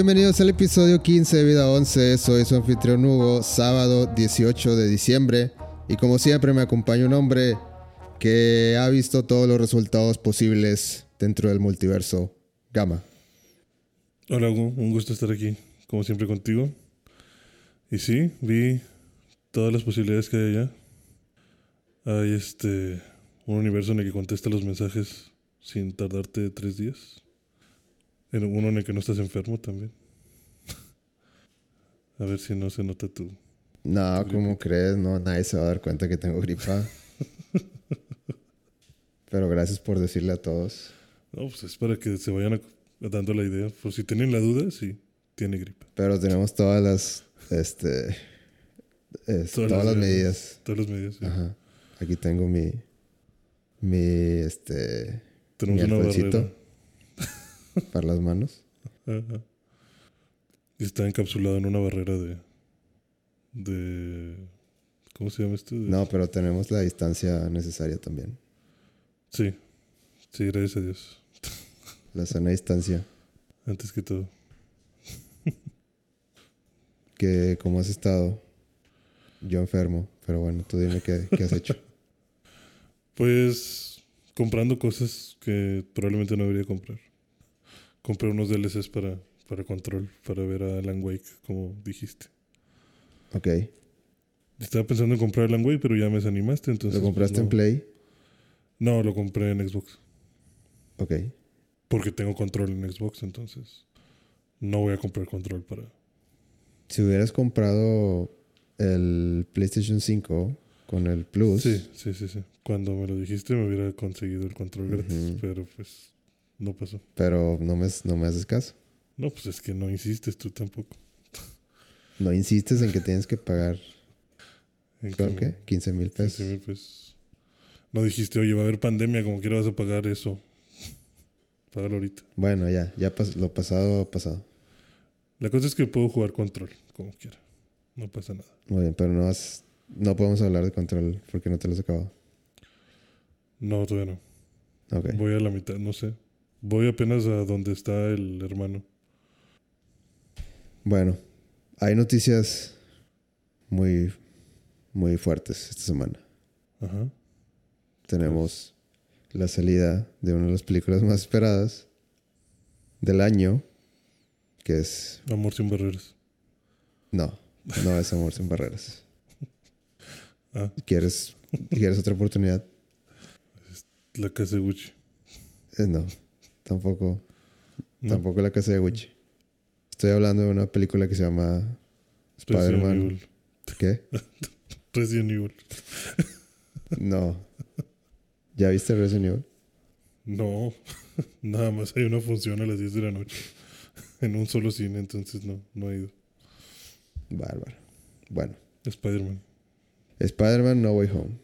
Bienvenidos al episodio 15 de Vida 11. Soy su anfitrión Hugo, sábado 18 de diciembre. Y como siempre me acompaña un hombre que ha visto todos los resultados posibles dentro del multiverso. Gama. Hola Hugo, un gusto estar aquí, como siempre contigo. Y sí, vi todas las posibilidades que hay allá. Hay este un universo en el que contesta los mensajes sin tardarte tres días. En uno en el que no estás enfermo también. A ver si no se nota tu. No, ¿cómo crees? No, nadie se va a dar cuenta que tengo gripa. Pero gracias por decirle a todos. No, pues es para que se vayan dando la idea. Por si tienen la duda, sí, tiene gripa. Pero tenemos todas las, este, es- todas, las medidas. Todas las medidas. sí. Ajá. Aquí tengo mi, mi, este, Tenemos mi una barrera. Para las manos. Ajá. Y está encapsulado en una barrera de. de. ¿Cómo se llama esto? De- No, pero tenemos la distancia necesaria también. Sí. Sí, gracias a Dios. La sana distancia. Antes que todo. Que, ¿cómo has estado? Yo enfermo, pero bueno, tú dime qué, qué has hecho. Pues. comprando cosas que probablemente no debería comprar. Compré unos DLCs para, para control, para ver a Alan Wake, como dijiste. Ok. Estaba pensando en comprar Alan Wake, pero ya me desanimaste, entonces. ¿Lo compraste pues, en. Play? No, lo compré en Xbox. Ok. Porque tengo control en Xbox, entonces. No voy a comprar control para. Si hubieras comprado el PlayStation 5 con el Plus, Sí, sí, sí, sí. Cuando me lo dijiste me hubiera conseguido el control gratis, pero pues no pasó. pero no me, no me haces caso. No, pues es que no insistes tú tampoco. No insistes en que tienes que pagar, En ¿creo que que? 15 mil 15 pesos. mil pesos. No dijiste, oye, va a haber pandemia, como quiera vas a pagar eso. Págalo ahorita. Bueno, ya, ya pas- lo pasado, pasado. La cosa es que puedo jugar control, como quiera. No pasa nada. Muy bien, pero no, has- no podemos hablar de control porque no te lo has acabado. No, todavía no. Ok. Voy a la mitad, no sé. Voy apenas a donde está el hermano. Bueno, hay noticias muy, muy fuertes esta semana. Ajá. Tenemos la salida de una de las películas más esperadas del año, que es... Amor sin barreras. No, no es Amor sin Barreras. Ah. ¿Quieres, ¿Quieres otra oportunidad? La casa de Gucci. Eh, no, tampoco, No. tampoco La Casa de Gucci. Estoy hablando de una película que se llama Spider-Man. ¿Qué? Resident Evil. No. ¿Ya viste Resident Evil? No, nada más hay una función a las 10 de la noche en un solo cine, entonces no, no he ido. Bárbaro. Bueno, Spider-Man. Spider-Man No Way Home.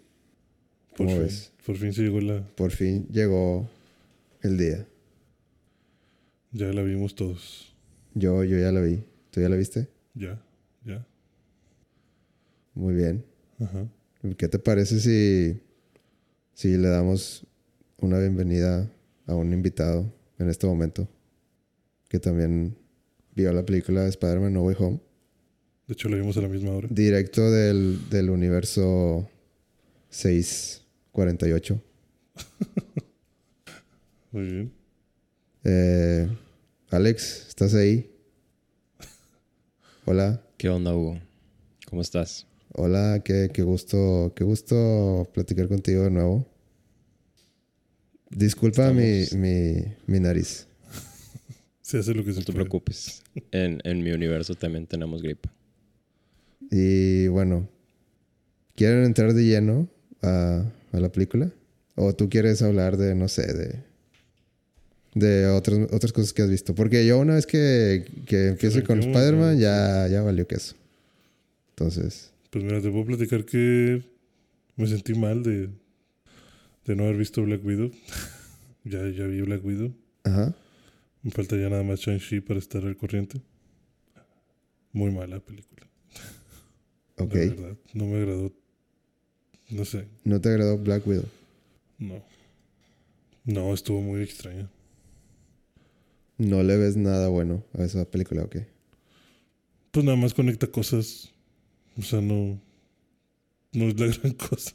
Por ¿Cómo fin, ves? por fin se llegó la. Por fin llegó el día. Ya la vimos todos. Yo, yo ya la vi. ¿Tú ya la viste? Ya, ya. Muy bien. Ajá. ¿Qué te parece si, si le damos una bienvenida a un invitado en este momento que también vio la película de Spider-Man No Way Home? De hecho, la vimos a la misma hora. Directo del, del universo 648. Muy bien. Eh, Alex, ¿estás ahí? Hola. ¿Qué onda, Hugo? ¿Cómo estás? Hola, qué, qué gusto, qué gusto platicar contigo de nuevo. Disculpa mi, mi, mi nariz. Se hace lo que se No te puede. preocupes. En, en mi universo también tenemos gripa. Y bueno, ¿quieren entrar de lleno a, a la película? ¿O tú quieres hablar de, no sé, de, de otras, otras cosas que has visto? Porque yo una vez que, que empiece con Spider-Man ya, ya, ya valió queso. Entonces, Pues mira, te puedo platicar que me sentí mal de, de no haber visto Black Widow. ya, ya vi Black Widow. ajá. Me falta ya nada más Shang-Chi para estar al corriente. Muy mala película. Ok. La verdad, no me agradó. No sé, ¿No te agradó Black Widow? no. No, estuvo muy extraña. No le ves nada bueno a esa película, ok. Pues nada más conecta cosas. O sea, no. No es la gran cosa.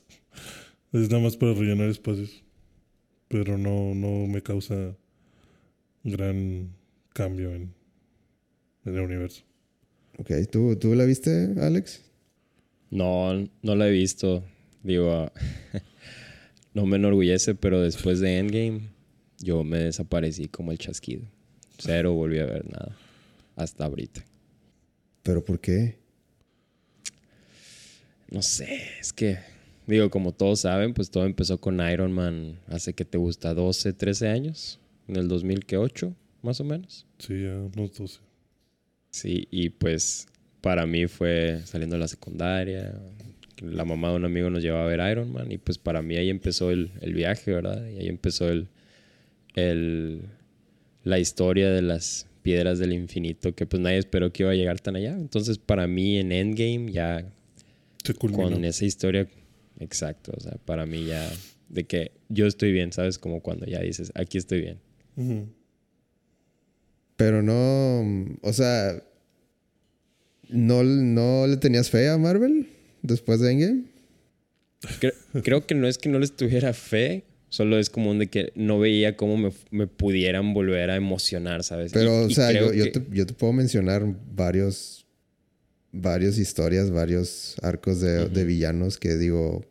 Es nada más para rellenar espacios. Pero no, no me causa gran cambio en, en el universo. Ok, ¿Tú, ¿tú la viste, Alex? No, no la he visto. Digo, no me enorgullece, pero después de Endgame, yo me desaparecí como el chasquido. Cero volví a ver nada. Hasta ahorita. ¿Pero por qué? No sé, es que, digo, como todos saben, pues todo empezó con Iron Man hace que te gusta 12, 13 años, en el 2008, más o menos. Sí, ya unos 12. Sí, y pues para mí fue saliendo de la secundaria, la mamá de un amigo nos llevaba a ver Iron Man y pues para mí ahí empezó el, el viaje, ¿verdad? Y ahí empezó el, el, la historia de las piedras del infinito que pues nadie esperó que iba a llegar tan allá. Entonces para mí en Endgame ya Se con esa historia, exacto, o sea, para mí ya de que yo estoy bien, ¿sabes? Como cuando ya dices, aquí estoy bien. Pero no, o sea, ¿no, ¿no le tenías fe a Marvel después de Endgame? Cre- creo que no es que no les tuviera fe, solo es como un de que no veía cómo me, me pudieran volver a emocionar, ¿sabes? Pero, Y- o y sea, yo, te, yo te puedo mencionar varios, varias historias, varios arcos de, de villanos que digo,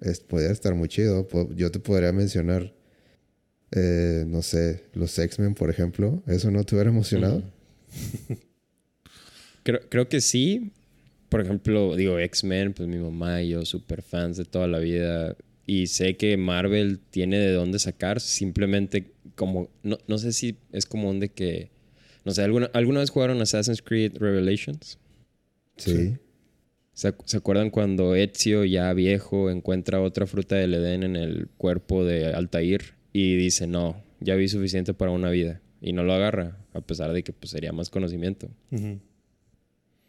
es, podría estar muy chido. Yo te podría mencionar, eh, no sé, los X-Men, por ejemplo. ¿Eso no te hubiera emocionado? Creo, creo que sí. Por ejemplo, digo, X-Men, pues mi mamá y yo, super fans de toda la vida. Y sé que Marvel tiene de dónde sacar. Simplemente como, no, no sé si es como un de que, no sé, ¿alguna, ¿alguna vez jugaron Assassin's Creed Revelations? Sí. ¿Se, se acuerdan cuando Ezio, ya viejo, encuentra otra fruta del Edén en el cuerpo de Altair y dice, no, ya vi suficiente para una vida? Y no lo agarra, a pesar de que pues, sería más conocimiento.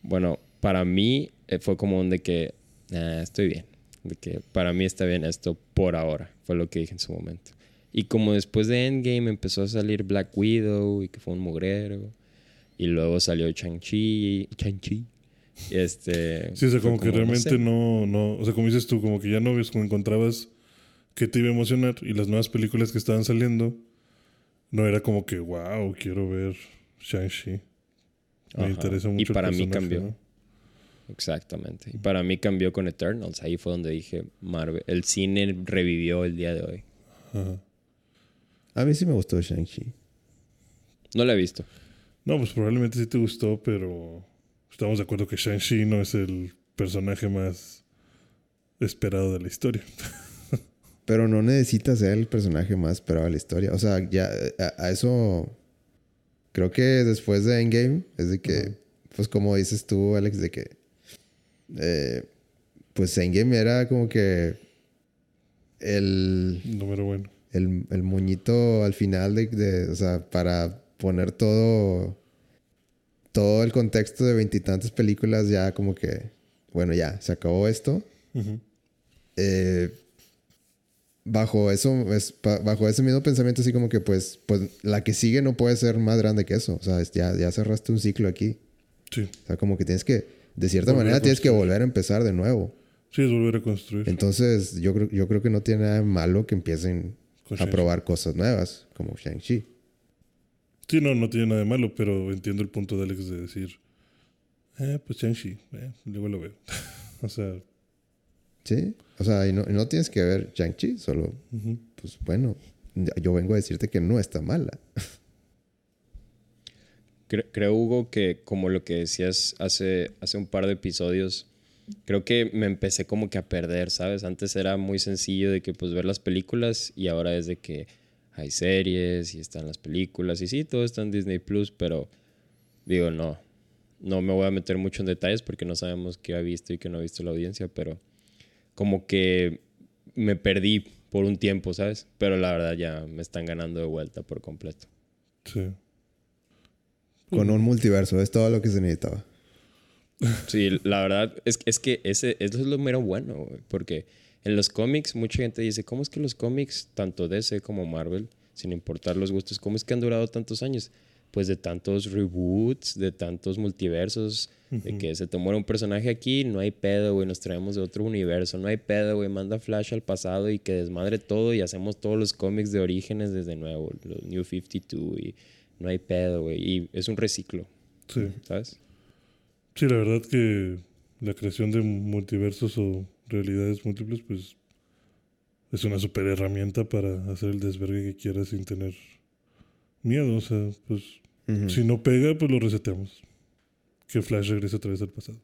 Bueno, para mí eh, fue como un de que, "Nah, estoy bien. De que para mí está bien esto por ahora. Fue lo que dije en su momento. Y como después de Endgame empezó a salir Black Widow y que fue un mugrero. Y luego salió Shang-Chi. Shang-Chi. Este, Sí, o sea, como que no realmente sé. no, no, o sea, como dices tú, como que ya no ves, como encontrabas que te iba a emocionar y las nuevas películas que estaban saliendo, no era como que, wow, quiero ver Shang-Chi. Me Ajá. interesa Y mucho. el para mí personaje, cambió. ¿no? Exactamente. Y para mí cambió con Eternals. Ahí fue donde dije, Marvel, el cine revivió el día de hoy. Ajá. A mí sí me gustó Shang-Chi. No la he visto. No, pues probablemente sí te gustó, pero estamos de acuerdo que Shang-Chi no es el personaje más esperado de la historia. Pero no necesita ser el personaje más esperado de la historia. O sea, ya a, a eso creo que después de Endgame es de que, pues como dices tú, Alex, de que eh, pues Endgame era como que el, Número bueno. el, el moñito al final de, de- o sea, para poner todo todo el contexto de veintitantas películas ya como que, bueno, ya, se acabó esto. Ujú. Eh, bajo eso, es, bajo ese mismo pensamiento, así como que pues, pues la que sigue no puede ser más grande que eso. O sea, ya, ya cerraste un ciclo aquí. Sí. O sea, como que tienes que, de cierta Volver manera, tienes que volver a empezar de nuevo. Sí, es volver a construir. Entonces, yo creo, yo creo que no tiene nada de malo que empiecen Con a probar cosas nuevas, como Shang-Chi. Sí, no, no tiene nada de malo, pero entiendo el punto de Alex de decir, eh, pues Shang-Chi, eh, luego lo veo. o sea, ¿Sí? O sea, y no, y no tienes que ver Shang-Chi, solo, pues bueno, yo vengo a decirte que no está mala. Cre- creo, Hugo, que como lo que decías hace, hace un par de episodios, creo que me empecé como que a perder, ¿sabes? Antes era muy sencillo de que pues ver las películas y ahora es de que hay series y están las películas y sí, todo está en Disney Plus, pero digo, no, no me voy a meter mucho en detalles porque no sabemos qué ha visto y qué no ha visto la audiencia, pero como que me perdí por un tiempo, ¿sabes? Pero la verdad ya me están ganando de vuelta por completo. sí. Con un multiverso, es todo lo que se necesitaba. Sí, la verdad es, es que ese, eso es lo mero bueno, güey, porque en los cómics mucha gente dice, ¿cómo es que los cómics, tanto DC como Marvel, sin importar los gustos, cómo es que han durado tantos años? pues de tantos reboots, de tantos multiversos, de que se te muere un personaje aquí, no hay pedo, güey, nos traemos de otro universo, no hay pedo, güey, manda Flash al pasado y que desmadre todo y hacemos todos los cómics de orígenes desde nuevo, los New 52 y no hay pedo, güey, y es un reciclo, Sí. ¿sabes? Sí, la verdad que la creación de multiversos o realidades múltiples, pues es una super herramienta para hacer el desvergue que quieras sin tener miedo. O sea, pues si no pega, pues lo reseteamos. Que Flash regrese otra vez al pasado.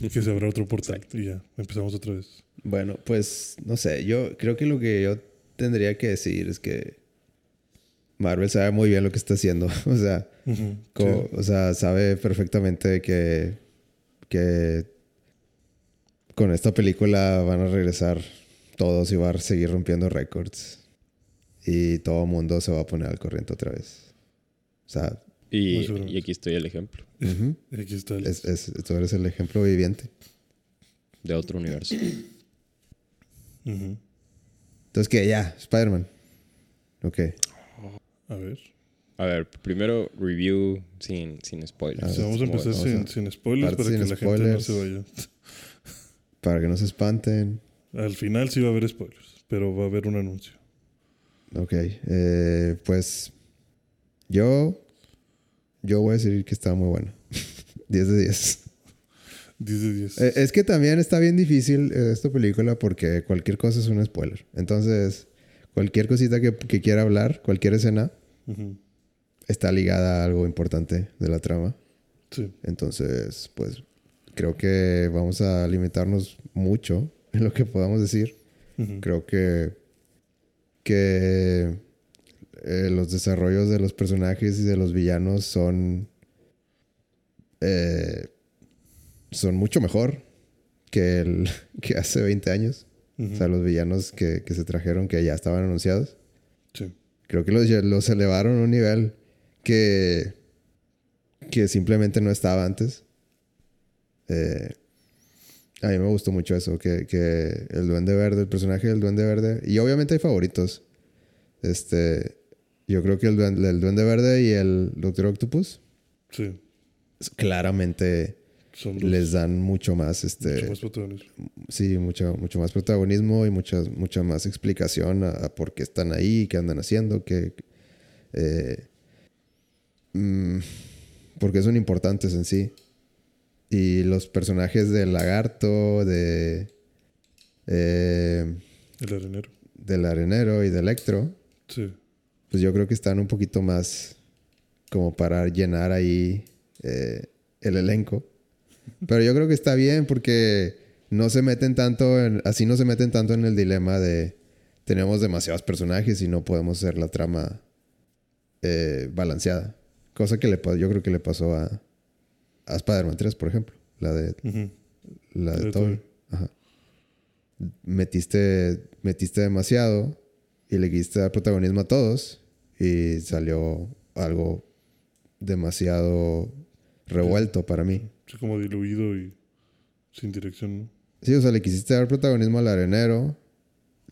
y que se abra otro portal y ya, empezamos otra vez. Bueno, pues no sé, yo creo que lo que yo tendría que decir es que Marvel sabe muy bien lo que está haciendo. o sea, sí. o sea, sabe perfectamente que, que con esta película van a regresar todos y va a seguir rompiendo récords. Y todo el mundo se va a poner al corriente otra vez. O sea, Y, y aquí estoy el ejemplo Aquí está el- es, es- tú eres el ejemplo viviente. de otro universo. Entonces, ¿qué? Ya, Spider-Man. Ok. A ver. A ver, primero review sin, sin spoilers. O sea, vamos a empezar vamos sin, a- sin spoilers parte para que la gente no se vaya. Para que no se espanten. Al final sí va a haber spoilers, pero va a haber un anuncio. Ok, eh, pues yo, yo voy a decir que está muy bueno. 10 de 10. 10 de 10. Eh, es que también está bien difícil eh, esta película porque cualquier cosa es un spoiler. Entonces, cualquier cosita que, que quiera hablar, cualquier escena, Está ligada a algo importante de la trama. Sí. Entonces, pues creo que vamos a limitarnos mucho en lo que podamos decir. Creo que, que eh, los desarrollos de los personajes y de los villanos son, eh, son mucho mejor que, el, que hace 20 años. O sea, los villanos que, que se trajeron que ya estaban anunciados. Sí. Creo que los, los elevaron a un nivel que, que simplemente no estaba antes. Eh, a mí me gustó mucho eso, que, que el Duende Verde, el personaje del Duende Verde, y obviamente hay favoritos. Este, yo creo que el Duende, el Duende Verde y el Doctor Octopus Sí. claramente Son los les dan mucho más, este, mucho más protagonismo. sí, mucho, mucho más protagonismo y mucha, mucha más explicación a, a por qué están ahí, qué andan haciendo, qué, eh, mm, porque son importantes en sí. Y los personajes del lagarto, de, eh, El arenero. del arenero y de Electro, Sí. pues yo creo que están un poquito más como para llenar ahí eh, el elenco. Pero yo creo que está bien porque no se meten tanto en, así no se meten tanto en el dilema de tenemos demasiados personajes y no podemos hacer la trama eh, balanceada. Cosa que le, yo creo que le pasó a, a Spider-Man 3, por ejemplo. La de La de Toby. Ajá. Metiste, metiste demasiado y le quisiste dar protagonismo a todos y salió algo demasiado revuelto para mí. Sí, como diluido y sin dirección, ¿no? Sí, o sea, le quisiste dar protagonismo al arenero,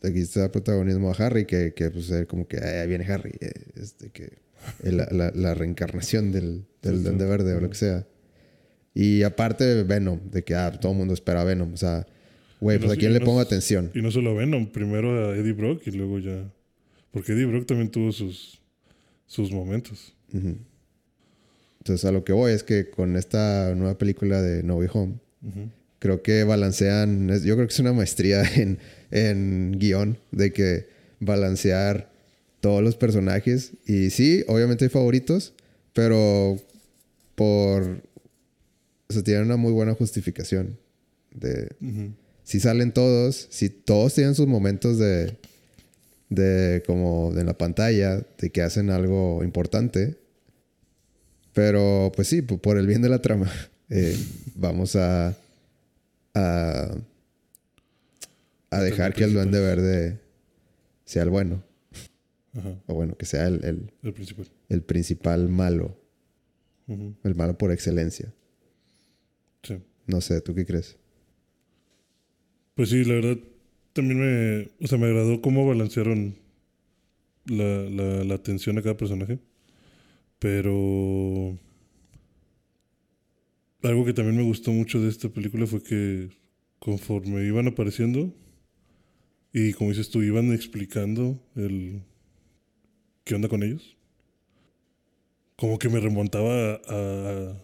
le quisiste dar protagonismo a Harry, que, que pues como que "Ay, ahí viene Harry, eh, este, que la, la- la reencarnación del, del Sí, sí. Duende Verde o lo que sea. Y aparte Venom, de que ah, todo el mundo espera a Venom. O sea, güey, no pues a quién le no pongo atención. Y no solo a Venom, primero a Eddie Brock y luego ya. Porque Eddie Brock también tuvo sus, sus momentos. Ujú. Entonces, a lo que voy es que con esta nueva película de No Way Home, creo que balancean, yo creo que es una maestría en, en guion, de que balancear todos los personajes. Y sí, obviamente hay favoritos, pero por... O sea, tienen una muy buena justificación. De, si salen todos, si todos tienen sus momentos de, de como en la pantalla, de que hacen algo importante. Pero pues sí, po- por el bien de la trama, eh, vamos a, a, a dejar que el duende verde sea el bueno. Ajá. O bueno, que sea el, el, El principal. el principal malo. El malo por excelencia. Sí. No sé, ¿tú qué crees? Pues sí, la verdad, también me, o sea, me agradó cómo balancearon la, la, la atención a cada personaje. Pero algo que también me gustó mucho de esta película fue que conforme iban apareciendo y como dices tú, iban explicando el qué onda con ellos, como que me remontaba a,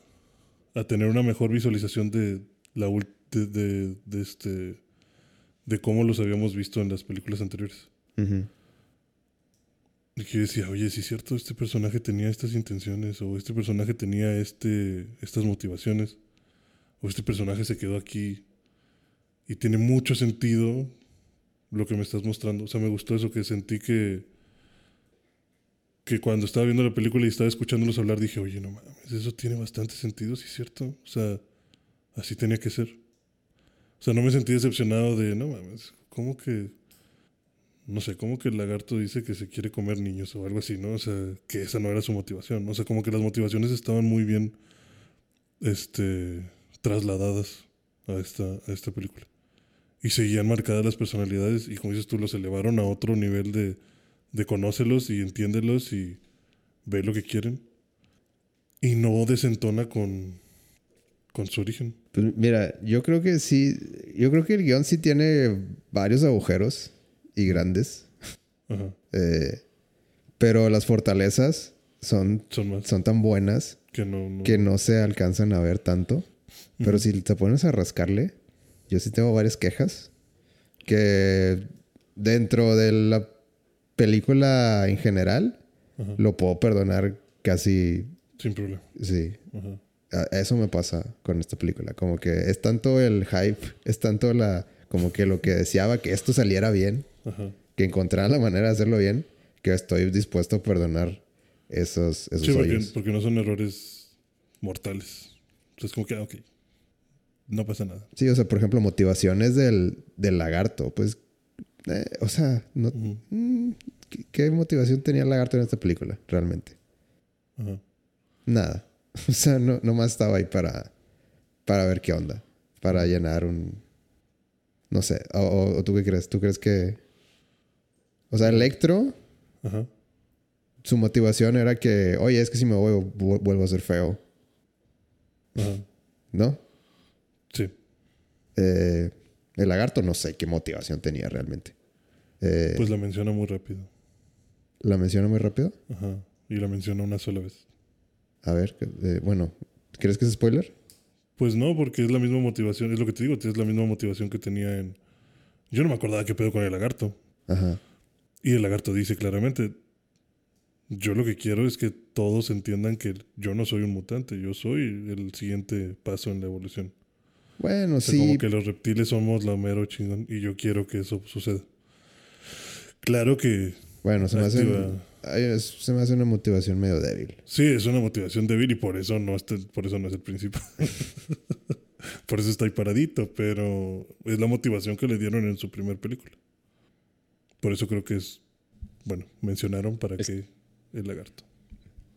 a tener una mejor visualización de la de, de, este de cómo los habíamos visto en las películas anteriores. Y que decía, oye, si es cierto, este personaje tenía estas intenciones, o este personaje tenía este, estas motivaciones, o este personaje se quedó aquí y tiene mucho sentido lo que me estás mostrando. O sea, me gustó eso que sentí que, que cuando estaba viendo la película y estaba escuchándolos hablar, dije, oye, no mames, eso tiene bastante sentido, si es cierto. O sea, así tenía que ser. O sea, no me sentí decepcionado de, no mames, ¿cómo que no sé, como que el lagarto dice que se quiere comer niños o algo así, ¿no? O sea, que esa no era su motivación. O sea, como que las motivaciones estaban muy bien este, trasladadas a esta, a esta película. Y seguían marcadas las personalidades y como dices tú, los elevaron a otro nivel de, de conócelos y entiéndelos y ve lo que quieren. Y no desentona con, con su origen. Pues mira, yo creo que sí, yo creo que el guion sí tiene varios agujeros y grandes. Eh, pero las fortalezas son, son, tan buenas que no, que no se alcanzan a ver tanto. Pero si te pones a rascarle, yo sí tengo varias quejas. Que dentro de la película en general, lo puedo perdonar casi. Sin problema. Sí. Eso me pasa con esta película. Como que es tanto el hype, es tanto la. Como que lo que deseaba que esto saliera bien que encontrara la manera de hacerlo bien, que estoy dispuesto a perdonar esos, esos sí, porque, no son errores mortales. es como que, ah, ok, no pasa nada. Sí, o sea, por ejemplo, motivaciones del, del lagarto, pues, eh, o sea, no, mm, ¿qué, motivación tenía el lagarto en esta película, realmente? Nada. O sea, no, nomás estaba ahí para, para ver qué onda, para llenar un... No sé, o tú qué crees? ¿Tú crees que o sea, Electro, su motivación era que, oye, es que si me voy, vuelvo a ser feo. ¿No? Sí. Eh, el lagarto no sé qué motivación tenía realmente. Eh, pues la menciona muy rápido. ¿La menciona muy rápido? Ajá. Y la menciona una sola vez. A ver, eh, bueno, ¿crees que es spoiler? Pues no, porque es la misma motivación, es lo que te digo, es la misma motivación que tenía en... Yo no me acordaba qué pedo con el lagarto. Ajá. Y el lagarto dice claramente, yo lo que quiero es que todos entiendan que yo no soy un mutante, yo soy el siguiente paso en la evolución. Bueno, sí. Como que los reptiles somos la mero chingón y yo quiero que eso suceda. Claro que... Bueno, se me, hace, se me hace una motivación medio débil. Sí, es una motivación débil y por eso no, por eso no es el principal. por eso está ahí paradito, pero es la motivación que le dieron en su primer película. Por eso creo que es, bueno, mencionaron para que el lagarto.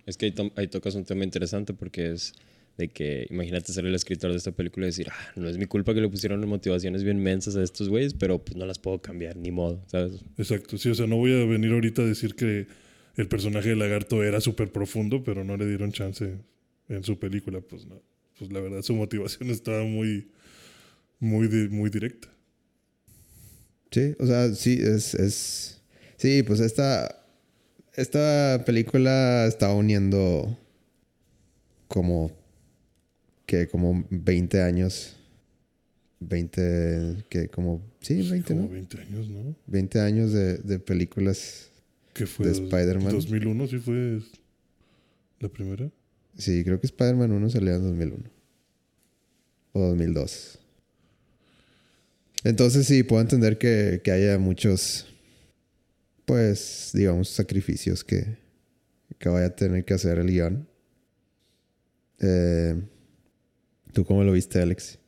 Es que ahí, tocas un tema interesante porque es de que imagínate ser el escritor de esta película y decir, ah, no es mi culpa que le pusieron motivaciones bien mensas a estos güeyes, pero pues no las puedo cambiar, ni modo, ¿sabes? Exacto, sí, o sea, no voy a venir ahorita a decir que el personaje de lagarto era súper profundo, pero no le dieron chance en su película, pues no. Pues la verdad su motivación estaba muy, muy, muy directa. Sí, o sea, sí, es, es... Sí, pues esta... Esta película está uniendo como... Que como 20 años. 20... Que como... Sí, 20, como 20 años, ¿no? 20 años de, de películas ¿Qué fue? de Spider-Man. ¿2001 sí fue la primera? Sí, creo que Spider-Man 1 salió en 2001. O 2002. Entonces sí, puedo entender que, haya muchos, pues, digamos, sacrificios que, que vaya a tener que hacer el guion. Eh, ¿Tú cómo lo viste, Alex?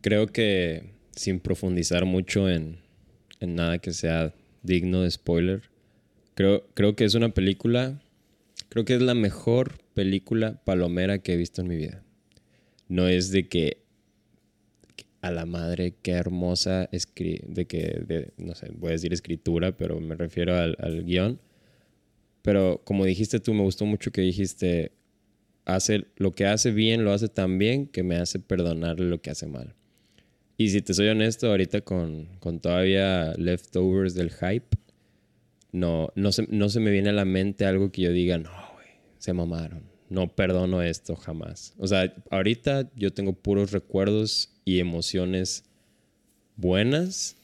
Creo que sin profundizar mucho en, en nada que sea digno de spoiler, creo, creo que es una película, creo que es la mejor película palomera que he visto en mi vida. No es de que a la madre, qué hermosa de que, no sé, voy a decir escritura, pero me refiero al, guion. Pero como dijiste tú, me gustó mucho que dijiste, hace lo que hace bien, lo hace tan bien que me hace perdonarle lo que hace mal. Y si te soy honesto, ahorita con, con todavía leftovers del hype, no, no, se, no se me viene a la mente algo que yo diga, no, güey, se mamaron. No perdono esto jamás. O sea, ahorita yo tengo puros recuerdos y emociones buenas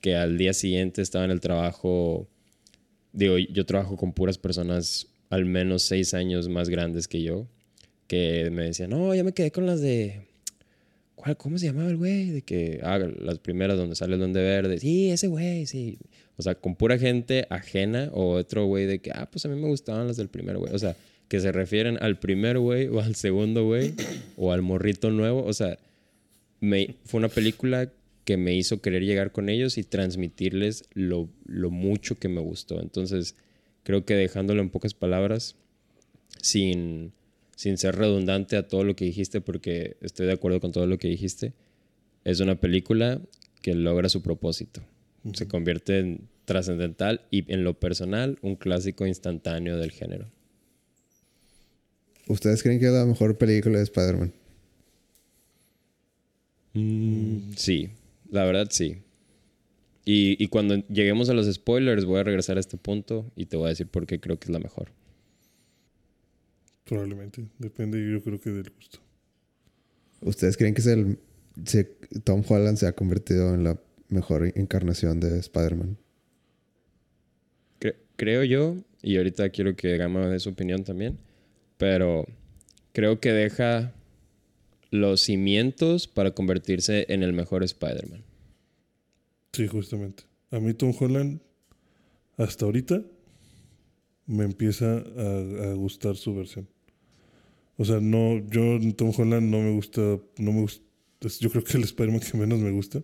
que al día siguiente estaba en el trabajo. Digo, yo trabajo con puras personas al menos seis años más grandes que yo, que me decían, no, ya me quedé con las de... ¿Cuál, ¿Cómo se llamaba el güey? De que, ah, las primeras donde sale el Duende Verde. Sí, ese güey, sí. O sea, con pura gente ajena o otro güey de que, ah, pues a mí me gustaban las del primer güey. O sea, que se refieren al primer güey o al segundo güey o al morrito nuevo. O sea, me, fue una película que me hizo querer llegar con ellos y transmitirles lo, lo mucho que me gustó. Entonces, creo que dejándolo en pocas palabras, sin, sin ser redundante a todo lo que dijiste, porque estoy de acuerdo con todo lo que dijiste, es una película que logra su propósito. Se convierte en trascendental y en lo personal un clásico instantáneo del género. ¿Ustedes creen que es la mejor película de Spider-Man? Mm, sí, la verdad sí. Y, y, cuando lleguemos a los spoilers, voy a regresar a este punto y te voy a decir por qué creo que es la mejor. Probablemente. Depende, yo creo que del gusto. ¿Ustedes creen que es el, se, Tom Holland se ha convertido en la mejor encarnación de Spider-Man? Cre creo yo, y ahorita quiero que Gama dé su opinión también, pero creo que deja los cimientos para convertirse en el mejor Spider-Man. Sí, justamente. A mí Tom Holland, hasta ahorita, me empieza a, gustar su versión. O sea, no, yo Tom Holland no me gusta, no me gusta, yo creo que el Spider-Man que menos me gusta.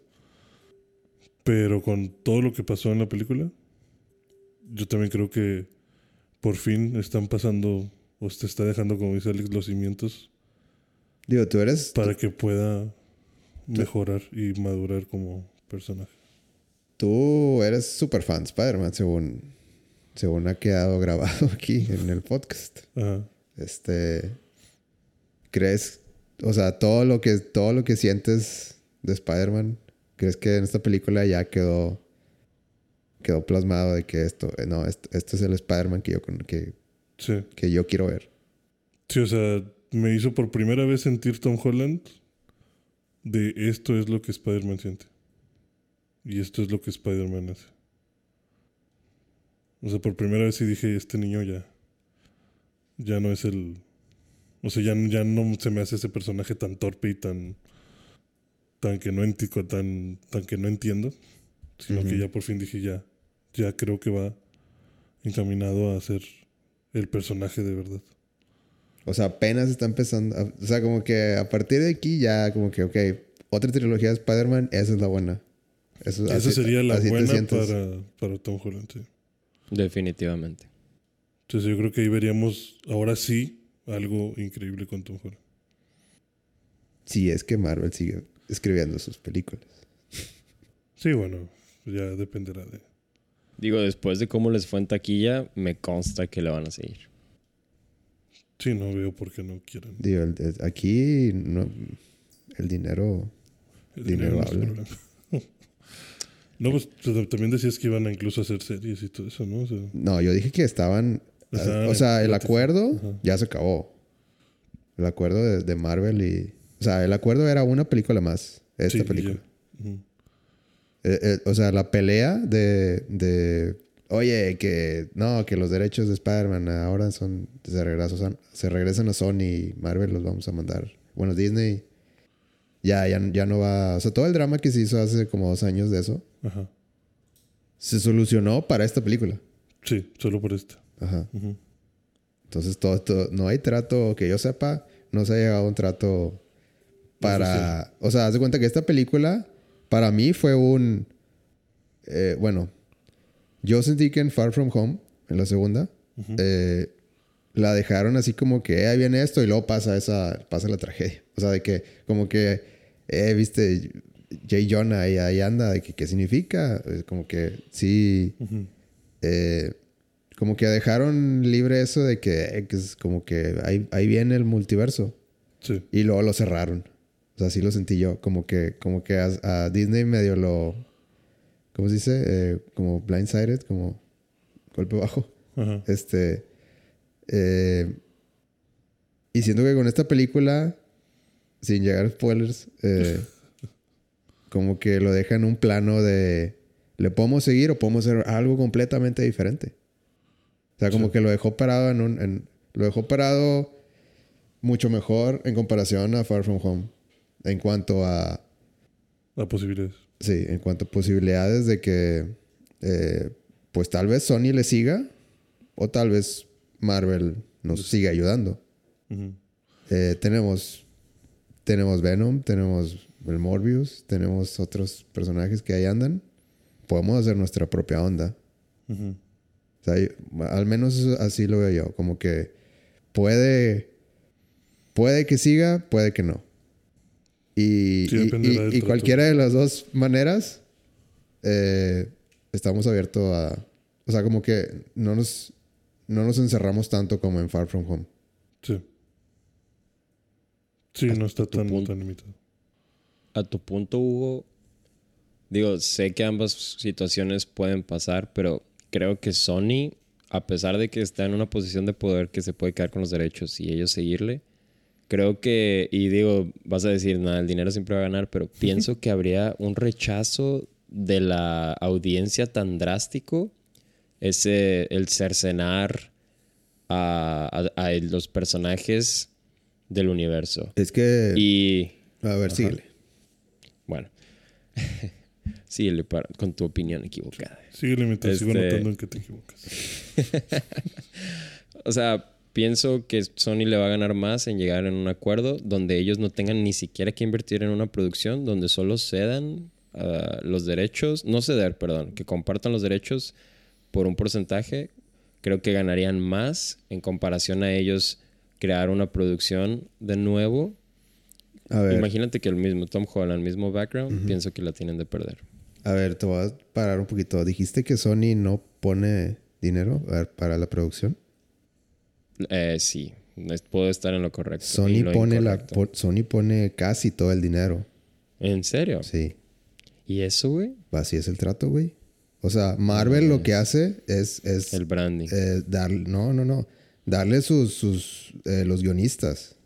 Pero con todo lo que pasó en la película, yo también creo que por fin están pasando, te está dejando, como dice Alex, los cimientos. Digo, tú eres. Para que pueda mejorar y madurar como personaje tú eres súper fan de Spider-Man, según, según ha quedado grabado aquí en el podcast. Ajá. Este. ¿Crees? O sea, todo lo que, todo lo que sientes de Spider-Man, ¿crees que en esta película ya quedó. quedó plasmado de que esto. No, esto, este es el Spider-Man que yo, que, sí. que yo quiero ver? Sí, o sea, me hizo por primera vez sentir Tom Holland de esto es lo que Spider-Man siente. Y esto es lo que Spider-Man hace. O sea, por primera vez sí dije, este niño ya. Ya no es el. O sea, ya, ya no se me hace ese personaje tan torpe y tan. tan que no entiendo, tan, tan que no entiendo. Sino uh -huh. que ya por fin dije, ya. Ya creo que va encaminado a ser el personaje de verdad. O sea, apenas está empezando. A, o sea, como que a partir de aquí ya, como que, ok, otra trilogía de Spider-Man, esa es la buena. Eso, Esa así, sería la buena para, para Tom Holland. sí. Definitivamente. Entonces yo creo que ahí veríamos, ahora sí, algo increíble con Tom Holland. Sí, es que Marvel sigue escribiendo sus películas. Sí, bueno, ya dependerá de... Digo, después de cómo les fue en taquilla, me consta que le van a seguir. Sí, no veo por qué no quieran. Digo, el- el- aquí no, el dinero, El Dinero dinero no es habla. problema. No, pues también decías que iban a incluso hacer series y todo eso, ¿no? O sea, No, yo dije que estaban. Estaban o sea, el acuerdo Ajá. ya se acabó. El acuerdo de, de Marvel y. O sea, el acuerdo era una película más. Esta sí, película. Eh, eh, o sea, la pelea de, de. Oye, que. No, que los derechos de Spider-Man ahora son. Se regresan, se regresan a Sony y Marvel los vamos a mandar. Bueno, Disney. Ya, ya, ya no va. O sea, todo el drama que se hizo hace como dos años de eso. Ajá. Se solucionó para esta película. Sí, solo por esta. Ajá. Entonces, todo esto, no hay trato, que yo sepa, no se ha llegado a un trato para... O sea, haz de cuenta que esta película, para mí fue un... eh, bueno, yo sentí que en Far From Home, en la segunda, eh, la dejaron así como que eh, ahí viene esto y luego pasa esa, pasa la tragedia. O sea, de que como que, eh, viste, Jay Jonah ahí, ahí anda, de que qué significa, como que sí eh, como que dejaron libre eso de que, que es como que ahí, ahí viene el multiverso. Sí. Y luego lo cerraron. O sea, así lo sentí yo. Como que, como que a, a Disney medio lo. ¿Cómo se dice? Eh, como blindsided, como golpe bajo. Ajá. Este. eh, y siento que con esta película, sin llegar a spoilers, eh, como que lo deja en un plano de. ¿Le podemos seguir o podemos hacer algo completamente diferente? O sea, como Sí. que lo dejó parado en un. en- lo dejó parado mucho mejor en comparación a Far From Home. En cuanto a. La posibilidad. Sí, en cuanto a posibilidades de que. eh, pues tal vez Sony le siga. O tal vez Marvel nos siga ayudando. Eh, tenemos. Tenemos Venom, tenemos el Morbius, tenemos otros personajes que ahí andan. Podemos hacer nuestra propia onda. Ujú. O sea, yo- al menos así lo veo yo. Como que puede. Puede que siga, puede que no. Y, Sí, y- y- cualquiera de las dos maneras, eh, estamos abiertos a. O sea, como que no nos, no nos encerramos tanto como en Far From Home. Sí. Sí, no está tu tan, punto. tan limitado. A tu punto, Hugo, digo, sé que ambas situaciones pueden pasar, pero creo que Sony, a pesar de que está en una posición de poder que se puede quedar con los derechos y ellos seguirle, creo que, y digo, vas a decir, nada, el dinero siempre va a ganar, pero pienso que habría un rechazo de la audiencia tan drástico, ese, el cercenar a, a- a los personajes del universo. Es que. Y a ver, síguele. bueno, síguele para- con tu opinión equivocada. Limitado, sigo Este- notando en que te equivocas. O sea, pienso que Sony le va a ganar más en llegar en un acuerdo donde ellos no tengan ni siquiera que invertir en una producción, donde solo cedan ah, los derechos, no ceder, perdón, que compartan los derechos por un porcentaje. Creo que ganarían más en comparación a ellos crear una producción de nuevo. A ver, Imagínate que el mismo Tom Holland, mismo background, pienso que la tienen de perder. a ver, te voy a parar un poquito. Dijiste que Sony no pone dinero a ver, para la producción. Eh, sí, puedo estar en lo correcto. Sony lo pone, incorrecto. Sony pone casi todo el dinero. ¿En serio? Sí. ¿Y eso, güey? Así es el trato, güey. O sea, Marvel lo que hace es, es El branding. eh, dar, no, no, no, darle sus, sus eh, los guionistas.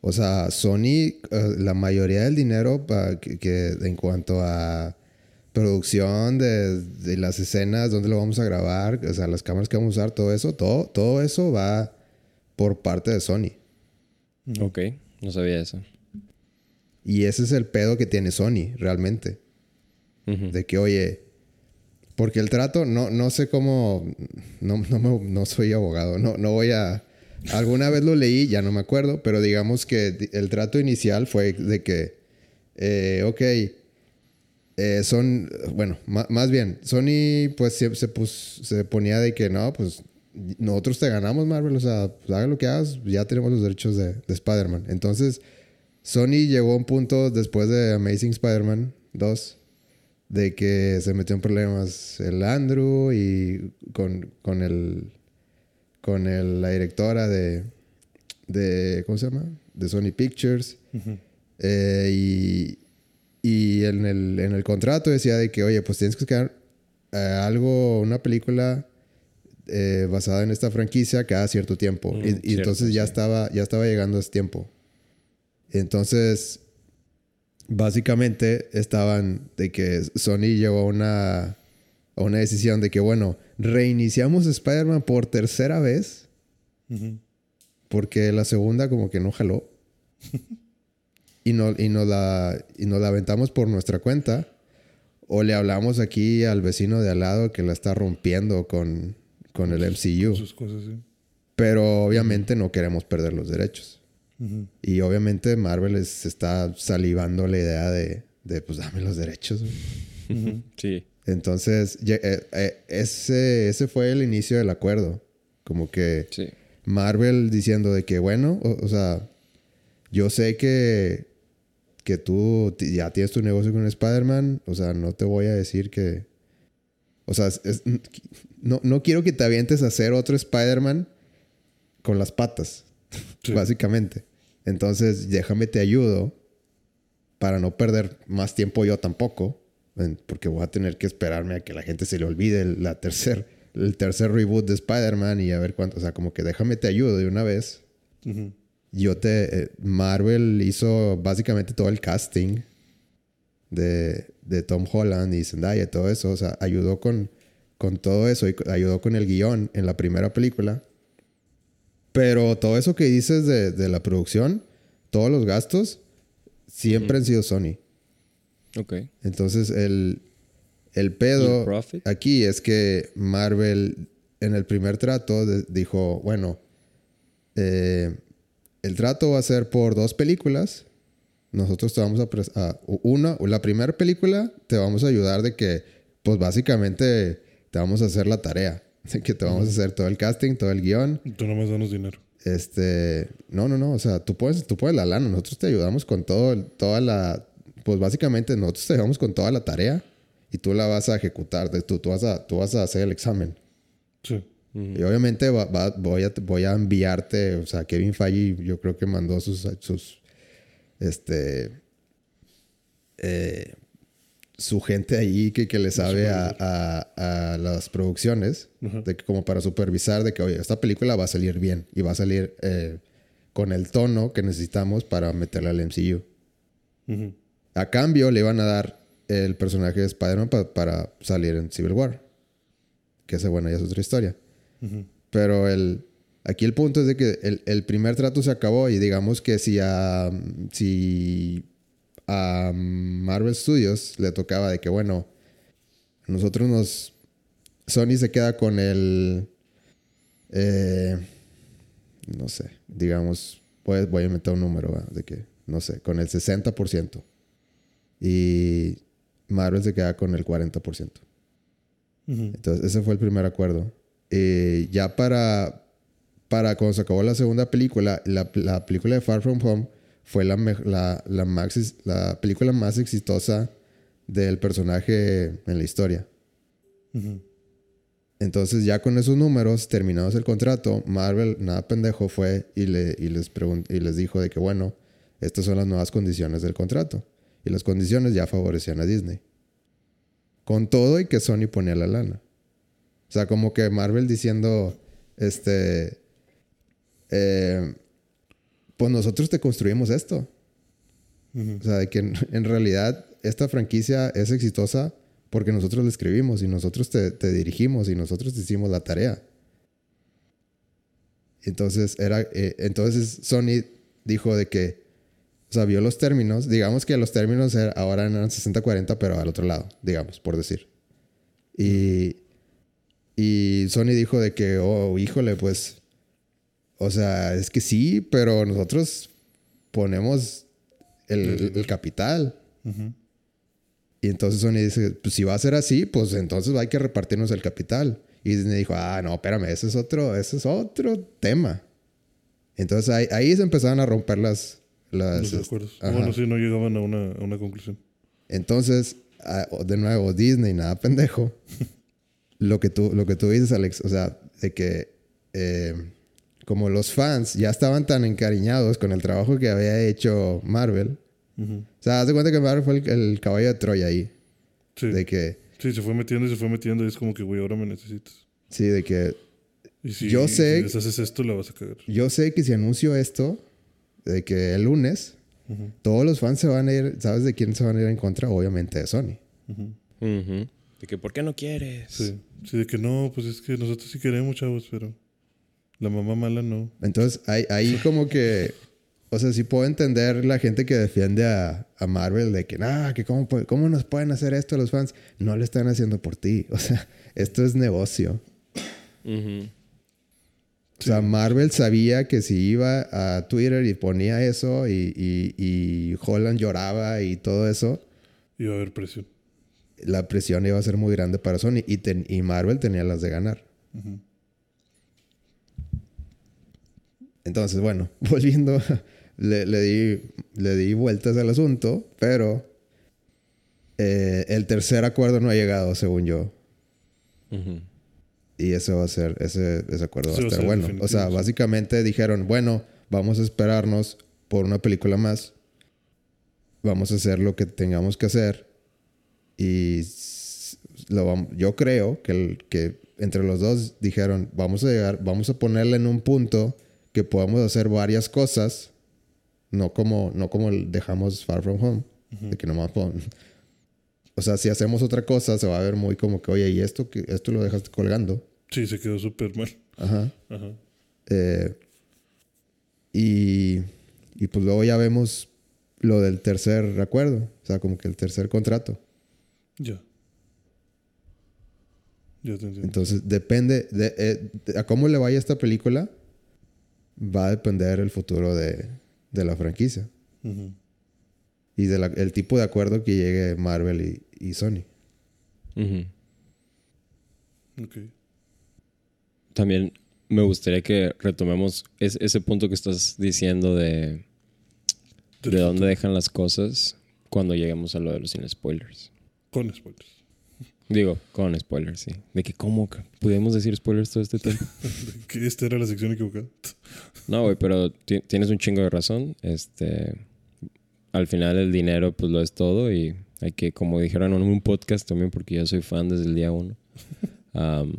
O sea, Sony, eh, la mayoría del dinero pa- que, que en cuanto a producción de, de las escenas, dónde lo vamos a grabar, o sea, las cámaras que vamos a usar, todo eso, todo, todo eso va por parte de Sony. Ok, no sabía eso. Y ese es el pedo que tiene Sony, realmente. De que, oye, porque el trato, no, no sé cómo, no, no, me- no soy abogado, no, no voy a... Alguna vez lo leí, ya no me acuerdo, pero digamos que el trato inicial fue de que, eh, ok, eh, son, bueno, más bien, Sony pues siempre se, pus- se ponía de que no, pues nosotros te ganamos Marvel, o sea, pues, haga lo que hagas, ya tenemos los derechos de, de Spider-Man. Entonces, Sony llegó a un punto después de Amazing Spider-Man 2 de que se metió en problemas el Andrew y con, con el con el- la directora de de ¿cómo se llama? de Sony Pictures Eh, y, y en el, en el contrato decía de que oye pues tienes que crear eh, algo una película eh, basada en esta franquicia cada cierto tiempo Mm, y, y cierto, entonces ya sí. estaba ya estaba llegando ese tiempo entonces básicamente estaban de que Sony llegó a una, a una decisión de que, bueno, reiniciamos Spider-Man por tercera vez porque la segunda como que no jaló. y, no, y, nos la, y nos la aventamos por nuestra cuenta. O le hablamos aquí al vecino de al lado que la está rompiendo con, con el MCU. Sus cosas, sí. Pero obviamente no queremos perder los derechos. Ujú. Y obviamente Marvel es- está salivando la idea de, de pues dame los derechos. güey. Sí. Entonces, eh, eh, ese, ese fue el inicio del acuerdo. Como que Sí. Marvel diciendo de que, bueno, o, o sea, yo sé que, que tú ya tienes tu negocio con Spider-Man, o sea, no te voy a decir que, O sea, es- no, no quiero que te avientes a hacer otro Spider-Man con las patas, Sí. básicamente. Entonces, déjame te ayudo para no perder más tiempo yo tampoco, porque voy a tener que esperarme a que la gente se le olvide el, la tercer, el tercer reboot de Spider-Man y a ver cuánto, o sea, como que déjame te ayudo de una vez. Ujú. Yo te. eh, Marvel hizo básicamente todo el casting de, de Tom Holland y Zendaya y todo eso. O sea, ayudó con, con todo eso y ayudó con el guion en la primera película. Pero todo eso que dices de, de la producción, todos los gastos, siempre han sido Sony. Ok. Entonces, el, el ¿Y el pedo aquí es que Marvel en el primer trato de- dijo, bueno, eh, el trato va a ser por dos películas. Nosotros te vamos a... a una, la primera película te vamos a ayudar de que, pues básicamente te vamos a hacer la tarea. De que te vamos a hacer todo el casting, todo el guion. Tú nomás danos dinero. Este, no, no, no, o sea, tú puedes, tú puedes la lana, nosotros te ayudamos con todo, toda la, pues básicamente nosotros te ayudamos con toda la tarea y tú la vas a ejecutar, tú, tú, vas, a, tú vas a hacer el examen. Sí. Y obviamente va- va- voy, a, voy a enviarte, o sea, Kevin Feige yo creo que mandó sus, sus este, eh, su gente ahí que, que le sabe a, a- a las producciones, de que como para supervisar de que, oye, esta película va a salir bien y va a salir eh, con el tono que necesitamos para meterla al MCU. A cambio, le iban a dar el personaje de Spider-Man pa- para salir en Civil War. Que esa, bueno, ya es otra historia. Pero el, aquí el punto es de que el, el primer trato se acabó y digamos que si a, si a Marvel Studios le tocaba de que, bueno, nosotros nos... Sony se queda con el... eh, no sé, digamos, pues voy a meter un número, de que, no sé, con el 60%. Y Marvel se queda con el 40%. Ujú. Entonces, ese fue el primer acuerdo. Eh, ya para, para cuando se acabó la segunda película, la, la película de Far From Home fue la, la, la, película más exitosa del personaje en la historia. Entonces, ya con esos números, terminados el contrato, Marvel, nada pendejo, fue y, le, y, les y les dijo de que, bueno, estas son las nuevas condiciones del contrato. Y las condiciones ya favorecían a Disney. Con todo y que Sony ponía la lana. O sea, como que Marvel diciendo, este, eh, pues nosotros te construimos esto. Ujú. O sea, de que en, en realidad esta franquicia es exitosa porque nosotros la escribimos y nosotros te, te dirigimos y nosotros te hicimos la tarea. Entonces, era, eh, entonces Sony dijo de que, o sea, vio los términos, digamos que los términos era- ahora eran 60-40, pero al otro lado, digamos, por decir. Y, y Sony dijo de que, oh, híjole, pues, o sea, es que sí, pero nosotros ponemos el, el capital. Y entonces Sony dice, pues si va a ser así, pues entonces hay que repartirnos el capital. Y Disney dijo, ah, no, espérame, ese es otro, ese es otro tema. Entonces ahí, ahí se empezaron a romper las... las Los este, acuerdos. ajá. Bueno, sí, no llegaban a una, a una conclusión. Entonces, ah, de nuevo, Disney, nada pendejo. lo, que tú, lo que tú dices, Alex, o sea, de que eh, como los fans ya estaban tan encariñados con el trabajo que había hecho Marvel, Ujú. o sea, haz de cuenta que Marvel fue el, el caballo de Troya ahí. Sí. De que, Sí, se fue metiendo y se fue metiendo y es como que, güey, ahora me necesitas. sí, de que Y si, Yo sé- si les haces esto, la vas a cagar. yo sé que si anuncio esto, de que el lunes, Ujú. todos los fans se van a ir, ¿sabes de quién se van a ir en contra? Obviamente de Sony. Ujú. Ujú. De que, ¿por qué no quieres? Sí. Sí, de que no, pues es que nosotros sí queremos, chavos, pero la mamá mala no. Entonces, ahí, ahí como que, o sea, sí puedo entender la gente que defiende a, a Marvel de que, nah, que cómo, cómo nos pueden hacer esto los fans. No lo están haciendo por ti. O sea, esto es negocio. O sea, Marvel sabía que si iba a Twitter y ponía eso y, y, y Holland lloraba y todo eso, Iba a haber presión. La presión iba a ser muy grande para Sony y, ten- y Marvel tenía las de ganar. Entonces, bueno, volviendo, le, le di, le di vueltas al asunto, pero eh, el tercer acuerdo no ha llegado, según yo. Y eso va a ser, ese, ese acuerdo Sí, va a estar ser bueno. definitivo, O sea, básicamente dijeron, bueno, vamos a esperarnos por una película más. Vamos a hacer lo que tengamos que hacer. Y lo yo creo que, el- que entre los dos dijeron, vamos a llegar, vamos a ponerle en un punto que podamos hacer varias cosas. No como, no como dejamos Far From Home. De que nomás pon- O sea, si hacemos otra cosa, se va a ver muy como que, oye, ¿y esto, que esto lo dejaste colgando? Sí, se quedó súper mal. Ajá. Ajá. Eh, y, y pues luego ya vemos lo del tercer acuerdo. O sea, como que el tercer contrato. Ya. Ya te entiendo. Entonces, depende de, eh, de a cómo le vaya esta película, va a depender el futuro de, de la franquicia. Y del tipo de acuerdo que llegue Marvel y, y Sony. Ujú. Ok. También me gustaría que retomemos es- ese punto que estás diciendo de, de dónde dejan las cosas cuando lleguemos a lo de los sin spoilers. Con spoilers. Digo, con spoilers, sí. De que cómo pudimos decir spoilers todo este tiempo. Que esta era la sección equivocada. No, güey, pero ti- tienes un chingo de razón. Este, al final el dinero pues lo es todo y hay que, como dijeron en un podcast también, porque yo soy fan desde el día uno,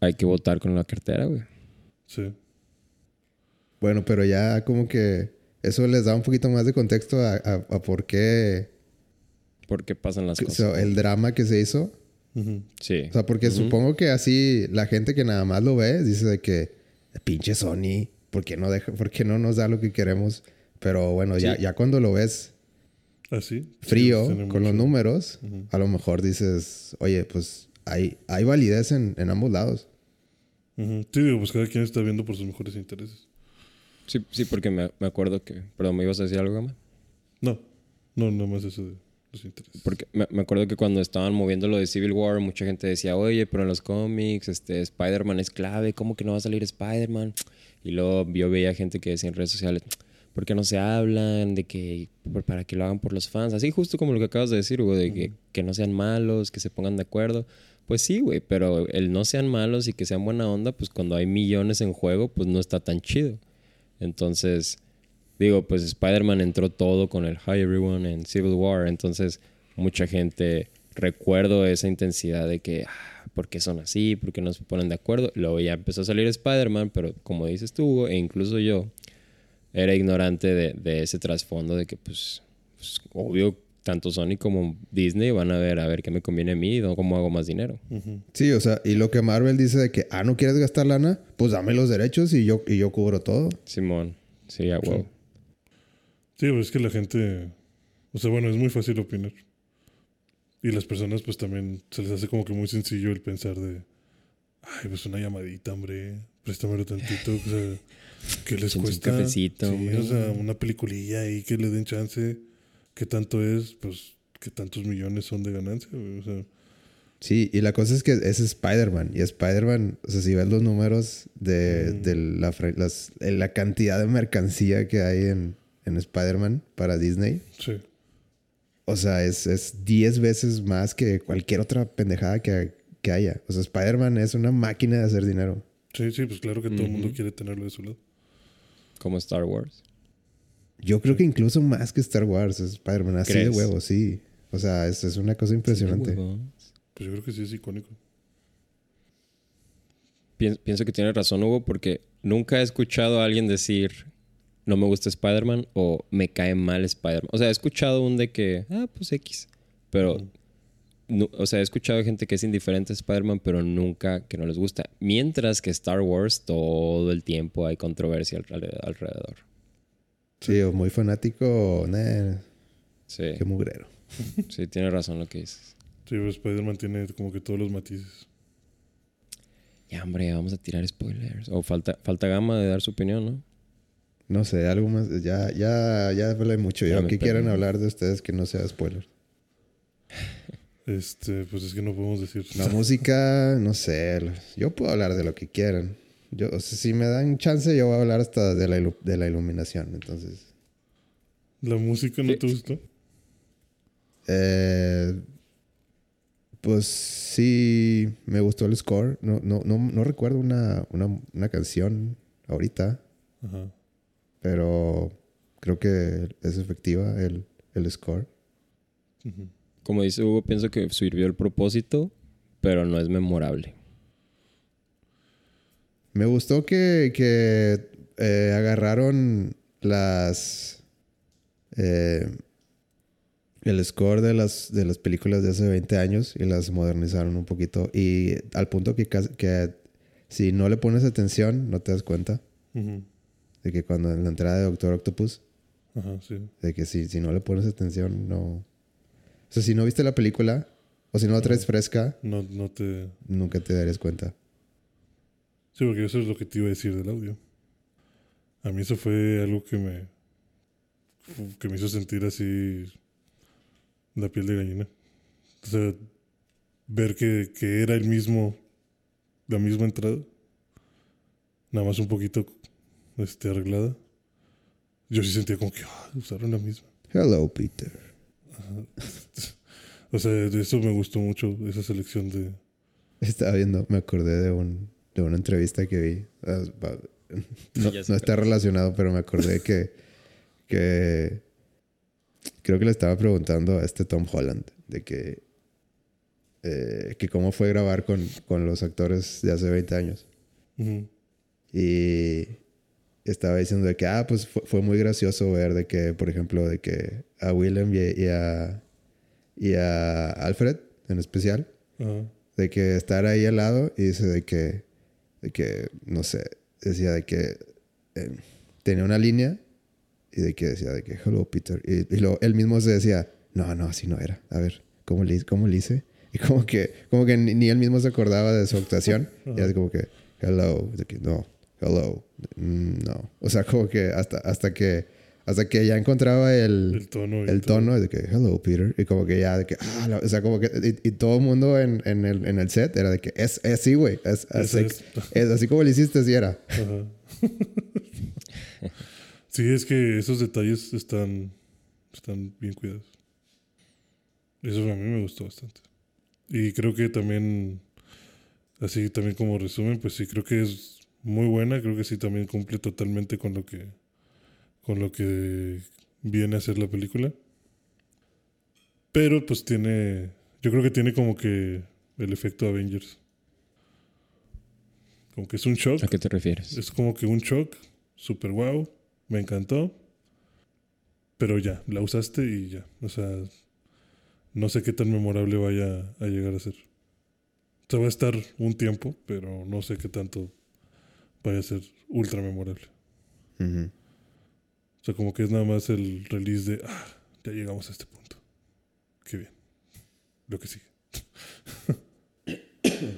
hay que votar con la cartera, güey. Sí. Bueno, pero ya como que eso les da un poquito más de contexto a, a- a por qué ¿Por qué pasan las o cosas? sea, el drama que se hizo. Ujú. Sí. O sea, porque supongo que así la gente que nada más lo ve dice de que pinche Sony, ¿por qué no, deja, por qué no nos da lo que queremos? Pero bueno, ya, Sí. ya cuando lo ves Así. frío, Sí, tiene con los números, a lo mejor dices, oye, pues hay, hay validez en, en ambos lados. Sí, digo, pues cada quien está viendo por sus mejores intereses. Sí, sí, porque me, me acuerdo que... Perdón, ¿me ibas a decir algo, Gama? No, no, nada más eso de los intereses. Porque me, me acuerdo que cuando estaban moviendo lo de Civil War, mucha gente decía, oye, pero en los cómics, este, Spider-Man es clave, ¿cómo que no va a salir Spider-Man? Y luego yo veía gente que decía en redes sociales, ¿por qué no se hablan? De que, para que lo hagan por los fans. Así justo como lo que acabas de decir, güey, de que, que no sean malos, que se pongan de acuerdo. Pues sí, güey, pero el no sean malos y que sean buena onda, pues cuando hay millones en juego, pues no está tan chido. Entonces, digo, pues Spider-Man entró todo con el Hi Everyone en Civil War. Entonces, mucha gente recuerdo esa intensidad de que, ah, ¿por qué son así? ¿Por qué no se ponen de acuerdo? Luego ya empezó a salir Spider-Man, pero como dices tú, Hugo, e incluso yo, era ignorante de, de ese trasfondo de que, pues, pues, obvio, tanto Sony como Disney van a ver a ver qué me conviene a mí y cómo hago más dinero. Sí, o sea, y lo que Marvel dice de que, ah, no quieres gastar lana, pues dame los derechos y yo, y yo cubro todo. Simón, sí, a huevo. Sí, pues es que la gente. O sea, bueno, es muy fácil opinar. Y las personas, pues también se les hace como que muy sencillo el pensar de. Ay, pues una llamadita, hombre. Préstamelo tantito. O sea, ¿qué les Échense un cuesta? cafecito, Sí, hombre. o sea, una peliculilla ahí que le den chance. ¿Qué tanto es? Pues, ¿qué tantos millones son de ganancia? O sea, Sí, y la cosa es que es Spider-Man. Y Spider-Man, o sea, si ves los números de, Mm. de la, las- eh, la cantidad de mercancía que hay en, en Spider-Man para Disney, sí. o sea, es, es 10 veces más que cualquier otra pendejada que, que haya. O sea, Spider-Man es una máquina de hacer dinero. Sí, sí, pues claro que todo el mundo quiere tenerlo de su lado. Como Star Wars. Yo creo que incluso más que Star Wars, es Spider-Man, así de huevo, sí. O sea, es, es una cosa impresionante. Pues yo creo que sí es icónico. Pien- Pienso que tiene razón Hugo porque nunca he escuchado a alguien decir no me gusta Spider-Man o me cae mal Spider-Man. O sea, he escuchado un de que, ah, pues X. Pero, nu- o sea, he escuchado gente que es indiferente a Spider-Man, pero nunca que no les gusta. Mientras que Star Wars todo el tiempo hay controversia alre- alrededor. Sí, o muy fanático, nah, Sí, qué mugrero. sí, tiene razón lo que dices. Sí, pero Spider-Man tiene como que todos los matices. Ya, hombre, vamos a tirar spoilers. O falta, falta gama de dar su opinión, ¿no? No sé, algo más. Ya, ya, ya hablé mucho. Ya perdí. quieran hablar de ustedes que no sea spoiler. Este, pues es que no podemos decir. La música, no sé. Yo puedo hablar de lo que quieran. Yo, o sea, si me dan chance, yo voy a hablar hasta de la, ilu- de la iluminación. Entonces, ¿La música no te gustó? eh, Pues sí, me gustó el score. No, no, no, no recuerdo una, una, una canción ahorita, Ajá. Pero creo que es efectiva el, el score. Como dice Hugo, pienso que sirvió el propósito, pero no es memorable. Me gustó que, que eh, agarraron las. eh, el score de las, de las películas de hace 20 años y las modernizaron un poquito. Y al punto que, si no le pones atención, no te das cuenta. Ujú. De que cuando en la entrada de Doctor Octopus, Ajá, sí. de que si, si no le pones atención, no. O sea, si no viste la película o si no la traes fresca, No, no te... nunca te darías cuenta. Sí, porque eso es lo que te iba a decir del audio. A mí eso fue algo que me... que me hizo sentir así la piel de gallina. O sea, ver que, que era el mismo, la misma entrada, nada más un poquito este, arreglada. Yo sí sentía como que ah, usaron la misma. Hello, Peter. O sea, de eso me gustó mucho, esa selección de... Estaba viendo, me acordé de, un, de una entrevista que vi. Ah, No, está relacionado, pero me acordé que, que creo que le estaba preguntando a este Tom Holland de que, eh, que cómo fue grabar con, con los actores de hace 20 años. Y estaba diciendo de que, ah, pues fue, fue muy gracioso ver de que, por ejemplo, de que a Willem y, y a, y a Alfred en especial, ajá, de que estar ahí al lado y dice de que, de que, no sé, decía de que eh, tenía una línea y de que decía de que, hello Peter. Y, y luego él mismo se decía, no, no, así no era. A ver, ¿cómo le, cómo le hice? Y como que, como que ni, ni él mismo se acordaba de su actuación. y así como que, hello, de que, no, hello, mm, no. O sea, como que hasta, hasta que, hasta que ya encontraba el, el tono. el tono de que hello Peter y como que ya de que ah la- o sea como que y, y todo el mundo en, en, el, en el set era de que es es así güey es, es, es. es así como le hiciste así era Ajá. sí, es que esos detalles están, están bien cuidados. Eso a mí me gustó bastante. Y creo que también, así también como resumen, pues sí, creo que es muy buena. Creo que sí también cumple totalmente con lo que, con lo que viene a ser la película. Pero pues tiene, yo creo que tiene como que el efecto Avengers. Como que es un shock. ¿A qué te refieres? Es como que un shock, super wow, me encantó. Pero ya, la usaste y ya. O sea, no sé qué tan memorable vaya a llegar a ser. O sea, va a estar un tiempo, pero no sé qué tanto vaya a ser ultra memorable. O sea, como que es nada más el release de, ah, ya llegamos a este punto. Qué bien. Lo que sigue.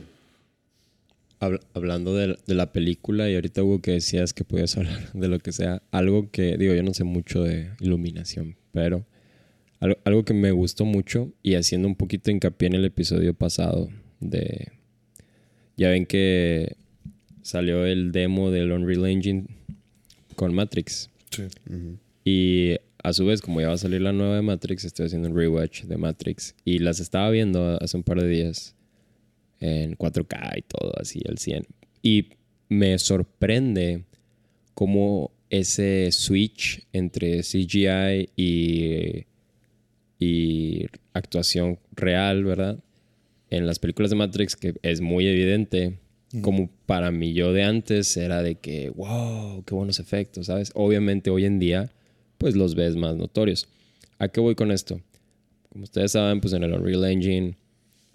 Habl- hablando de, de la película y ahorita hubo que decías que podías hablar de lo que sea, algo que, digo, yo no sé mucho de iluminación, pero algo, algo que me gustó mucho y haciendo un poquito hincapié en el episodio pasado de... Ya ven que salió el demo del Unreal Engine con Matrix Sí. Y a su vez, como ya va a salir la nueva de Matrix, estoy haciendo un rewatch de Matrix y las estaba viendo hace un par de días en 4K y todo así al 100. Y me sorprende cómo ese switch entre CGI y, y actuación real, ¿verdad? En las películas de Matrix, que es muy evidente, como para mí yo de antes era de que, wow, qué buenos efectos, ¿sabes? Obviamente hoy en día, pues los ves más notorios. ¿A qué voy con esto? Como ustedes saben, pues en el Unreal Engine,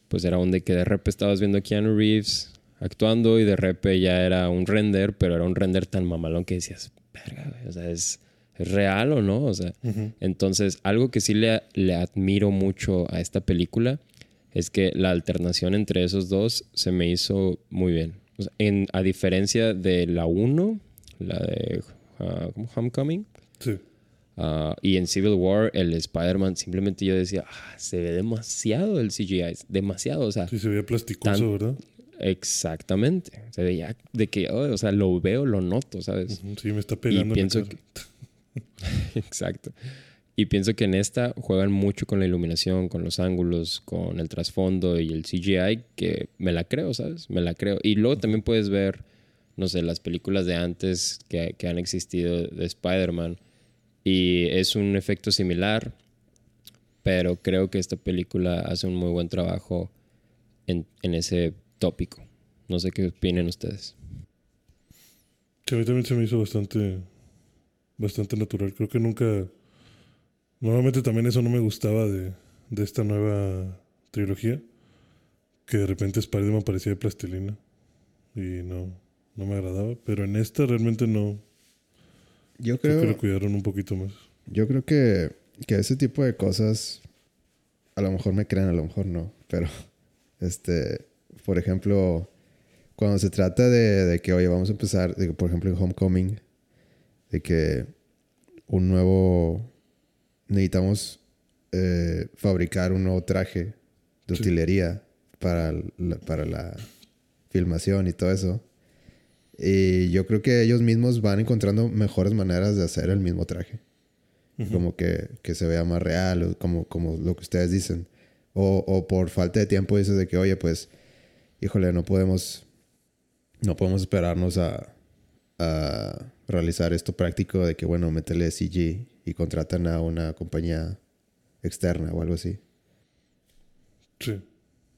pues era donde que de repente estabas viendo a Keanu Reeves actuando y de repente ya era un render, pero era un render tan mamalón que decías, verga, o sea, ¿es, ¿es real o no? O sea, entonces, algo que sí le, le admiro mucho a esta película es que la alternación entre esos dos se me hizo muy bien. O sea, en, a diferencia de la 1, la de ¿cómo? Homecoming, Sí. ah, y en Civil War, el Spider-Man, simplemente yo decía, ah, se ve demasiado el CGI, demasiado, o sea, Sí, se veía plasticoso, Tan- ¿verdad? exactamente. Se veía de que, oh, o sea, lo veo, lo noto, ¿sabes? Sí, me está pegando. la pienso. Exacto. Y pienso que en esta juegan mucho con la iluminación, con los ángulos, con el trasfondo y el CGI, que me la creo, ¿sabes? Me la creo. Y luego también puedes ver, no sé, las películas de antes que, que han existido de Spider-Man. Y es un efecto similar, pero creo que esta película hace un muy buen trabajo en, en ese tópico. No sé qué opinen ustedes. Sí, a mí también se me hizo bastante, bastante natural. Creo que nunca... Normalmente también eso no me gustaba de, de esta nueva trilogía. Que de repente Spider-Man parecía de plastilina. Y no, no me agradaba. Pero en esta realmente no... Yo Creo creo, que lo cuidaron un poquito más. yo creo que, que ese tipo de cosas a lo mejor me crean, a lo mejor no. Pero, este, por ejemplo, cuando se trata de, de que, oye, vamos a empezar, de que, por ejemplo, en Homecoming, de que un nuevo, necesitamos eh, fabricar un nuevo traje de Sí. utilería para, la, para la filmación y todo eso. Y yo creo que ellos mismos van encontrando mejores maneras de hacer el mismo traje. Ujú. Como que, que se vea más real, como, como lo que ustedes dicen. O, o por falta de tiempo dices de que, oye, pues, híjole, no podemos, no podemos esperarnos a, a realizar esto práctico de que, bueno, métele CG y contratan a una compañía externa o algo así. Sí.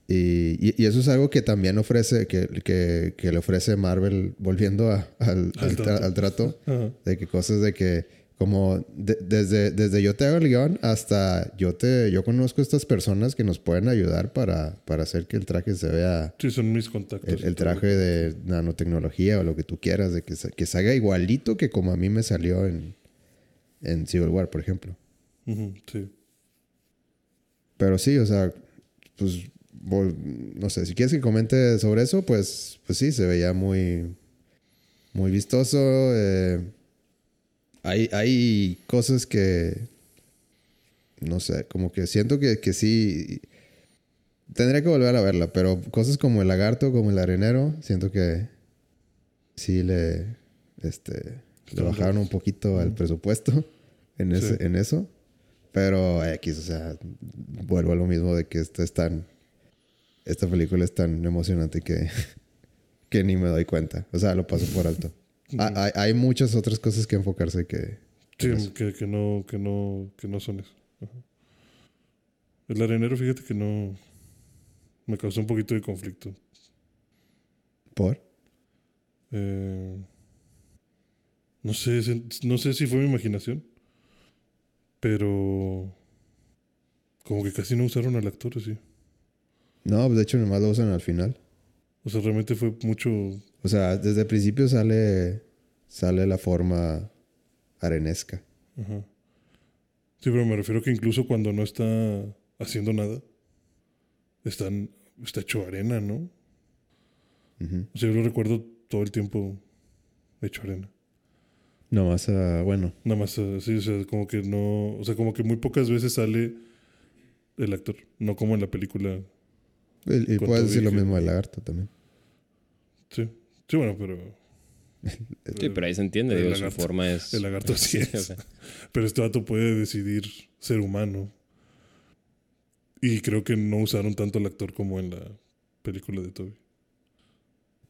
Y, y- y eso es algo que también ofrece, que, que, que le ofrece Marvel, volviendo a- al, Al al tra- trato. al trato, Ajá. de que cosas de que, como de- desde, desde yo te hago el guion hasta yo te yo conozco a estas personas que nos pueden ayudar para, para hacer que el traje se vea, Sí, son mis contactos. el, el traje de nanotecnología o lo que tú quieras, de que, que salga igualito que como a mí me salió en, en Civil War, por ejemplo. Sí. Pero sí, o sea, pues, no sé, si quieres que comente sobre eso, pues, pues sí, se veía muy, muy vistoso. eh, hay, hay cosas que, no sé, como que siento que, que sí, tendría que volver a verla, pero cosas como el lagarto, como el arenero, siento que sí le, este, le bajaron un poquito al presupuesto en, ese, Sí. en eso. Pero X, o sea, vuelvo a lo mismo de que esta es tan. Esta película es tan emocionante que, que ni me doy cuenta. O sea, lo paso por alto. Ha- hay, hay muchas otras cosas que enfocarse que. Sí, en eso. que, que no, que no, que no son eso. Ajá. El arenero, fíjate que no me causó un poquito de conflicto. ¿Por? Eh, no sé, no sé si fue mi imaginación, pero como que casi no usaron al actor así. No, pues de hecho, nomás lo usan al final. O sea, realmente fue mucho. O sea, desde el principio sale. Sale la forma arenesca. Ajá. Sí, pero me refiero que incluso cuando no está haciendo nada, están, está hecho arena, ¿no? O sea, yo lo recuerdo todo el tiempo hecho arena. Nomás, ah, bueno. Nada más así, o sea, como que no. O sea, como que muy pocas veces sale el actor, no como en la película. Y, y puedes todo decir lo mismo del lagarto también. Sí. Sí, bueno, pero. Sí, pero ahí se entiende, El digo, su lagarto. forma es... El lagarto sí o es. sea, Pero este vato puede decidir ser humano. Y creo que no usaron tanto al actor como en la película de Toby.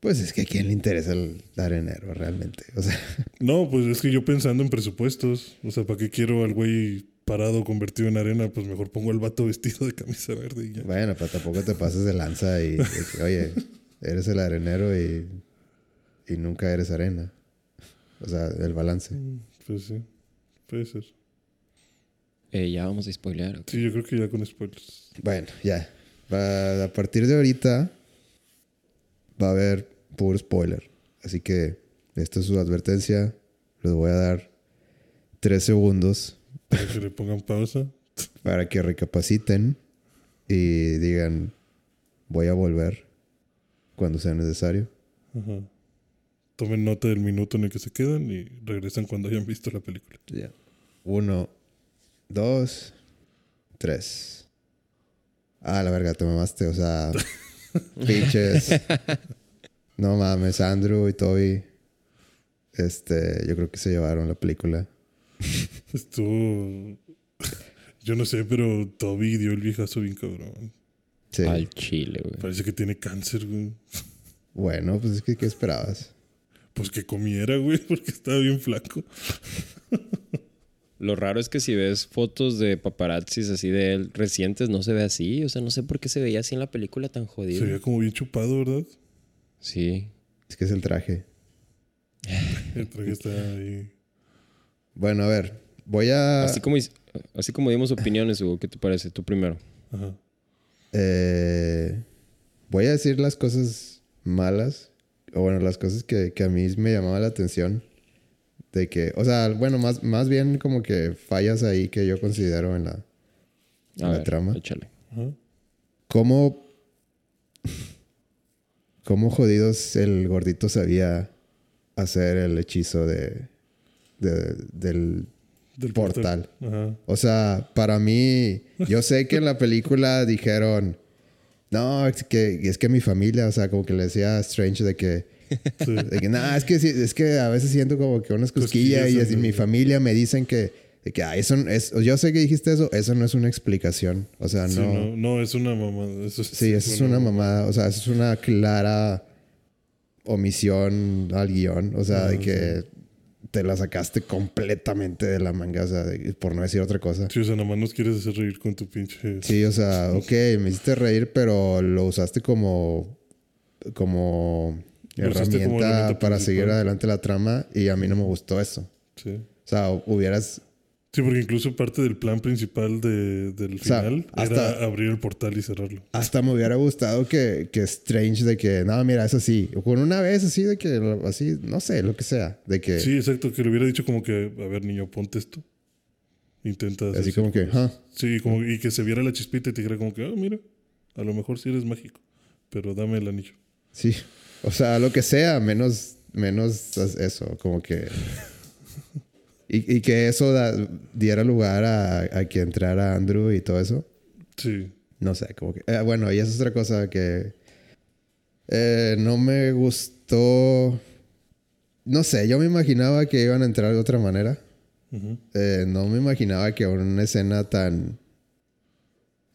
Pues es que a quién le interesa el arenero realmente. O sea, No, pues es que yo pensando en presupuestos, o sea, ¿para qué quiero al güey parado convertido en arena? Pues mejor pongo al vato vestido de camisa verde y ya. bueno, pero tampoco te pases de lanza y, oye, eres el arenero y, y nunca eres arena. O sea, el balance. Pues sí, puede ser. eh, ya vamos a spoilear. ¿ok? Sí, yo creo que ya con spoilers. Bueno, ya. A partir de ahorita va a haber puro spoiler. Así que esta es su advertencia. Les voy a dar tres segundos Para que le pongan pausa. para que recapaciten y digan, voy a volver cuando sea necesario. Ajá. Tomen nota del minuto en el que se quedan y regresan cuando hayan visto la película. Ya. Uno, dos, tres. Ah, la verga, te mamaste. O sea, pinches. No mames, Andrew y Toby. Este, yo creo que se llevaron la película. Estuvo. Yo no sé, pero Toby dio el viejazo bien cabrón. Sí. Al chile, güey. Parece que tiene cáncer, güey. Bueno, pues es que, ¿qué esperabas? Pues que comiera, güey, porque estaba bien flaco. Lo raro es que si ves fotos de paparazzis así de él recientes, no se ve así. O sea, no sé por qué se veía así en la película tan Se jodido. veía como bien chupado, ¿verdad? Sí. Es que es el traje. El traje está ahí. Bueno, a ver. Voy a. Así como, así como dimos opiniones, Hugo, ¿qué te parece? Tú primero. Ajá. eh, voy a decir las cosas malas. O bueno, las cosas que, que a mí me llamaban la atención. De que, o sea, bueno, más, más bien como que fallas ahí que yo considero en la, en A la ver, trama. échale. Ajá. ¿Cómo, cómo jodidos el gordito sabía hacer el hechizo de, de- del Del portal? Ajá. O sea, para mí, yo sé que en la película dijeron, no, es que, es que mi familia, o sea, como que le decía a Strange de que, Sí. de que no, es que, sí- es que a veces siento como que unas cosquillas Cosquillas y así mi familia me dicen que, de que ah, eso es, yo sé que dijiste eso, eso no es una explicación. O sea, Sí, no. no, no, es una mamada. Eso es, Sí, eso es una mamada. O sea, eso es una clara omisión al guion. O sea, de que te la sacaste completamente de la manga. O sea, de- por no decir otra cosa. Sí, o sea, nomás nos quieres hacer reír con tu pinche. Sí, o sea, ok, me hiciste reír, pero lo usaste como, como Como herramienta herramienta para principal. seguir adelante la trama y a mí no me gustó eso. Sí. O sea, hubieras... Sí, porque incluso parte del plan principal de- del O sea, final hasta- era abrir el portal y cerrarlo. Hasta me hubiera gustado que, que Strange de que, no, mira, es así. O con una vez así de que, así, no sé, lo que sea. De que, Sí, exacto, que le hubiera dicho como que, a ver, niño, ponte esto. Intenta. hacer así como que. "Ah". Sí, como, y que se viera la chispita y te dijera como que, ah, mira, a lo mejor sí eres mágico, pero dame el anillo. Sí. O sea, lo que sea, menos, menos eso, como que... Y, y que eso da- diera lugar a, a que entrara Andrew y todo eso. Sí. No sé, como que... eh, bueno, y esa es otra cosa que... eh, no me gustó... No sé, yo me imaginaba que iban a entrar de otra manera. Eh, no me imaginaba que una escena tan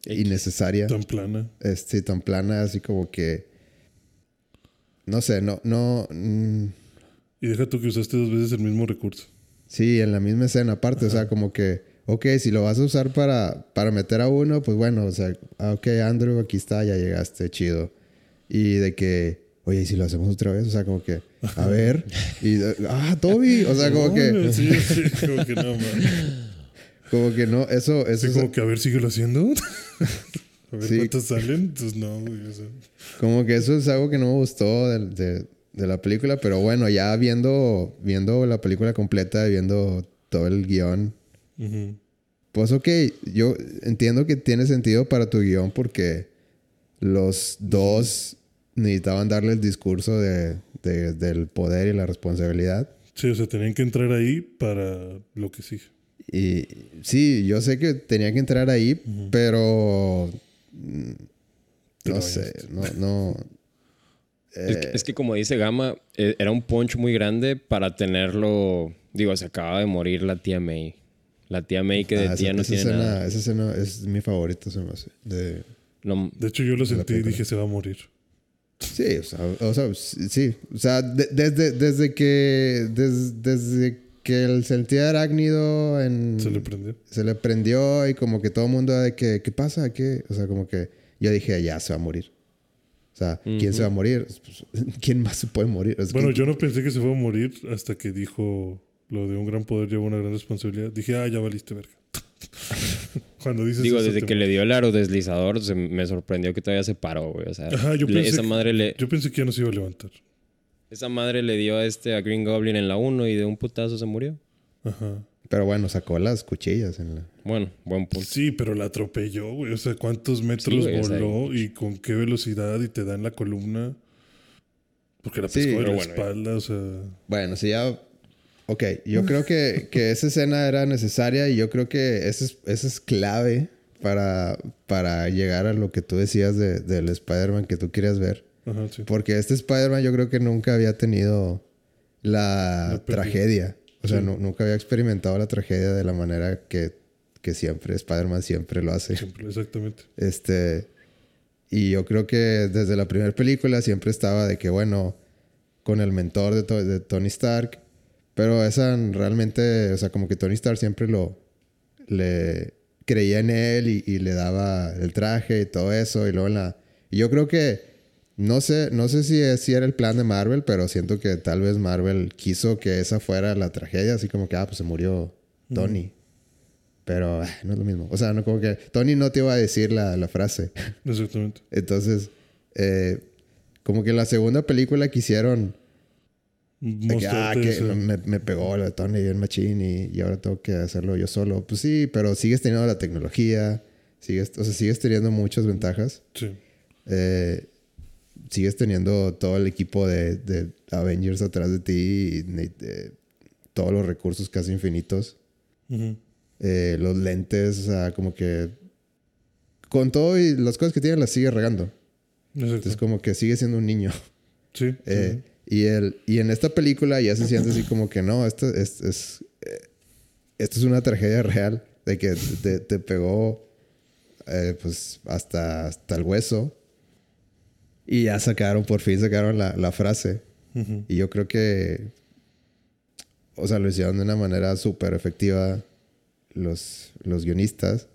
innecesaria, Tan plana. este, tan plana, así como que... No sé, no, no... mm, Y deja tú que usaste dos veces el mismo recurso. Sí, en la misma escena, aparte, o sea, como que, ok, si lo vas a usar para, para meter a uno, pues bueno, o sea, ah, ok, Andrew, aquí está, ya llegaste, chido. Y de que, oye, ¿y si lo hacemos otra vez? O sea, como que, a ver, y, ah, Toby, o sea, como que, Sí, sí, como que no, man. como que no, eso, eso Sí, como que a ver, síguelo haciendo. a ver Sí. cuántas salen. Pues no, güey. O sea, como que eso es algo que no me gustó de, de- de la película, pero bueno, ya viendo, viendo la película completa, viendo todo el guion, ujú. Pues ok, yo entiendo que tiene sentido para tu guion porque los dos necesitaban darle el discurso de, de- del poder y la responsabilidad. Sí, o sea, tenían que entrar ahí para lo que sigue. Y sí, yo sé que tenía que entrar ahí, pero mm, Te no sé, no, no. Es, que, es que como dice Gama, eh, era un punch muy grande para tenerlo. Digo, se acaba de morir la tía May. La tía May que de Ah, tía esa, no esa tiene escena, nada. esa escena es mi favorita, se me hace. De, No, De hecho, yo lo sentí y dije, se va a morir. Sí, o sea, o sea, sí. O sea, de- desde, desde que. des- desde que el sentía arácnido en. Se le prendió. se le prendió y como que todo el mundo de que, ¿qué pasa? ¿Qué? O sea, como que yo dije, ya se va a morir. O sea, ¿quién se va a morir? Pues, ¿Quién más se puede morir? Es Bueno, que- yo no pensé que se fuera a morir hasta que dijo lo de un gran poder lleva una gran responsabilidad. Dije, ah, ya valiste verga. Cuando dices digo, eso, desde que le dio el aerodeslizador, se me sorprendió que todavía se paró, güey. O sea, Ajá, yo le- pensé esa que- madre le. Yo pensé que ya no se iba a levantar. Esa madre le dio a este a Green Goblin en la 1 y de un putazo se murió. Ajá. Pero bueno, sacó las cuchillas en la... Bueno, buen punto. Sí, pero la atropelló, güey. O sea, ¿cuántos metros Sí, güey, voló y con qué velocidad y te da en la columna? Porque la Sí, pescó de pero la bueno, espalda, o sea... Bueno, si ya... Ok, yo creo que, que esa escena era necesaria y yo creo que esa es, esa es clave para, para llegar a lo que tú decías de, del Spider-Man que tú querías ver. Ajá, sí. Porque este Spider-Man yo creo que nunca había tenido la tragedia. O sea, Sí. nunca había experimentado la tragedia de la manera que que siempre, Spider-Man siempre lo hace. Siempre, exactamente. Este, y yo creo que desde la primera película siempre estaba de que, bueno, con el mentor de, To- de Tony Stark, pero esa realmente, o sea, como que Tony Stark siempre lo, le creía en él y, y le daba el traje y todo eso, y luego en la, y yo creo que, no sé, no sé si, es- si era el plan de Marvel, pero siento que tal vez Marvel quiso que esa fuera la tragedia, así como que, ah, pues se murió Tony. Pero ah, no es lo mismo. O sea, no como que Tony no te iba a decir la, la frase. Exactamente. Entonces, eh, como que la segunda película quisieron de que, ah, que me, me pegó la Tony bien machín y, y ahora tengo que hacerlo yo solo. Pues sí, pero sigues teniendo la tecnología, sigues, o sea, sigues teniendo muchas ventajas. Sí. Eh, sigues teniendo todo el equipo de, de Avengers atrás de ti y eh, todos los recursos casi infinitos. Eh, los lentes, o sea, como que con todo y las cosas que tiene las sigue regando. Entonces como que sigue siendo un niño. Sí. sí. Eh, y, el, y en esta película ya se siente así como que no, esto es, es, eh, esto es una tragedia real, de que te, te pegó eh, pues hasta, hasta el hueso. Y ya sacaron, por fin sacaron la, la frase. Ujú. Y yo creo que, o sea, lo hicieron de una manera súper efectiva los, los guionistas.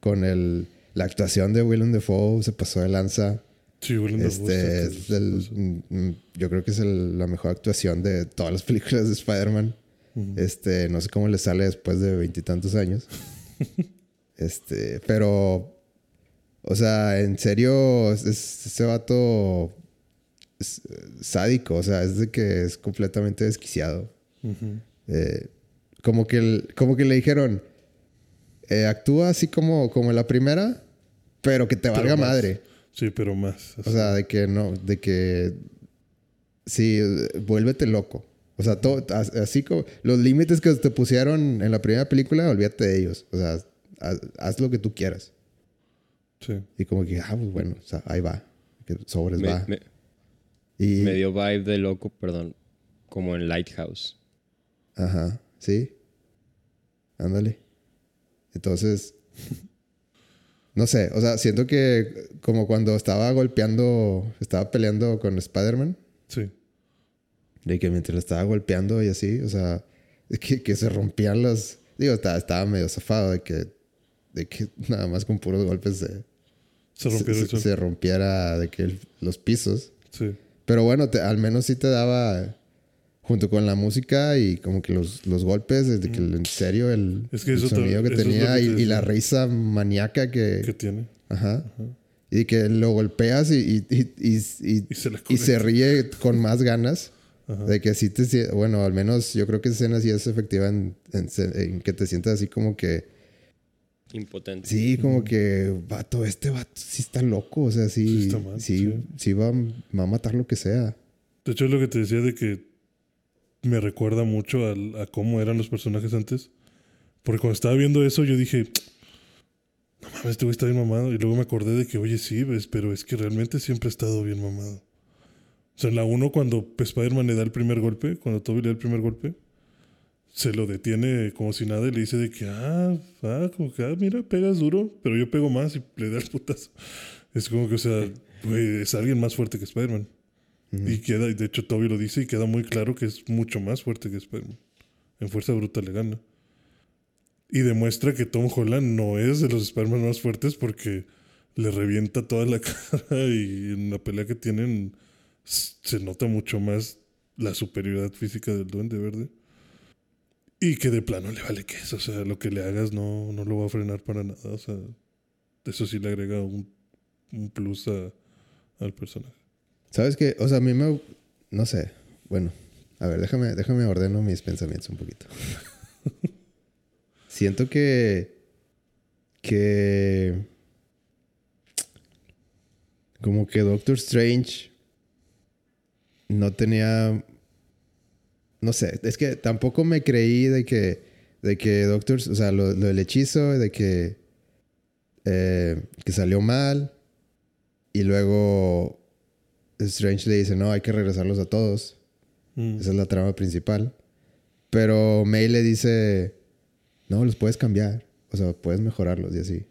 Con el, la actuación de Willem Dafoe se pasó de lanza. Sí, Willem Dafoe Este, está- es el- mm, mm, yo creo que es el- la mejor actuación de todas las películas de Spider-Man. Este, no sé cómo le sale después de veintitantos años. este, pero, o sea, en serio, es, es- ese vato es sádico, o sea, es de que es completamente desquiciado. Eh, como, que el- como que le dijeron, eh, actúa así como, como en la primera, pero que te Pero valga más. madre. Sí, pero más. O sea, de que no, de que sí, vuélvete loco. O sea, todo, as- así como los límites que te pusieron en la primera película, olvídate de ellos. O sea, haz, haz lo que tú quieras. Sí. Y como que, ah, pues bueno, o sea, ahí va. Que sobres Me, va. me- y, me dio vibe de loco, perdón, como en Lighthouse. Ajá, sí. Ándale. Entonces, no sé, o sea, siento que como cuando estaba golpeando, estaba peleando con Spider-Man. Sí. De que mientras le estaba golpeando y así, o sea, que, que se rompían los. Digo, estaba, estaba medio zafado de que, de que nada más con puros golpes se, Se rompió se, se rompiera de que el- los pisos. Sí. Pero bueno, te- al menos sí te daba, junto con la música y como que los, los golpes, desde que en serio el, Es que el sonido que es lo tenía que te y, y la risa maníaca que. ¿Qué tiene? Ajá. Y que lo golpeas y, y, se y se ríe con más ganas. Ajá. De que sí te... Bueno, al menos yo creo que esa escena sí es efectiva en, en en que te sientas así como que... Impotente. Sí, como que... Vato, este vato sí está loco. O sea, sí... Sí mal, sí, sí. sí va, va a matar lo que sea. De hecho, es lo que te decía de que me recuerda mucho a cómo eran los personajes antes. Porque cuando estaba viendo eso, yo dije, no mames, este güey está bien mamado. Y luego me acordé de que, oye, sí, ves, pero es que realmente siempre ha estado bien mamado. O sea, en la 1, cuando Spider-Man le da el primer golpe, cuando Toby le da el primer golpe, se lo detiene como si nada y le dice de que, ah, ah, como que, ah, mira, pegas duro, pero yo pego más y le da el putazo. Es como que, o sea, es alguien más fuerte que Spider-Man. Y queda, y de hecho Toby lo dice y queda muy claro que es mucho más fuerte que Spider-Man. En fuerza bruta le gana. Y demuestra que Tom Holland no es de los Spider-Man más fuertes porque le revienta toda la cara y en la pelea que tienen se nota mucho más la superioridad física del Duende Verde. Y que de plano le vale queso. O sea, lo que le hagas no, no lo va a frenar para nada. O sea, eso sí le agrega un, un plus a- al personaje. ¿Sabes qué? O sea, a mí me... No sé. Bueno. A ver, déjame, déjame ordeno mis pensamientos un poquito. Siento que... Que... Como que Doctor Strange no tenía... No sé, es que tampoco me creí de que... De que Doctor... O sea, lo, lo del hechizo, de que... eh, que salió mal. Y luego Strange le dice, no, hay que regresarlos a todos. Mm. Esa es la trama principal. Pero May le dice, no, los puedes cambiar. o sea, puedes mejorarlos y así.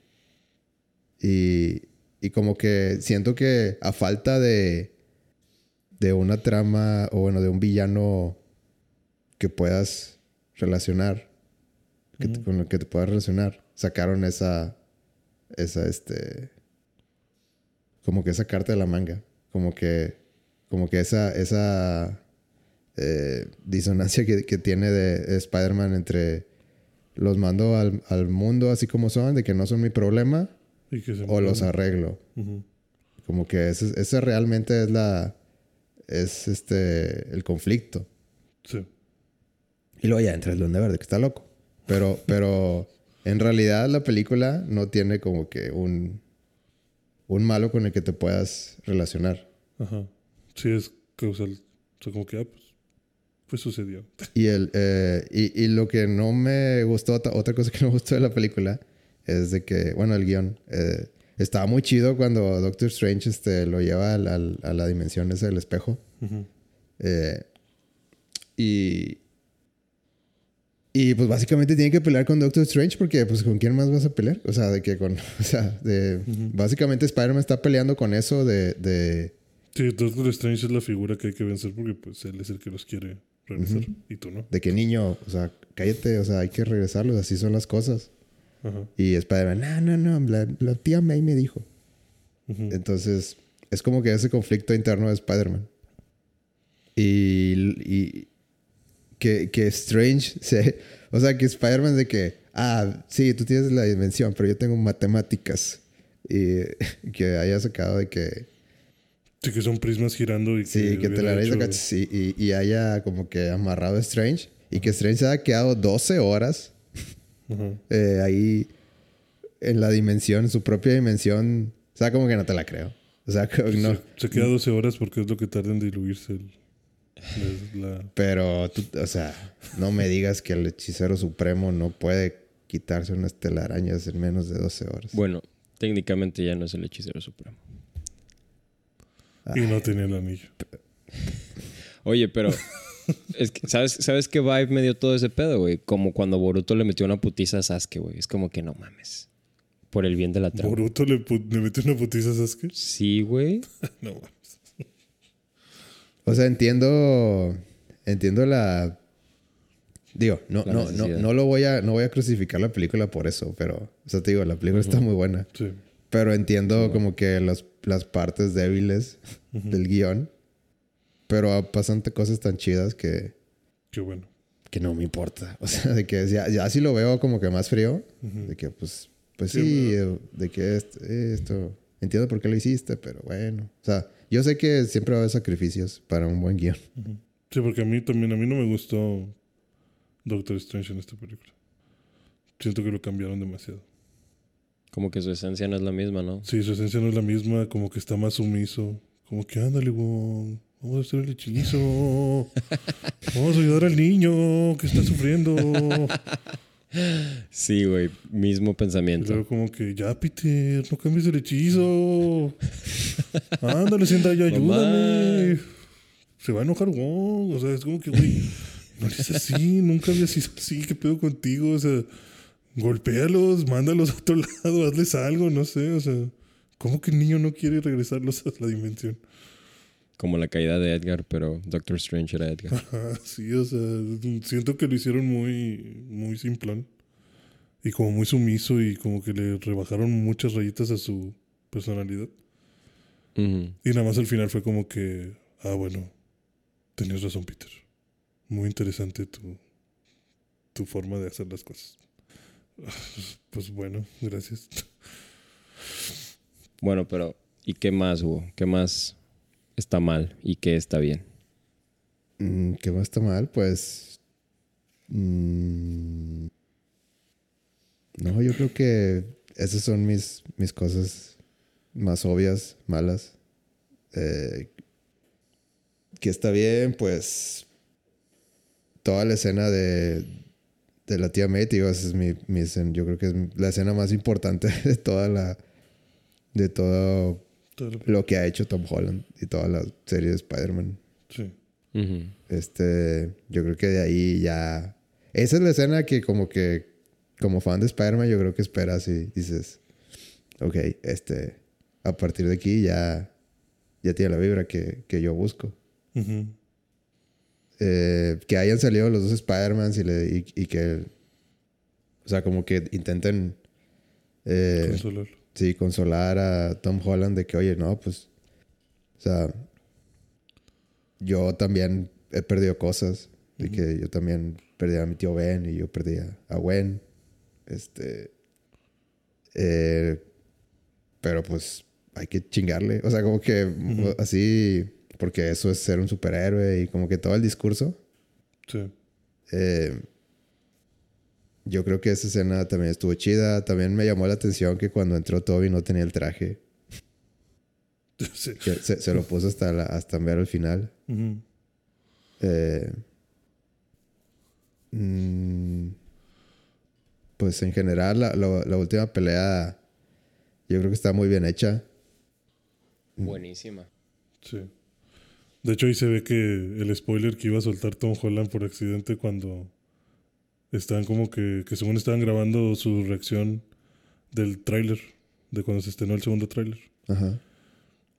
Y, y como que siento que a falta de, de una trama, o bueno, de un villano que puedas relacionar, que te- con lo que te puedas relacionar, sacaron esa, esa, este, como que esa carta de la manga, como que, como que esa, esa eh, disonancia que, que tiene de Spider-Man entre los mando al, al mundo así como son, de que no son mi problema, Y que se o los arreglo. Como que ese, ese realmente es la, es este, el conflicto. Sí. Y luego ya entra el Duende Verde, que está loco. Pero, pero en realidad la película no tiene como que un, un malo con el que te puedas relacionar. Ajá. Sí, es causal. O sea, como que, ah, pues, pues sucedió. Y, el, eh, y, y lo que no me gustó, otra- cosa que no me gustó de la película, es de que, bueno, el guion, eh, estaba muy chido cuando Doctor Strange este, lo lleva al- al- a la dimensión esa del espejo. Eh, y. Y pues básicamente tiene que pelear con Doctor Strange porque pues con quién más vas a pelear. O sea, de que con... O sea, de... Básicamente Spider-Man está peleando con eso de... de Sí, Doctor Strange es la figura que hay que vencer porque pues él es el que los quiere regresar y tú no. de que niño, o sea, cállate, o sea, hay que regresarlos, así son las cosas. Ajá. Y Spider-Man, no, no, no, la, la tía May me dijo. Entonces, es como que ese conflicto interno de Spider-Man. Y, y que, que Strange se... O sea, que Spider-Man de que... Ah, sí, tú tienes la dimensión, pero yo tengo matemáticas. Y que haya sacado de que... Sí, que son prismas girando y Sí, que te la hecho- sí, y, y haya como que amarrado a Strange. Y que Strange se haya quedado 12 horas Ajá. eh, ahí en la dimensión, en su propia dimensión. O sea, como que no te la creo. O sea, que no... Se, se queda 12 horas porque es lo que tarda en diluirse el, la- Pero, tú, o sea, no me digas que el hechicero supremo no puede quitarse unas telarañas en menos de 12 horas. Bueno, técnicamente ya no es el hechicero supremo. Y no tenía el anillo. Oye, pero. es que, ¿sabes, ¿Sabes qué vibe me dio todo ese pedo, güey? Como cuando Boruto le metió una putiza a Sasuke, güey. Es como que no mames. Por el bien de la trama. Boruto le, le metió una putiza a Sasuke. Sí, güey. No mames. O sea, entiendo. Entiendo la. Digo, no, La no, no, necesidad. no lo voy a, no voy a crucificar la película por eso, pero. O sea, te digo, la película está muy buena. Sí. Pero entiendo como que las, las partes débiles del guion. Pero pasan cosas tan chidas que, Qué bueno. que no me importa. O sea, de que ya, ya si lo veo como que más frío. De que pues, pues Sí, sí, eh, de que esto, esto. Entiendo por qué lo hiciste, pero bueno. O sea, yo sé que siempre va a haber sacrificios para un buen guion. Sí, porque a mí también, a mí no me gustó Doctor Strange en esta película. Siento que lo cambiaron demasiado. Como que su esencia no es la misma, ¿no? Sí, su esencia no es la misma, como que está más sumiso. Como que ándale, güey. Vamos a hacer el hechizo. Vamos a ayudar al niño que está sufriendo. Sí, güey. Mismo Y pensamiento. luego como que, ya, Peter, no cambies el hechizo. Ándale, sienta ya, ayúdame. Se va a enojar Wong. O sea, es como que, güey, no eres así, nunca habías sido así. ¿Qué pedo contigo? O sea, golpéalos, mándalos a otro lado, hazles algo, no sé. O sea, ¿cómo que el niño no quiere regresarlos a la dimensión? Como la caída de Edgar, pero Doctor Strange era Edgar. Ajá, sí, o sea, siento que lo hicieron muy, muy simplón. Y como muy sumiso y como que le rebajaron muchas rayitas a su personalidad. Y nada más al final fue como que, ah, bueno, tenías razón, Peter. Muy interesante tu, tu forma de hacer las cosas. Pues bueno, gracias. Bueno, pero ¿y qué más, Hugo? ¿Qué más está mal y qué está bien? Mm, ¿Qué más está mal? Pues. mm, no, yo creo que esas son mis, mis cosas más obvias, malas. Eh, que está bien, pues. Toda la escena de, de la tía May, es mi, mi yo creo que es la escena más importante de toda la. de todo Lo- que ha hecho Tom Holland y toda la serie de Spider-Man. Sí. Este, yo creo que de ahí ya. Esa es la escena que como que como fan de Spider-Man, yo creo que esperas y dices, ok, este, a partir de aquí ya, ya tiene la vibra que, que yo busco. Eh, que hayan salido los dos Spider-Mans y, le- y, y que, o sea, como que intenten, eh, Consolarlo. Sí, consolar a Tom Holland de que, oye, no, pues, o sea, yo también he perdido cosas, de que yo también perdí a mi tío Ben y yo perdí a, Gwen, este, eh, pero pues hay que chingarle, o sea, como que así, porque eso es ser un superhéroe y como que todo el discurso. Sí. Eh, yo creo que esa escena también estuvo chida. También me llamó la atención que cuando entró Toby no tenía el traje. sí. Que se, se lo puso hasta, la, hasta ver al final. Eh, mm, pues en general, la, la- la última pelea yo creo que está muy bien hecha. Buenísima. Sí. De hecho, ahí se ve que el spoiler que iba a soltar Tom Holland por accidente cuando estaban como que, que según estaban grabando su reacción del tráiler, de cuando se estrenó el segundo tráiler. Ajá.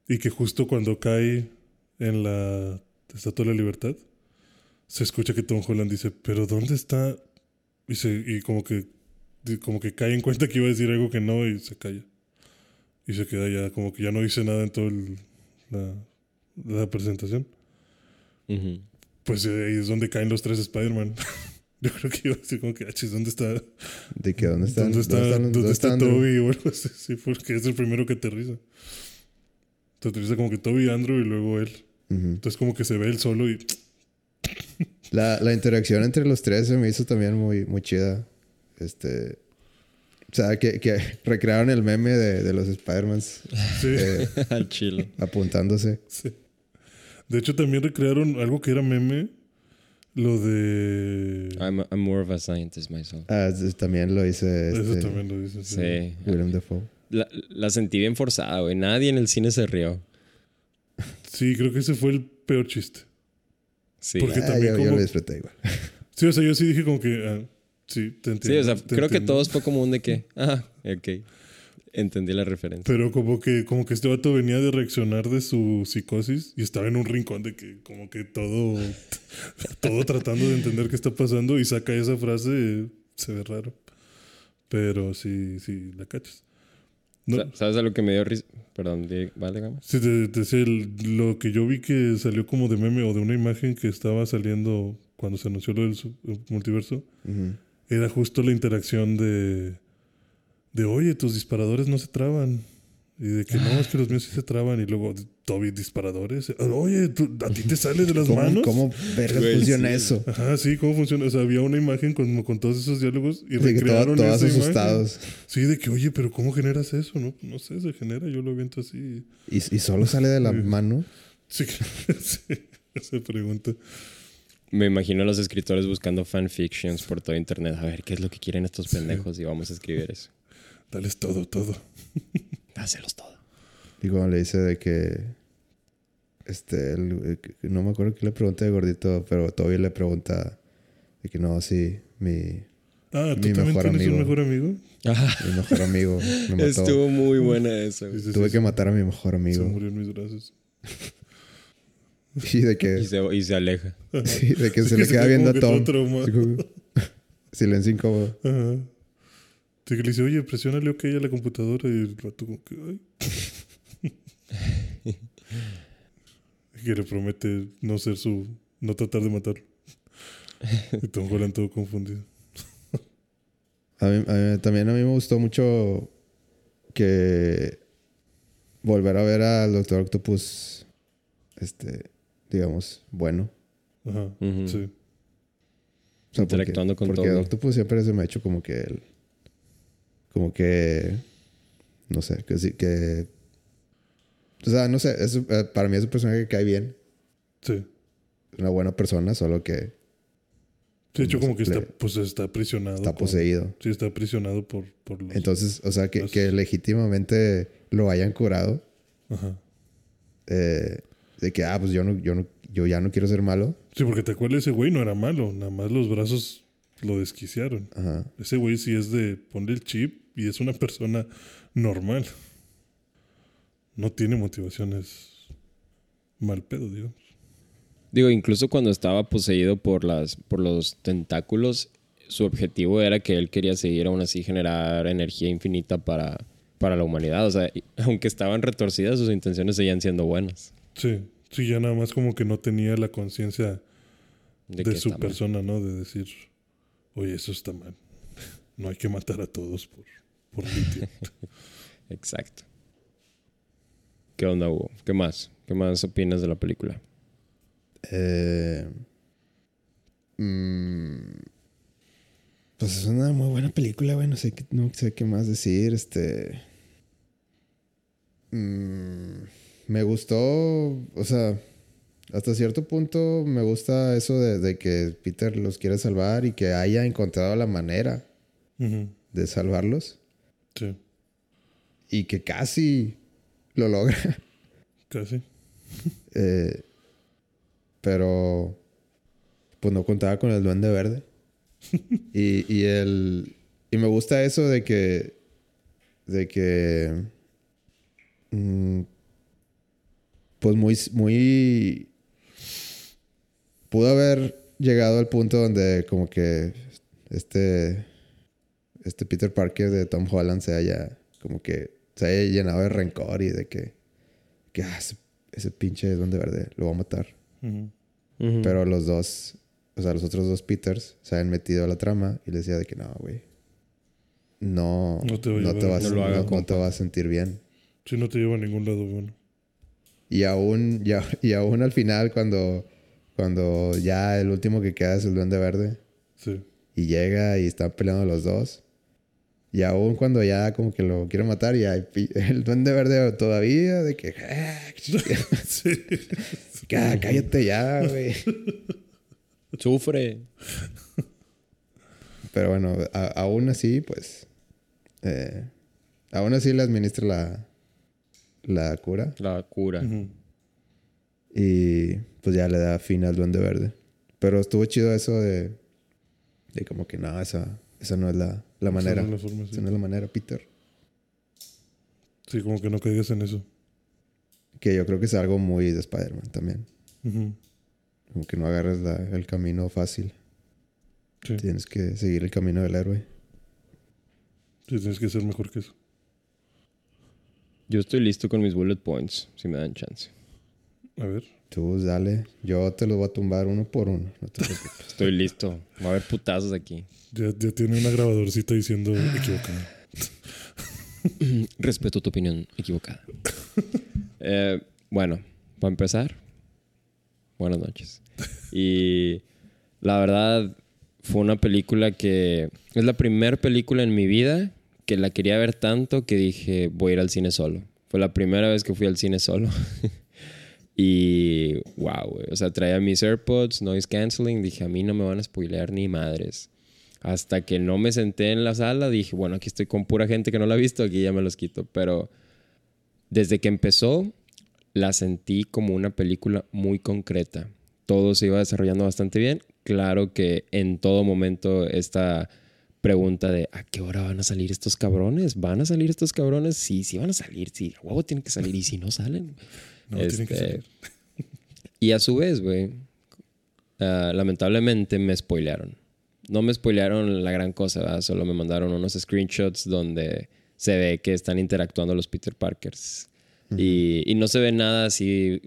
Y que justo cuando cae en la Estatua de la Libertad, se escucha que Tom Holland dice, pero ¿dónde está? Y, se, y como que como que cae en cuenta que iba a decir algo que no y se calla. Y se queda ya, como que ya no dice nada en toda la, la presentación. Ujú. Pues eh, ahí es donde caen los tres Spider-Man. Yo creo que iba a decir como que, "Achis, ¿dónde está? De que dónde están. ¿Dónde está, están- ¿dónde está Andrew? Toby? O algo así, sí, porque es el primero que aterriza. Te aterriza como que Toby, Andrew y luego él. Entonces como que se ve él solo y... La, la interacción entre los tres se me hizo también muy, muy chida. Este. O sea, que, que recrearon el meme de, de los Spider-Mans Sí, eh, Al chile. apuntándose. sí. De hecho también recrearon algo que era meme. Lo de... I'm, I'm more of a scientist myself. Ah, también lo hice Eso este, también lo dice. Sí. Sí. Willem Dafoe. La, la sentí bien forzada, güey. Nadie en el cine se rió. Sí, creo que ese fue el peor chiste. Sí. Porque Ah, también yo, yo como- lo disfruté igual. Sí, o sea, yo sí dije como que... ah, sí, te entiendo. Sí, o sea, creo que todos fue como un de que, ah, ok. Entendí la referencia. Pero como que, como que este vato venía de reaccionar de su psicosis y estaba en un rincón de que como que todo, todo tratando de entender qué está pasando y saca esa frase, se ve raro. Pero sí, sí, la cachas. No, Sa- ¿Sabes a lo que me dio risa? Perdón, vale, gama. sí, te, te lo que yo vi que salió como de meme o de una imagen que estaba saliendo cuando se anunció lo del multiverso, Ujú. era justo la interacción de, de, oye, tus disparadores no se traban. Y de que no, es que los míos sí se traban. Y luego, Toby, disparadores. Oye, ¿tú- ¿a ti te sale de las ¿Cómo, manos? ¿Cómo verga funciona sí. eso? Ajá, sí, ¿cómo funciona? O sea, había una imagen con, con todos esos diálogos y De que todo- recrearon todos esa imagen. asustados. Sí, de que, oye, pero ¿cómo generas eso? No, no sé, se genera, yo lo aviento así. Y, y solo sale de la Sí. mano. Sí, sí, esa pregunta. Me imagino a los escritores buscando fanfictions por todo internet. A ver, ¿qué es lo que quieren estos pendejos? Y vamos a escribir eso. Dales todo, todo. Dáselos todo. Y cuando le dice de que. Este, el- que- no me acuerdo qué le pregunta de gordito, pero Toby le pregunta de que no, sí, mi, Ah, ¿tú Mi también mejor tienes amigo. un mejor amigo? Ajá. mi mejor amigo. Me mató. Estuvo muy buena esa. güey. Sí, sí, Tuve sí, que matar a mi mejor Se amigo. murió en mis brazos. Y de que, Y se, y se aleja. sí, de que Sí se que le se queda viendo a que Tom. Silencio incómodo. Ajá. Sí, que le dice, oye, presiónale OK a la computadora y el rato como que, ay. que le promete no ser su, no tratar de matarlo. y Tom Holland todo confundido. A mí- a mí- también a mí me gustó mucho que volver a ver al Doctor Octopus, este, digamos, bueno. Ajá, Ujú. sí. O sea, porque- Interactuando con porque Toby. Octopus siempre se me ha hecho como que él, como que, no sé, que sí, que, o sea, no sé, es, eh, para mí es un personaje que cae bien, Sí. una buena persona, solo que de hecho, como que Le- está, pues, está aprisionado. está poseído. Sí, está aprisionado por, por los... Entonces, o sea, que, Los- que legítimamente lo hayan curado, Ajá. eh, de que, ah, pues yo no, yo no, yo ya no quiero ser malo. Sí, porque te acuerdas, ese güey no era malo. Nada más los brazos lo desquiciaron. Ajá. Ese güey sí es de ponle el chip y es una persona normal. No tiene motivaciones mal pedo, digamos. Digo, incluso cuando estaba poseído por, las, por los tentáculos, su objetivo era que él quería seguir aún así generar energía infinita para, para la humanidad. O sea, aunque estaban retorcidas, sus intenciones seguían siendo buenas. Sí, sí, ya nada más como que no tenía la conciencia De, su mal. persona, ¿no? De decir, oye, eso está mal. No hay que matar a todos por, por litio. Exacto. ¿Qué onda, Hugo? ¿Qué más? ¿Qué más opinas de la película? Eh, mm, pues es una muy buena película, güey. No sé, qué- no sé qué más decir. Este. mm, me gustó. O sea, hasta cierto punto me gusta eso de, de que Peter los quiere salvar y que haya encontrado la manera de salvarlos. Sí, Y que casi lo logra. casi. Eh, pero pues no contaba con el duende verde. y, y el y me gusta eso de que de que mm, pues muy muy pudo haber llegado al punto donde como que este este Peter Parker de Tom Holland se haya como que se haya llenado de rencor y de que que ah, ese, ese pinche duende verde lo va a matar. Pero los dos, o sea, los otros dos Peters se habían metido a la trama y le decía de que no, güey. No, No te va a no te vas, No haga, no- te vas a sentir bien. Sí, no te lleva a ningún lado bueno. Y aún, ya, y aún al final, cuando, cuando ya el último que queda es el duende verde Sí. y llega y están peleando los dos. Y aún cuando ya como que lo quieren matar y hay pi- el duende verde todavía de que... "Ah, sí. cá- cállate ya, güey. Sufre. Pero bueno, a- aún así, pues. eh, aún así le administra la, la cura. La cura. Y pues ya le da fin al duende verde. Pero estuvo chido eso de. De como que no, esa, esa no es la, la manera. Esa no es la forma, sí. Esa no es la manera, Peter. Sí, como que no caigas en eso. Que yo creo que es algo muy de Spider-Man también. Ujú. Como que no agarres la- el camino fácil. Sí. Tienes que seguir el camino del héroe. Sí, tienes que ser mejor que eso. Yo estoy listo con mis bullet points, si me dan chance. A ver. Tú dale. Yo te los voy a tumbar uno por uno. No te preocupes. Estoy listo. Va a haber putazos aquí. Ya, ya tiene una grabadorcita diciendo equivocado. Respeto tu opinión equivocada. Eh, bueno, para empezar, buenas noches. Y la verdad, fue una película que es la primera película en mi vida que la quería ver tanto que dije, voy a ir al cine solo. Fue la primera vez que fui al cine solo. y wow. O sea, traía mis AirPods, noise canceling. Dije, a mí no me van a spoilear ni madres. Hasta que no me senté en la sala, dije, bueno, aquí estoy con pura gente que no la ha visto, aquí ya me los quito. Pero desde que empezó, la sentí como una película muy concreta. Todo se iba desarrollando bastante bien. Claro que en todo momento esta pregunta de ¿a qué hora van a salir estos cabrones? ¿Van a salir estos cabrones? Sí, sí van a salir, sí, a huevo tienen que salir. ¿Y si no salen? No, tienen que Este, salir. Y a su vez, güey, ah, lamentablemente me spoilearon. No me spoilearon la gran cosa, ¿verdad? solo me mandaron unos screenshots donde se ve que están interactuando los Peter Parkers. y, y no se ve nada así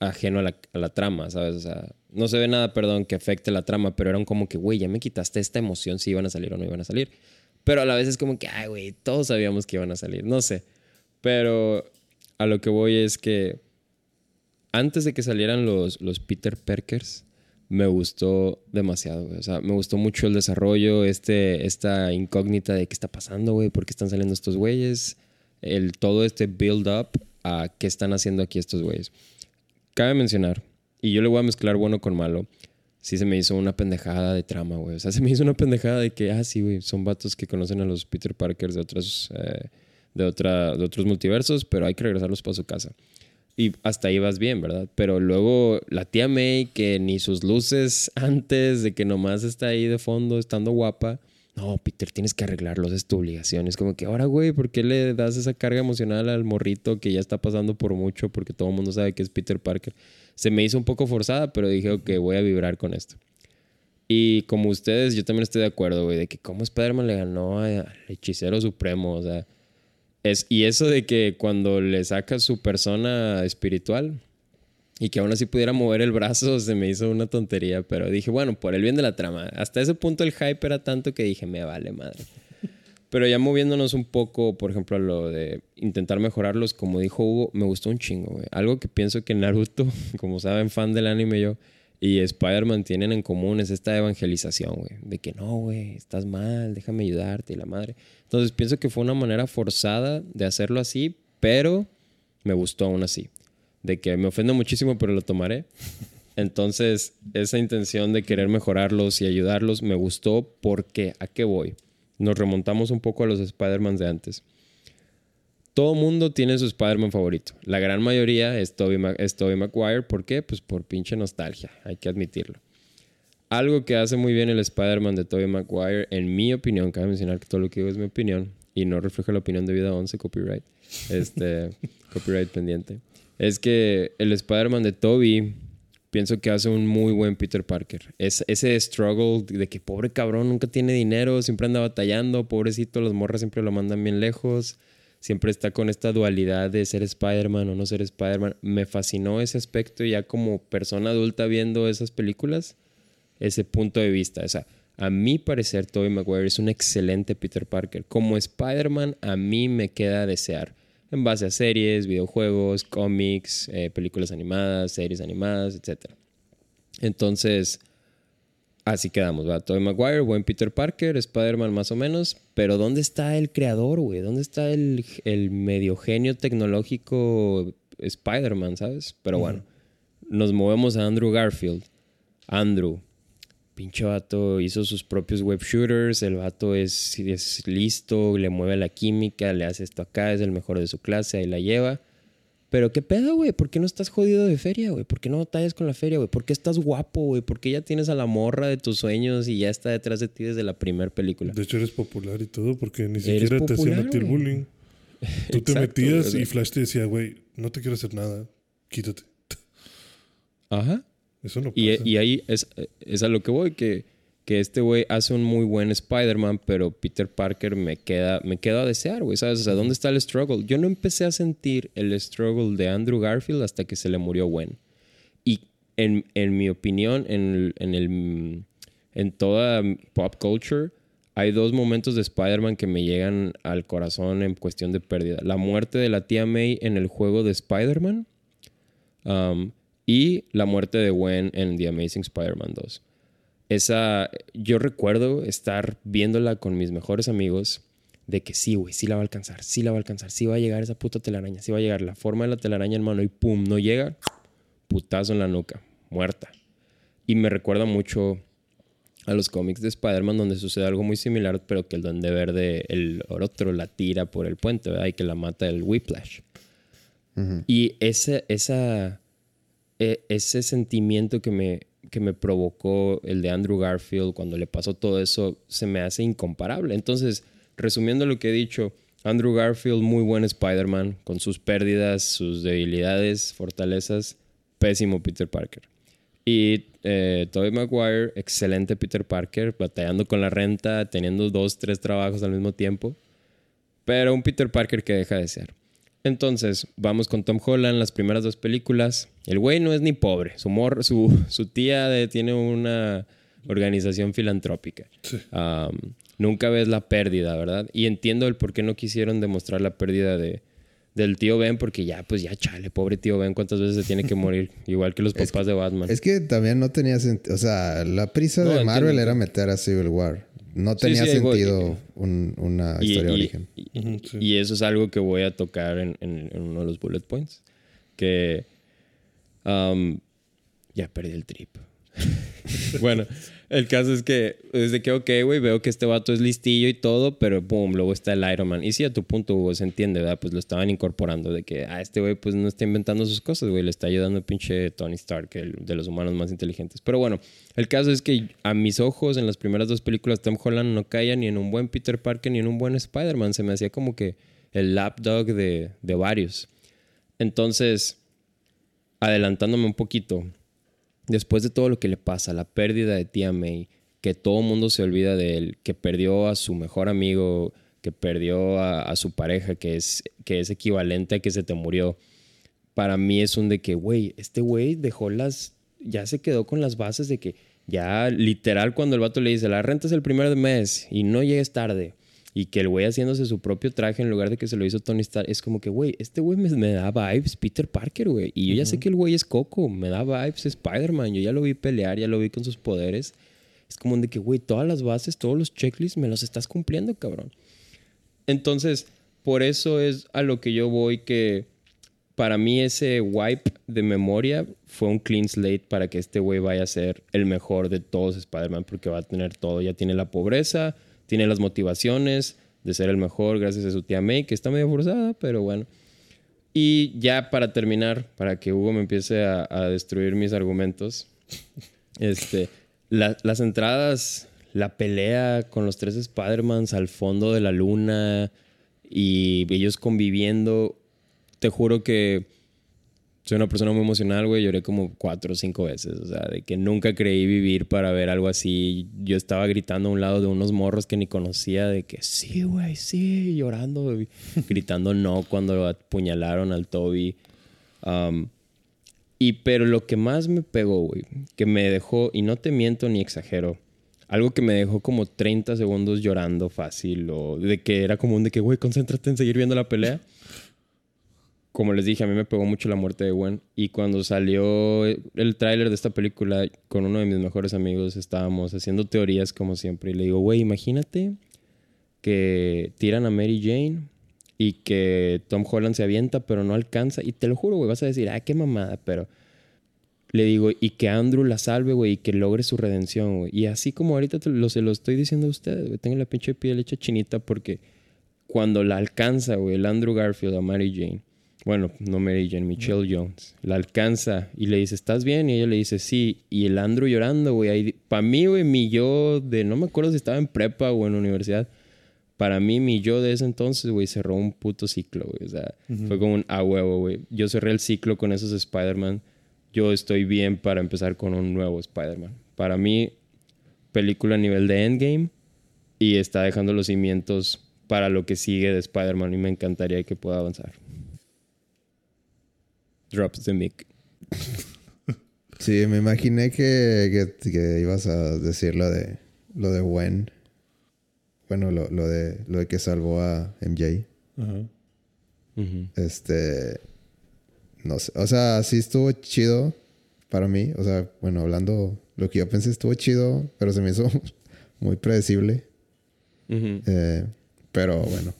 ajeno a la, a la trama, ¿sabes? O sea, no se ve nada, perdón, que afecte la trama, pero eran como que, güey, ya me quitaste esta emoción si iban a salir o no iban a salir. Pero a la vez es como que, ay, güey, todos sabíamos que iban a salir, no sé. Pero a lo que voy es que antes de que salieran los, los Peter Parkers, me gustó demasiado, güey. O sea, me gustó mucho el desarrollo, este, esta incógnita de qué está pasando, güey, por qué están saliendo estos güeyes, el, todo este build-up a qué están haciendo aquí estos güeyes. Cabe mencionar, y yo le voy a mezclar bueno con malo, sí se me hizo una pendejada de trama, güey. O sea, se me hizo una pendejada de que, ah, sí, güey, son vatos que conocen a los Peter Parkers de otros, eh, de, otra, de otros multiversos, pero hay que regresarlos para su casa. Y hasta ahí vas bien, ¿verdad? Pero luego la tía May, que ni sus luces antes de que nomás está ahí de fondo, estando guapa. No, Peter, tienes que arreglarlos, es tu obligación. Es como que, ahora, güey, ¿por qué le das esa carga emocional al morrito que ya está pasando por mucho? Porque todo el mundo sabe que es Peter Parker. Se me hizo un poco forzada, pero dije, ok, voy a vibrar con esto. Y como ustedes, yo también estoy de acuerdo, güey, de que cómo Spider-Man le ganó al hechicero supremo, o sea. Es, y eso de que cuando le saca su persona espiritual y que aún así pudiera mover el brazo, se me hizo una tontería, pero dije, bueno, por el bien de la trama. Hasta ese punto el hype era tanto que dije, me vale madre. Pero ya moviéndonos un poco, por ejemplo, a lo de intentar mejorarlos, como dijo Hugo, me gustó un chingo, güey. Algo que pienso que Naruto, como saben, fan del anime yo, y Spider-Man tienen en común es esta evangelización, güey. De que no, güey, estás mal, déjame ayudarte y la madre. Entonces pienso que fue una manera forzada de hacerlo así, pero me gustó aún así. De que me ofendo muchísimo, pero lo tomaré. Entonces, esa intención de querer mejorarlos y ayudarlos me gustó porque, ¿a qué voy? Nos remontamos un poco a los Spider-Man de antes. Todo mundo tiene su Spider-Man favorito. La gran mayoría es Tobey, Maguire. ¿Por qué? Pues por pinche nostalgia, hay que admitirlo. Algo que hace muy bien el Spider-Man de Tobey Maguire, en mi opinión, cabe mencionar que todo lo que digo es mi opinión y no refleja la opinión de Vida 11, copyright, este, copyright pendiente, es que el Spider-Man de Tobey pienso que hace un muy buen Peter Parker. Es, ese struggle de que pobre cabrón nunca tiene dinero, siempre anda batallando, pobrecito, las morras siempre lo mandan bien lejos siempre está con esta dualidad de ser Spider-Man o no ser Spider-Man. Me fascinó ese aspecto ya como persona adulta viendo esas películas, ese punto de vista. O sea, a mi parecer, Tobey Maguire es un excelente Peter Parker. Como Spider-Man, a mí me queda desear. En base a series, videojuegos, cómics, eh, películas animadas, series animadas, etc. Entonces, Así quedamos, ¿va? Tobey Maguire, buen Peter Parker, Spider-Man más o menos. Pero ¿dónde está el creador, güey? ¿Dónde está el, el medio genio tecnológico Spider-Man, ¿sabes? Pero bueno, nos movemos a Andrew Garfield. Andrew, pinche vato, hizo sus propios web shooters. El vato es, es listo, le mueve la química, le hace esto acá, es el mejor de su clase, ahí la lleva. Pero qué pedo, güey, ¿por qué no estás jodido de feria, güey? ¿Por qué no batallas con la feria, güey? ¿Por qué estás guapo, güey? ¿Por qué ya tienes a la morra de tus sueños y ya está detrás de ti desde la primera película? De hecho, eres popular y todo porque ni siquiera te hacían a ti el bullying. Tú te metías y Flash te decía, güey, no te quiero hacer nada, quítate. Ajá. Eso no pasa. Y, y ahí es, es a lo que voy, que que este güey hace un muy buen Spider-Man, pero Peter Parker me queda, me queda a desear, güey, ¿sabes? O sea, ¿dónde está el struggle? Yo no empecé a sentir el struggle de Andrew Garfield hasta que se le murió Gwen. Y en, en mi opinión, en, en, el, en toda pop culture, hay dos momentos de Spider-Man que me llegan al corazón en cuestión de pérdida. La muerte de la tía May en el juego de Spider-Man um, y la muerte de Gwen en The Amazing Spider-Man 2 esa, yo recuerdo estar viéndola con mis mejores amigos de que sí, güey, sí la va a alcanzar, sí la va a alcanzar, sí va a llegar esa puta telaraña, sí va a llegar la forma de la telaraña en mano y pum, no llega, putazo en la nuca, muerta. Y me recuerda mucho a los cómics de Spider-Man donde sucede algo muy similar, pero que el Duende Verde, el otro, la tira por el puente, ¿verdad? Y que la mata el Whiplash. Y ese, esa, e, ese sentimiento que me, que me provocó el de Andrew Garfield cuando le pasó todo eso se me hace incomparable. Entonces, resumiendo lo que he dicho, Andrew Garfield, muy buen Spider-Man, con sus pérdidas, sus debilidades, fortalezas, pésimo Peter Parker. Y eh, Tobey Maguire, excelente Peter Parker, batallando con la renta, teniendo dos, tres trabajos al mismo tiempo, pero un Peter Parker que deja de ser. Entonces, vamos con Tom Holland, las primeras dos películas. El güey no es ni pobre. Su, su, su tía tiene una organización filantrópica. nunca ves la pérdida, ¿verdad? Y entiendo el por qué no quisieron demostrar la pérdida de, del tío Ben, porque ya, pues ya, chale, pobre tío Ben, ¿cuántas veces se tiene que morir? Igual que los papás de Batman. Es que también no tenía sentido. O sea, la prisa de Marvel era meter a Civil War. No tenía sentido una historia de origen. Y, eso es algo que voy a tocar en, uno de los bullet points. Que um, ya perdí el trip. bueno, El caso es que, desde que, ok, güey, veo que este vato es listillo y todo, pero boom, luego está el Iron Man. Y sí, a tu punto, Hugo, se entiende, ¿verdad? Pues lo estaban incorporando de que, ah, este güey, pues no está inventando sus cosas, güey, le está ayudando el pinche Tony Stark, el de los humanos más inteligentes. Pero bueno, el caso es que a mis ojos, en las primeras dos películas, Tom Holland no caía ni en un buen Peter Parker ni en un buen Spider-Man. Se me hacía como que el lapdog de, de varios. Entonces, adelantándome un poquito después de todo lo que le pasa, la pérdida de tía May, que todo el mundo se olvida de él, que perdió a su mejor amigo, que perdió a, su pareja, que es, que es equivalente a que se te murió, para mí es un de que, güey, este güey dejó las, ya se quedó con las bases de que ya literal cuando el vato le dice, la renta es el primer mes y no llegues tarde, y que el güey haciéndose su propio traje en lugar de que se lo hizo Tony Stark, es como que, güey, este güey me, da vibes Peter Parker, güey. Y yo ya sé que el güey es Coco, me da vibes Spider-Man. Yo ya lo vi pelear, ya lo vi con sus poderes. Es como de que, güey, todas las bases, todos los checklists me los estás cumpliendo, cabrón. Entonces, por eso es a lo que yo voy que para mí ese wipe de memoria fue un clean slate para que este güey vaya a ser el mejor de todos Spider-Man porque va a tener todo. Ya tiene la pobreza, tiene las motivaciones de ser el mejor gracias a su tía May, que está medio forzada, pero bueno. Y ya para terminar, para que Hugo me empiece a, destruir mis argumentos, este, las entradas, la pelea con los tres Spider-Mans al fondo de la luna y ellos conviviendo, te juro que soy una persona muy emocional, güey. Lloré como cuatro o cinco veces. O sea, de que nunca creí vivir para ver algo así. Yo estaba gritando a un lado de unos morros que ni conocía, de que sí, güey, sí, llorando, gritando no cuando apuñalaron al Toby. Y pero lo que más me pegó, güey, que me dejó, y no te miento ni exagero, algo que me dejó como 30 segundos llorando fácil, o de que era común de que, güey, concéntrate en seguir viendo la pelea como les dije, a mí me pegó mucho la muerte de Gwen. Y cuando salió el tráiler de esta película, con uno de mis mejores amigos estábamos haciendo teorías como siempre. Y le digo, güey, imagínate que tiran a Mary Jane y que Tom Holland se avienta, pero no alcanza. Y te lo juro, güey, vas a decir, ah, qué mamada, pero le digo, y que Andrew la salve, güey, y que logre su redención, güey. Y así como ahorita se lo estoy diciendo a ustedes, güey, tengo la pinche piel hecha chinita porque cuando la alcanza, güey, el Andrew Garfield a Mary Jane bueno, no Mary Jane, Michelle Jones, la alcanza y le dice, ¿estás bien? Y ella le dice, sí. Y el Andrew llorando, güey. Para mí, güey, mi yo de, no me acuerdo si estaba en prepa o en universidad. Para mí, mi yo de ese entonces, güey, cerró un puto ciclo, güey. O sea, fue como un a huevo, güey. Yo cerré el ciclo con esos Spider-Man. Yo estoy bien para empezar con un nuevo Spider-Man. Para mí, película a nivel de Endgame y está dejando los cimientos para lo que sigue de Spider-Man y me encantaría que pueda avanzar. Drops the mic. Sí, me imaginé que, que, ibas a decir lo de lo de Gwen. Bueno, lo, lo, de lo de que salvó a MJ. Este. No sé. O sea, sí estuvo chido para mí. O sea, bueno, hablando lo que yo pensé estuvo chido, pero se me hizo muy predecible. Eh, pero bueno,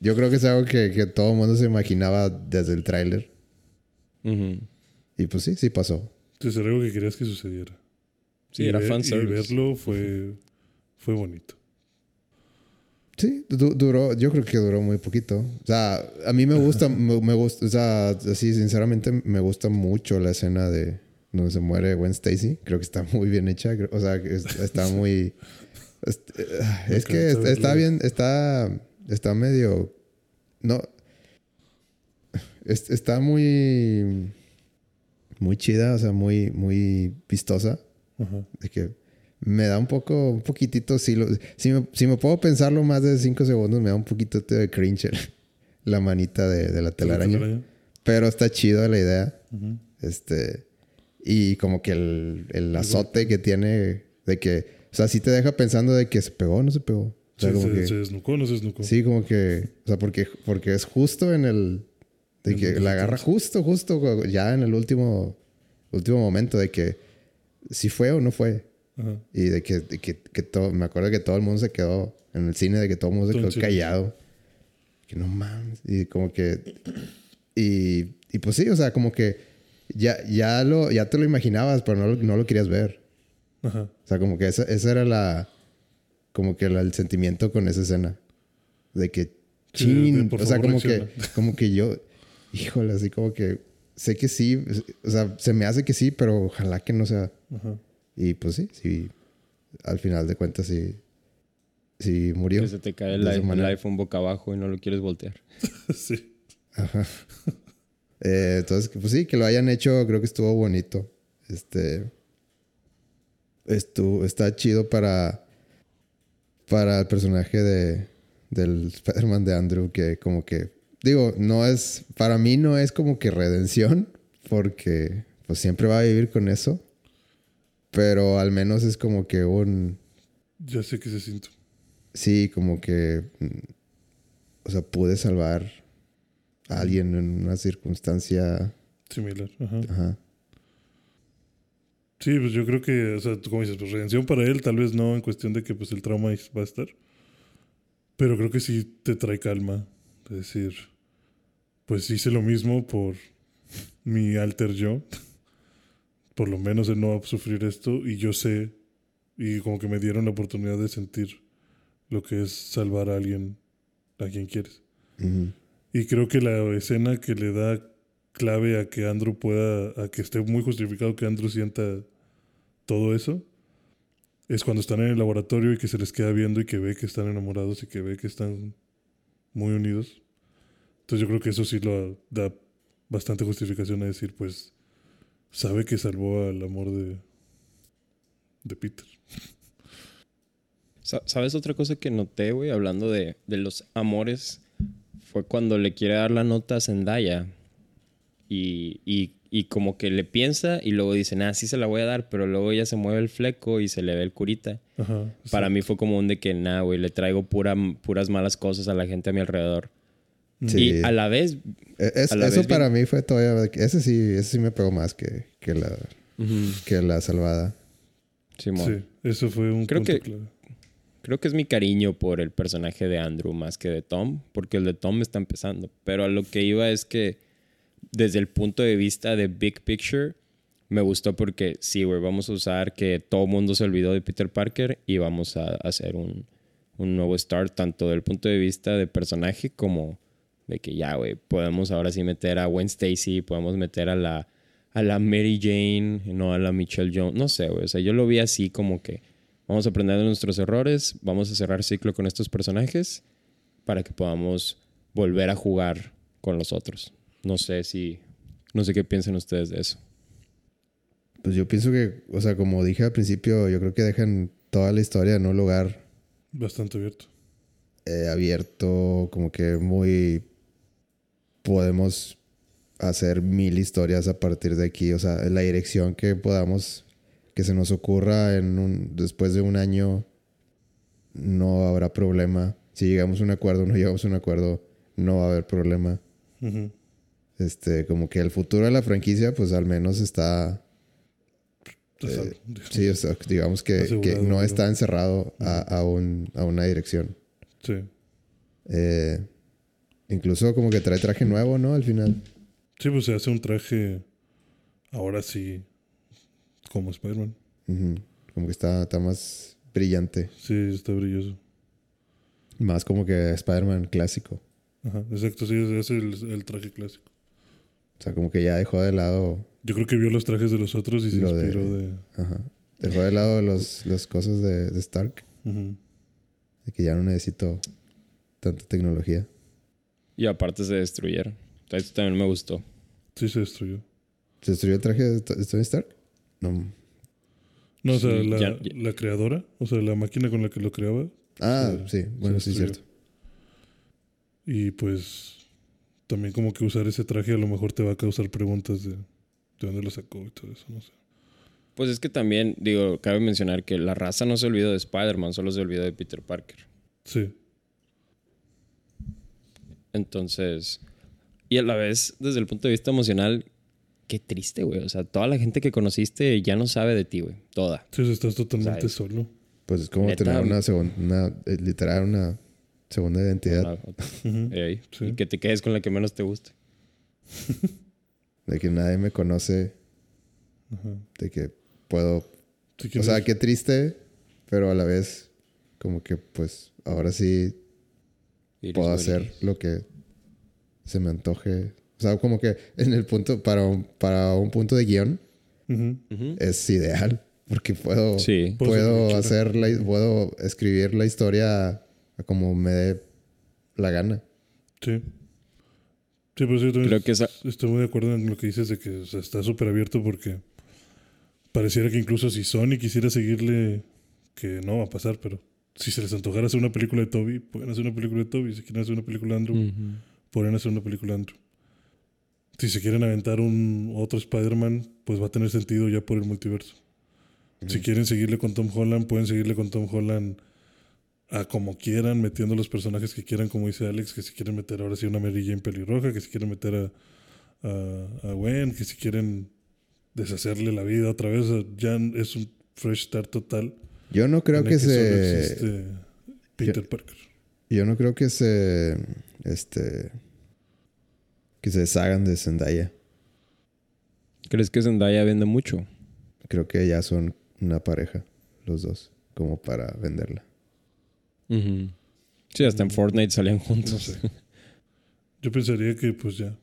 yo creo que es algo que, que todo el mundo se imaginaba desde el tráiler. Y pues sí, sí pasó. Te algo que querías que sucediera. Sí, era fan Y verlo fue, fue bonito. Sí, duró, yo creo que duró muy poquito. O sea, a mí me gusta, me, gusta, o sea, así sinceramente me gusta mucho la escena de donde se muere Gwen Stacy. Creo que está muy bien hecha. O sea, está muy... es, que está, bien, está, está medio... No, está muy. Muy chida, o sea, muy, muy vistosa. De que me da un poco, un poquitito, si, si, me, puedo pensarlo más de cinco segundos, me da un poquito de cringe la manita de, la telaraña. Pero está chido la idea. Este. Y como que el, el azote que tiene de que. O sea, sí te deja pensando de que se pegó o no se pegó. O sea, se, se, desnucó o no se desnucó. Sí, como que. O sea, porque, porque es justo en el de que la agarra justo, justo ya en el último, último momento de que si fue o no fue. Y de que, que, todo, me acuerdo que todo el mundo se quedó en el cine, de que todo el mundo se quedó callado. Que no mames. Y como que. Y, pues sí, o sea, como que ya, ya, lo, ya te lo imaginabas, pero no lo, no lo querías ver. Ajá. O sea, como que esa, esa era la. Como que la- el sentimiento con esa escena. De que. Sí, de- Chin. de, por o sea, como que, como que yo. Híjole, así como que. Sé que sí. O sea, se me hace que sí, pero ojalá que no sea. Ajá. Y pues sí, sí. Al final de cuentas, sí. Sí murió. Que se te cae el, i- el iPhone boca abajo y no lo quieres voltear. sí. Ajá. Eh, entonces, pues sí, que lo hayan hecho, creo que estuvo bonito. Este. Estuvo, está chido para. Para el personaje de. Del Spider-Man de Andrew, que como que. Digo, no es. Para mí no es como que redención, porque pues siempre va a vivir con eso. Pero al menos es como que un. Ya sé que se siente. Sí, como que. mm, O sea, pude salvar a alguien en una circunstancia. Similar. Ajá. Ajá. Sí, pues yo creo que, o sea, tú como dices, pues redención para él, tal vez no en cuestión de que pues el trauma va a estar. Pero creo que sí te trae calma. Es decir, pues hice lo mismo por mi alter yo. Por lo menos él no va a sufrir esto y yo sé, y como que me dieron la oportunidad de sentir lo que es salvar a alguien, a quien quieres. Y creo que la escena que le da clave a que Andrew pueda, a que esté muy justificado que Andrew sienta todo eso, es cuando están en el laboratorio y que se les queda viendo y que ve que están enamorados y que ve que están muy unidos. Entonces yo creo que eso sí lo da bastante justificación a decir, pues, sabe que salvó al amor de, de Peter. Sa- ¿Sabes otra cosa que noté, güey? Hablando de, de los amores, fue cuando le quiere dar la nota a Zendaya. Y, y, y como que le piensa y luego dice, nah, sí se la voy a dar, pero luego ya se mueve el fleco y se le ve el curita. Ajá. Para mí fue como un de que, nah, güey, le traigo pura, puras malas cosas a la gente a mi alrededor. Sí. Y a la vez, E- es- a la eso vez para mí fue todavía. Ese sí, ese sí me pegó más que, que, la, que la salvada. Simón. Sí, eso fue un Creo punto que- clave. Creo que es mi cariño por el personaje de Andrew más que de Tom, porque el de Tom está empezando. Pero a lo que iba es que desde el punto de vista de Big Picture, me gustó porque sí, güey, vamos a usar que todo el mundo se olvidó de Peter Parker y vamos a hacer un, un nuevo start, tanto del punto de vista de personaje como de que ya, güey, podemos ahora sí meter a Gwen Stacy, podemos meter a la, a la Mary Jane, no a la Michelle Jones, no sé, güey, o sea, yo lo vi así como que vamos a aprender de nuestros errores, vamos a cerrar ciclo con estos personajes para que podamos volver a jugar con los otros. No sé si, no sé qué piensan ustedes de eso. Pues yo pienso que, o sea, como dije al principio, yo creo que dejan toda la historia en un lugar Bastante abierto. eh, abierto, como que muy. Podemos hacer mil historias a partir de aquí. O sea, en la dirección que podamos, que se nos ocurra en un, después de un año, no habrá problema. Si llegamos a un acuerdo o no llegamos a un acuerdo, no va a haber problema. Este, como que el futuro de la franquicia, pues al menos está. Eh. Sí, o sea, digamos que, que no está encerrado a, a un- a una dirección. Sí. Eh, incluso como que trae traje nuevo, ¿no? Al final. Sí, pues se hace un traje ahora sí como Spider-Man. Como que está, está más brillante. Sí, está brilloso. Más como que Spider-Man clásico. Ajá, exacto, sí, es el, el traje clásico. O sea, como que ya dejó de lado. Yo creo que vio los trajes de los otros y se de- inspiró de... Ajá. Dejó de lado los, las cosas de, de Stark. Ujú. De que ya no necesito tanta tecnología. Y aparte se destruyeron. Esto también me gustó. Sí, se destruyó. ¿Se destruyó el traje de Tony Stark? No. No, o sea, Sí, la, ya- ya- la creadora, o sea, la máquina con la que lo creaba. Ah, se- sí. Bueno, sí, es cierto. Y pues también como que usar ese traje a lo mejor te va a causar preguntas de, de dónde lo sacó y todo eso, no sé. Pues es que también, digo, cabe mencionar que la raza no se olvidó de Spider-Man, solo se olvidó de Peter Parker. Sí, Entonces, y a la vez, desde el punto de vista emocional, qué triste, güey. O sea, toda la gente que conociste ya no sabe de ti, güey. Toda. sí, estás totalmente ¿Sabes? solo. Pues es como Neta. tener una segunda, una, eh, literal, una segunda identidad. Una- Sí. Y que te quedes con la que menos te guste. De que nadie me conoce. Ajá. De que puedo O sea, qué triste, pero a la vez, como que pues ahora sí Iris puedo hacer Iris. lo que se me antoje. O sea, como que en el punto, para un, para un punto de guion, Ujú. Ujú. es ideal. Porque puedo, Sí. Puedo hacer hacer la, puedo escribir la historia a como me dé la gana. Sí. Sí, pero sí, yo también Creo que esa- estoy muy de acuerdo en lo que dices de que o sea, está súper abierto porque pareciera que incluso si Sony quisiera seguirle, que no va a pasar, pero si se les antojara hacer una película de Toby, pueden hacer una película de Toby. Si quieren hacer una película de Andrew, podrían hacer una película de Andrew. Si se quieren aventar un otro Spider-Man, pues va a tener sentido ya por el multiverso. Si quieren seguirle con Tom Holland, pueden seguirle con Tom Holland a como quieran, metiendo los personajes que quieran, como dice Alex, que si quieren meter ahora sí una Mary Jane pelirroja, que si quieren meter a, a, a Gwen, que si quieren deshacerle la vida otra vez, ya es un fresh start total. Yo no creo en que solo se... existe Peter Parker. Yo no creo que se... Este... Que se deshagan de Zendaya. ¿Crees que Zendaya vende mucho? Creo que ya son una pareja, los dos, como para venderla. Ujú. Sí, hasta en Fortnite salían juntos. No sé. Yo pensaría que pues ya.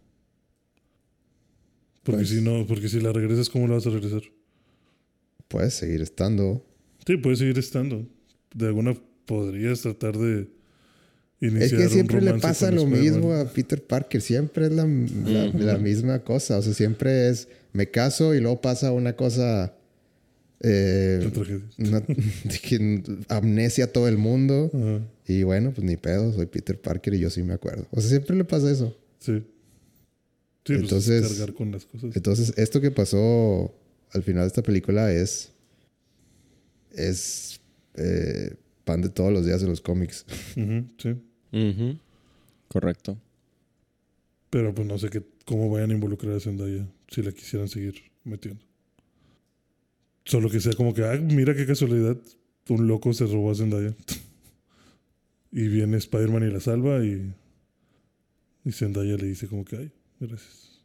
Porque Pues- si no, porque si la regresas, ¿cómo la vas a regresar? Puedes seguir estando. Sí, puede seguir estando. De alguna podrías tratar de iniciar Es que un siempre le pasa lo mismo a Peter Parker. Siempre es la, la misma cosa. O sea, siempre es me caso y luego pasa una cosa. Eh, una- de que amnesia a todo el mundo. Ajá, Y bueno, pues ni pedo, soy Peter Parker y yo sí me acuerdo. O sea, siempre le pasa eso. sí. Sí, pues, Entonces- cargar con las cosas. Entonces, esto que pasó al final de esta película es. Es. eh, pan de todos los días de los cómics. Sí. Correcto. Pero pues no sé qué, cómo vayan a involucrar a Zendaya si la quisieran seguir metiendo. Solo que sea como que, ah, mira qué casualidad, un loco se robó a Zendaya. y viene Spider-Man y la salva y, y Zendaya le dice como que, ay, gracias.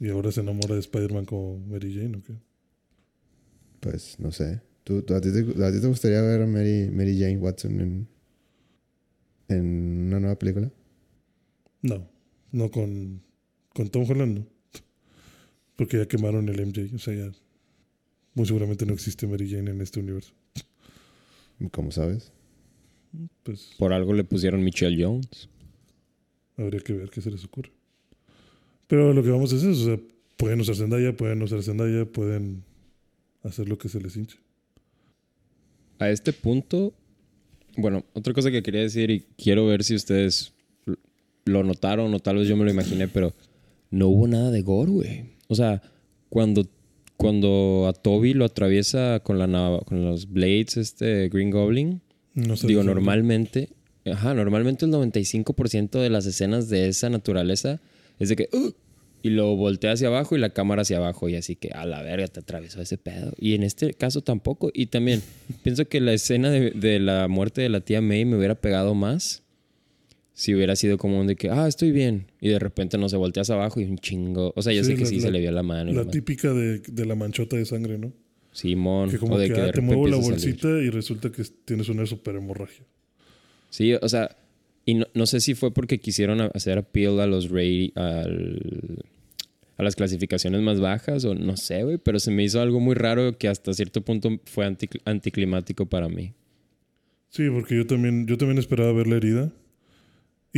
Y ahora se enamora de Spider-Man como Mary Jane o qué. Pues no sé. ¿Tú, tú- a, ti te, a ti te gustaría ver a Mary, Mary Jane Watson en, en una nueva película? No, no con, con Tom Holland, no. Porque ya quemaron el MJ, o sea, ya muy seguramente no existe Mary Jane en este universo. ¿Cómo sabes? Pues Por algo le pusieron Michelle Jones. Habría que ver qué se les ocurre. Pero lo que vamos a hacer es, o sea, pueden usar Zendaya, pueden usar Zendaya, pueden hacer lo que se les hinche. A este punto, bueno, otra cosa que quería decir y quiero ver si ustedes lo notaron o tal vez yo me lo imaginé, pero no hubo nada de gore, güey. O sea, cuando, cuando a Toby lo atraviesa con, la, nava- con los blades, este Green Goblin, No sé digo, normalmente, ajá, normalmente el 95% de las escenas de esa naturaleza es de que, "Uh", y lo voltea hacia abajo y la cámara hacia abajo y así que a la verga te atravesó ese pedo. Y en este caso tampoco. Y también pienso que la escena de, de la muerte de la tía May me hubiera pegado más si hubiera sido como un de que, ah, estoy bien. Y de repente no se voltea hacia abajo y un chingo. O sea, yo Sí, sé que la- sí la- se le vio la mano. La típica de, de la manchota de sangre, ¿no? Simón. Que como o de que, que ah, de te muevo la bolsita y resulta que tienes una super hemorragia. Sí, o sea, y no, no sé si fue porque quisieron hacer appeal a los rate, al, a las clasificaciones más bajas o no sé, güey, pero se me hizo algo muy raro que hasta cierto punto fue anti- anticlimático para mí. Sí, porque yo también, yo también esperaba ver la herida.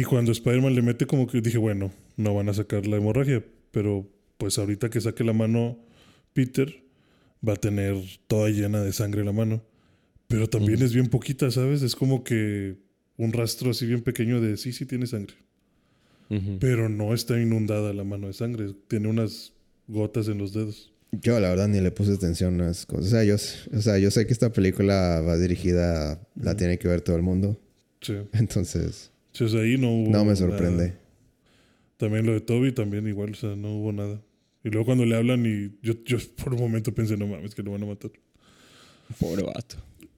Y cuando Spider-Man le mete, como que dije, bueno, no van a sacar la hemorragia. Pero pues ahorita que saque la mano Peter, va a tener toda llena de sangre la mano. Pero también es bien poquita, ¿sabes? Es como que un rastro así bien pequeño de sí, sí tiene sangre. Pero no está inundada la mano de sangre. Tiene unas gotas en los dedos. Yo la verdad ni le puse atención a esas cosas. O sea, yo, o sea, yo sé que esta película va dirigida, a- la tiene que ver todo el mundo. Sí. Entonces, Sea, ahí no hubo no me nada. sorprende. También lo de Toby, también igual, o sea, no hubo nada. Y luego cuando le hablan y yo, yo por un momento pensé, no mames, que lo van a matar. Pobre vato.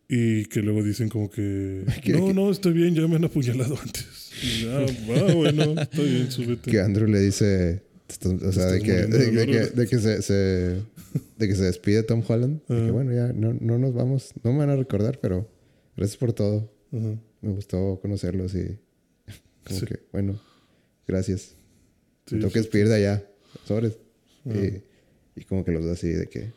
Y que luego dicen como que, ¿Qué- no, qué? no, estoy bien, ya me han apuñalado antes. Y, ah, va, bueno, está bien, súbete. Que Andrew le dice, "Te estás- o sea, de que, muriendo de, de de dolor". que, de que se, se- de que se despide Tom Holland. De que bueno, ya no, no nos vamos, no me van a recordar, pero gracias por todo. Me gustó conocerlos y como Sí. que, bueno, gracias. Sí, me tengo que despedir de allá, sobres. Y, y como que los da así de que,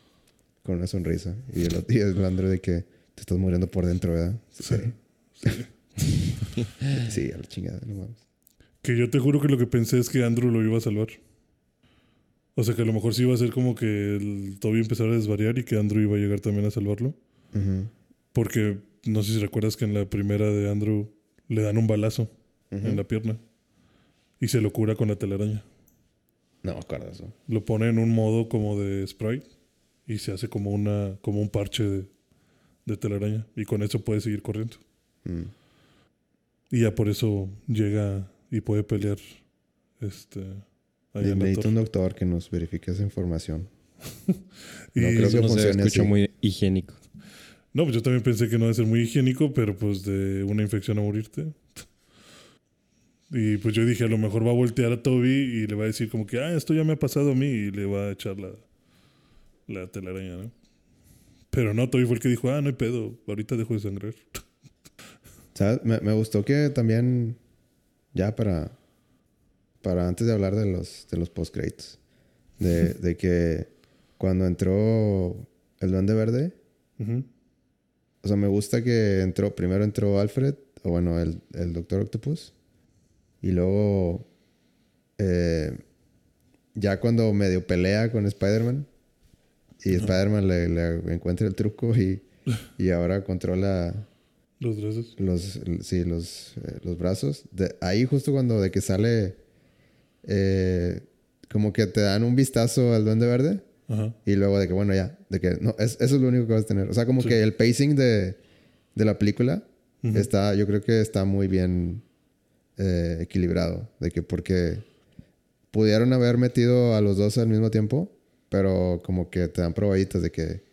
con una sonrisa. Y el, y el Andrew de que te estás muriendo por dentro, ¿verdad? Sí. Sí, a la chingada, no mames. Que yo te juro que lo que pensé es que Andrew lo iba a salvar. O sea que a lo mejor sí iba a ser como que el Toby empezara a desvariar y que Andrew iba a llegar también a salvarlo. Porque no sé si recuerdas que en la primera de Andrew le dan un balazo en la pierna y se lo cura con la telaraña. No me acuerdo de eso. Lo pone en un modo como de sprite y se hace como una como un parche de, de telaraña y con eso puede seguir corriendo. Mm. Y ya por eso llega y puede pelear este ahí Necesito un doctor que nos verifique esa información. Y- No creo que no se funcione escucha así. muy higiénico. No, pues yo también pensé que no debe ser muy higiénico, pero pues de una infección a morirte. Y pues yo dije, a lo mejor va a voltear a Toby y le va a decir como que, ah, esto ya me ha pasado a mí y le va a echar la, la telaraña, ¿no? Pero no, Toby fue el que dijo, ah, no hay pedo, ahorita dejo de sangrar. ¿Sabes? Me, me gustó que también, ya para, para antes de hablar de los, de los post-credits, de, de que cuando entró el Duende Verde, o sea, me gusta que entró, primero entró Alfred, o bueno, el, el Doctor Octopus, y luego, eh, ya cuando medio pelea con Spider-Man, y Spider-Man le, le encuentra el truco y, y ahora controla Los brazos. los sí los, eh, los brazos de, ahí justo cuando de que sale eh, como que te dan un vistazo al duende verde Ajá. y luego de que bueno ya de que no es- eso es lo único que vas a tener o sea como Sí. que el pacing de, de la película está yo creo que está muy bien eh, equilibrado de que porque pudieron haber metido a los dos al mismo tiempo pero como que te dan probaditas de que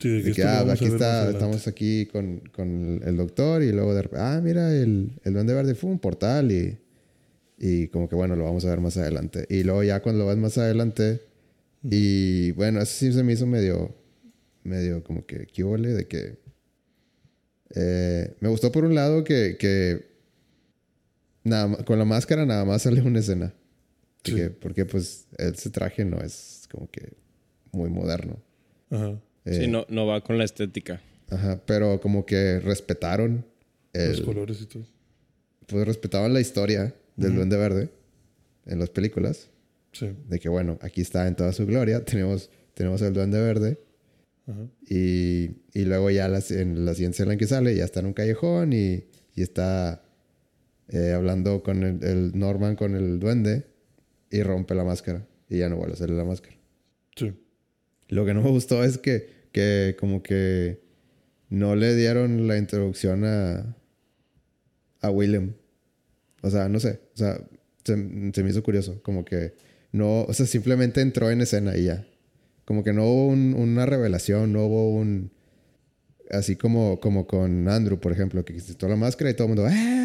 Sí, de de que, esto lo ah, aquí está, estamos aquí con, con el doctor y luego de ah, mira, el, el duende verde fue un portal y, y como que bueno, lo vamos a ver más adelante. Y luego ya cuando lo ves más adelante, y bueno, eso sí se me hizo medio, medio como que, ¿qué huele? De que eh, me gustó por un lado que, que nada, con la máscara nada más sale una escena. Sí. que- porque pues ese traje no es como que muy moderno. Ajá. Eh, Sí, no, no va con la estética. Ajá, pero como que respetaron Los colores y todo. pues respetaban la historia del Duende Verde en las películas. Sí. De que bueno, aquí está en toda su gloria. Tenemos, tenemos el Duende Verde. Ajá. Y, y luego ya en la siguiente escena en que sale, ya está en un callejón y, y está eh, hablando con el, el Norman, con el duende, y rompe la máscara. Y ya no vuelve a salir la máscara. Sí. Lo que no me gustó es que, que como que no le dieron la introducción a, a William. O sea, no sé. O sea, se, se me hizo curioso. Como que no... O sea, simplemente entró en escena y ya. Como que no hubo un- una revelación, no hubo un... Así como, como con Andrew, por ejemplo, que quitó la máscara y todo el mundo... ¡Ah!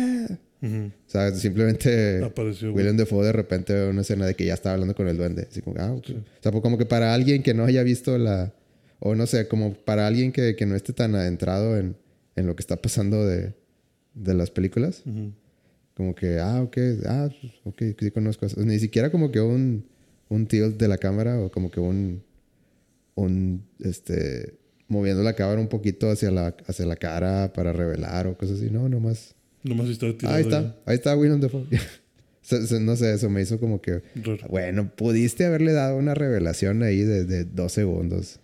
Ujú. O sea, simplemente... Apareció. William Defoe de repente ve una escena de que ya estaba hablando con el duende. Así como, ah, ok. O sea, pues como que para alguien que no haya visto la... O no sé, como para alguien que, que no esté tan adentrado en, en lo que está pasando de, de las películas. Ujú. Como que, ah, ok, ah, ok, sí conozco eso. Ni siquiera como que un, un tilt de la cámara o como que un... Un, este... Moviendo la cámara un poquito hacia la, hacia la cara para revelar o cosas así. No, nomás... Nomás estaba tirado. Ahí está, ahí está. Se- se- no sé, eso me hizo como que... Raro. Bueno, pudiste haberle dado una revelación ahí de, de dos segundos.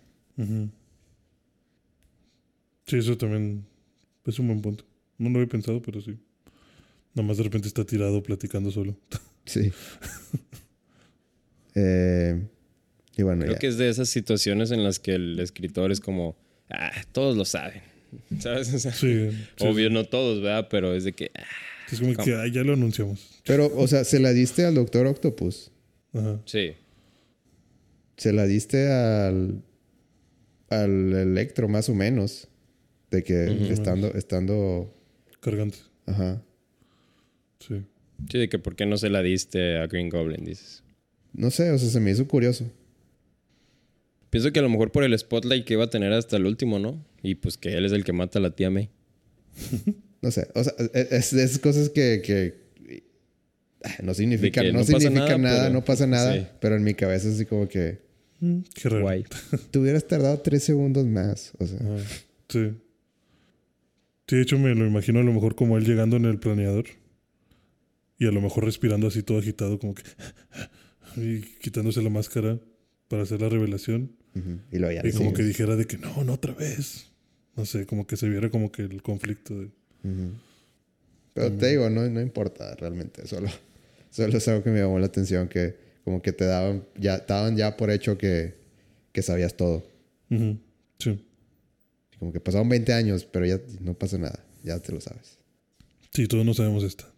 Sí, eso también es un buen punto. No lo había pensado, pero sí. Nada más de repente está tirado platicando solo. Sí. Eh, y bueno, Creo ya. que es de esas situaciones en las que el escritor es como, ah, todos lo saben. ¿Sabes? O sea, Sí. sí, Obvio, no todos, ¿verdad? Pero es de que, ah. Es como que ah, ya lo anunciamos. Pero, o sea, se la diste al Doctor Octopus. Ajá. sí. Se la diste al... Al Electro, más o menos. De que estando... Estando... Cargante. Ajá. Sí. Sí, de que por qué no se la diste a Green Goblin, dices. No sé, o sea, se me hizo curioso. Pienso que a lo mejor por el spotlight que iba a tener hasta el último, ¿no? Y pues que él es el que mata a la tía May. No sé, o sea, es de esas cosas que, que ah, no significan, que no, no pasa significa nada, nada, pero- no pasa nada, sí. pero en mi cabeza es así como que Mm, Qué raro. Guay. te hubieras tardado tres segundos más, o sea, Ah, sí. Sí, de hecho me lo imagino a lo mejor como él llegando en el planeador. Y a lo mejor respirando así todo agitado, como que... Y quitándose la máscara para hacer la revelación. Ujú, y lo ya Y como que dijera de que no, no otra vez. No sé, como que se viera como que el conflicto de... ujú. Pero te digo, no, no importa realmente, solo, solo es algo que me llamó la atención, que como que te daban, ya, daban ya por hecho que, que sabías todo. Ujú, Sí. Como que pasaron 20 años, pero ya no pasa nada, ya te lo sabes. Sí, todos no sabemos esta.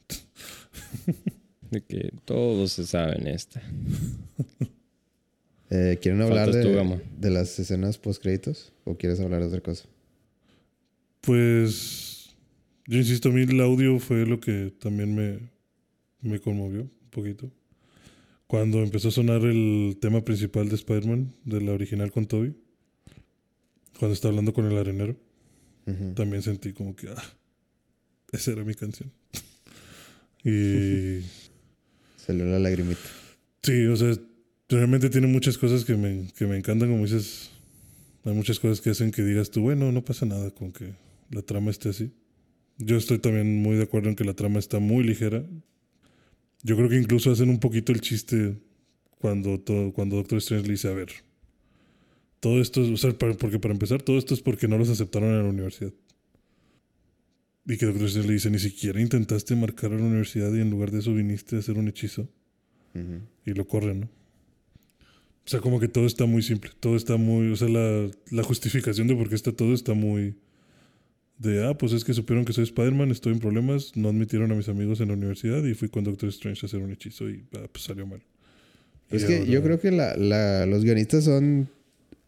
De que todos se saben esta. Eh, ¿Quieren hablar tú, de, de las escenas post créditos o quieres hablar de otra cosa? Pues yo insisto, a mí el audio fue lo que también me, me conmovió un poquito. Cuando empezó a sonar el tema principal de Spider-Man, de la original con Toby, cuando está hablando con el arenero, Ujú. también sentí como que, ah, esa era mi canción. y Salió la lagrimita. sí, o sea, realmente tiene muchas cosas que me, que me encantan, como dices, hay muchas cosas que hacen que digas tú, bueno, no pasa nada con que la trama esté así. Yo estoy también muy de acuerdo en que la trama está muy ligera. Yo creo que incluso hacen un poquito el chiste cuando, todo, cuando Doctor Strange le dice, a ver, todo esto, o sea, para- porque para empezar, todo esto es porque no los aceptaron en la universidad. Y que Doctor Strange le dice, ni siquiera intentaste marcar a la universidad y en lugar de eso viniste a hacer un hechizo y lo corren, ¿no? O sea, como que todo está muy simple, todo está muy, o sea, la, la justificación de por qué está todo está muy de, ah, pues es que supieron que soy Spider-Man, estoy en problemas, no admitieron a mis amigos en la universidad y fui con Doctor Strange a hacer un hechizo y ah, pues salió mal. Es Y que ahora- yo creo que la, la- los guionistas son,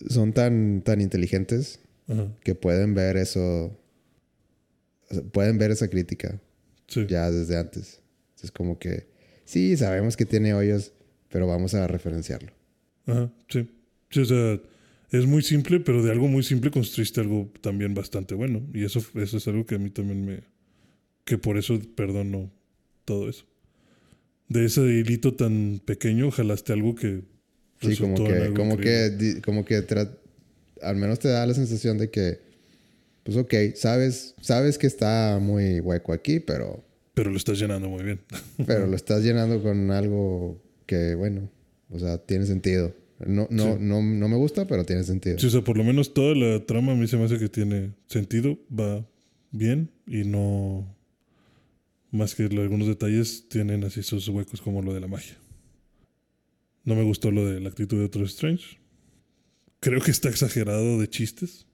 son tan, tan inteligentes Ajá, que pueden ver eso, pueden ver esa crítica sí. ya desde antes. Es como que, sí, sabemos que tiene hoyos, pero vamos a referenciarlo. Ajá, sí. Sí, o sea, es muy simple, pero de algo muy simple construiste algo también bastante bueno. Y eso, eso es algo que a mí también me... que por eso perdono todo eso. De ese hilito tan pequeño jalaste algo que... Sí, como que, como que, increíble. como que al menos te da la sensación de que, pues ok, sabes, sabes que está muy hueco aquí, pero, Pero lo estás llenando muy bien. pero lo estás llenando con algo que, bueno, o sea, tiene sentido. No, no, Sí. no, no me gusta, pero tiene sentido. Sí, o sea, por lo menos toda la trama a mí se me hace que tiene sentido, va bien y no... Más que algunos detalles tienen así sus huecos como lo de la magia. No me gustó lo de la actitud de Doctor Strange. Creo que está exagerado de chistes.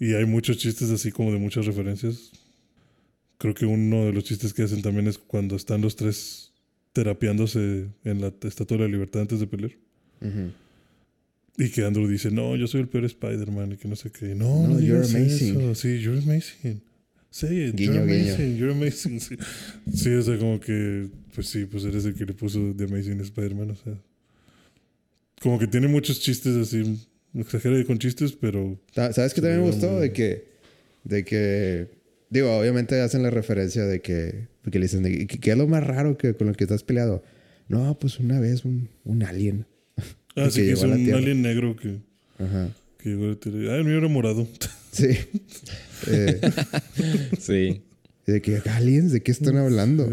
Y hay muchos chistes así como de muchas referencias. Creo que uno de los chistes que hacen también es cuando están los tres terapiándose en la Estatua de la Libertad antes de pelear. Ujú. Y que Andrew dice, no, yo soy el peor Spider-Man y que no sé qué. No, No, no, you're amazing. eso. Sí, you're amazing. Say it, Guiño, you're guiño. amazing, you're amazing. Sí. sí, o sea, como que, pues sí, pues eres el que le puso The Amazing Spider-Man, o sea. Como que tiene muchos chistes así, exagera con chistes, pero ¿Sabes qué también me gustó? muy- De que, de que, digo, obviamente hacen la referencia de que, de que le dicen, de que, ¿qué es lo más raro que con lo que estás peleado? No, pues una vez un, un alien. Ah, que sí, que es un alien negro que, Ajá. que llegó a la Tierra. Ah, el mío era morado. Sí. Eh, Sí. de que, ¿aliens? ¿De qué están hablando?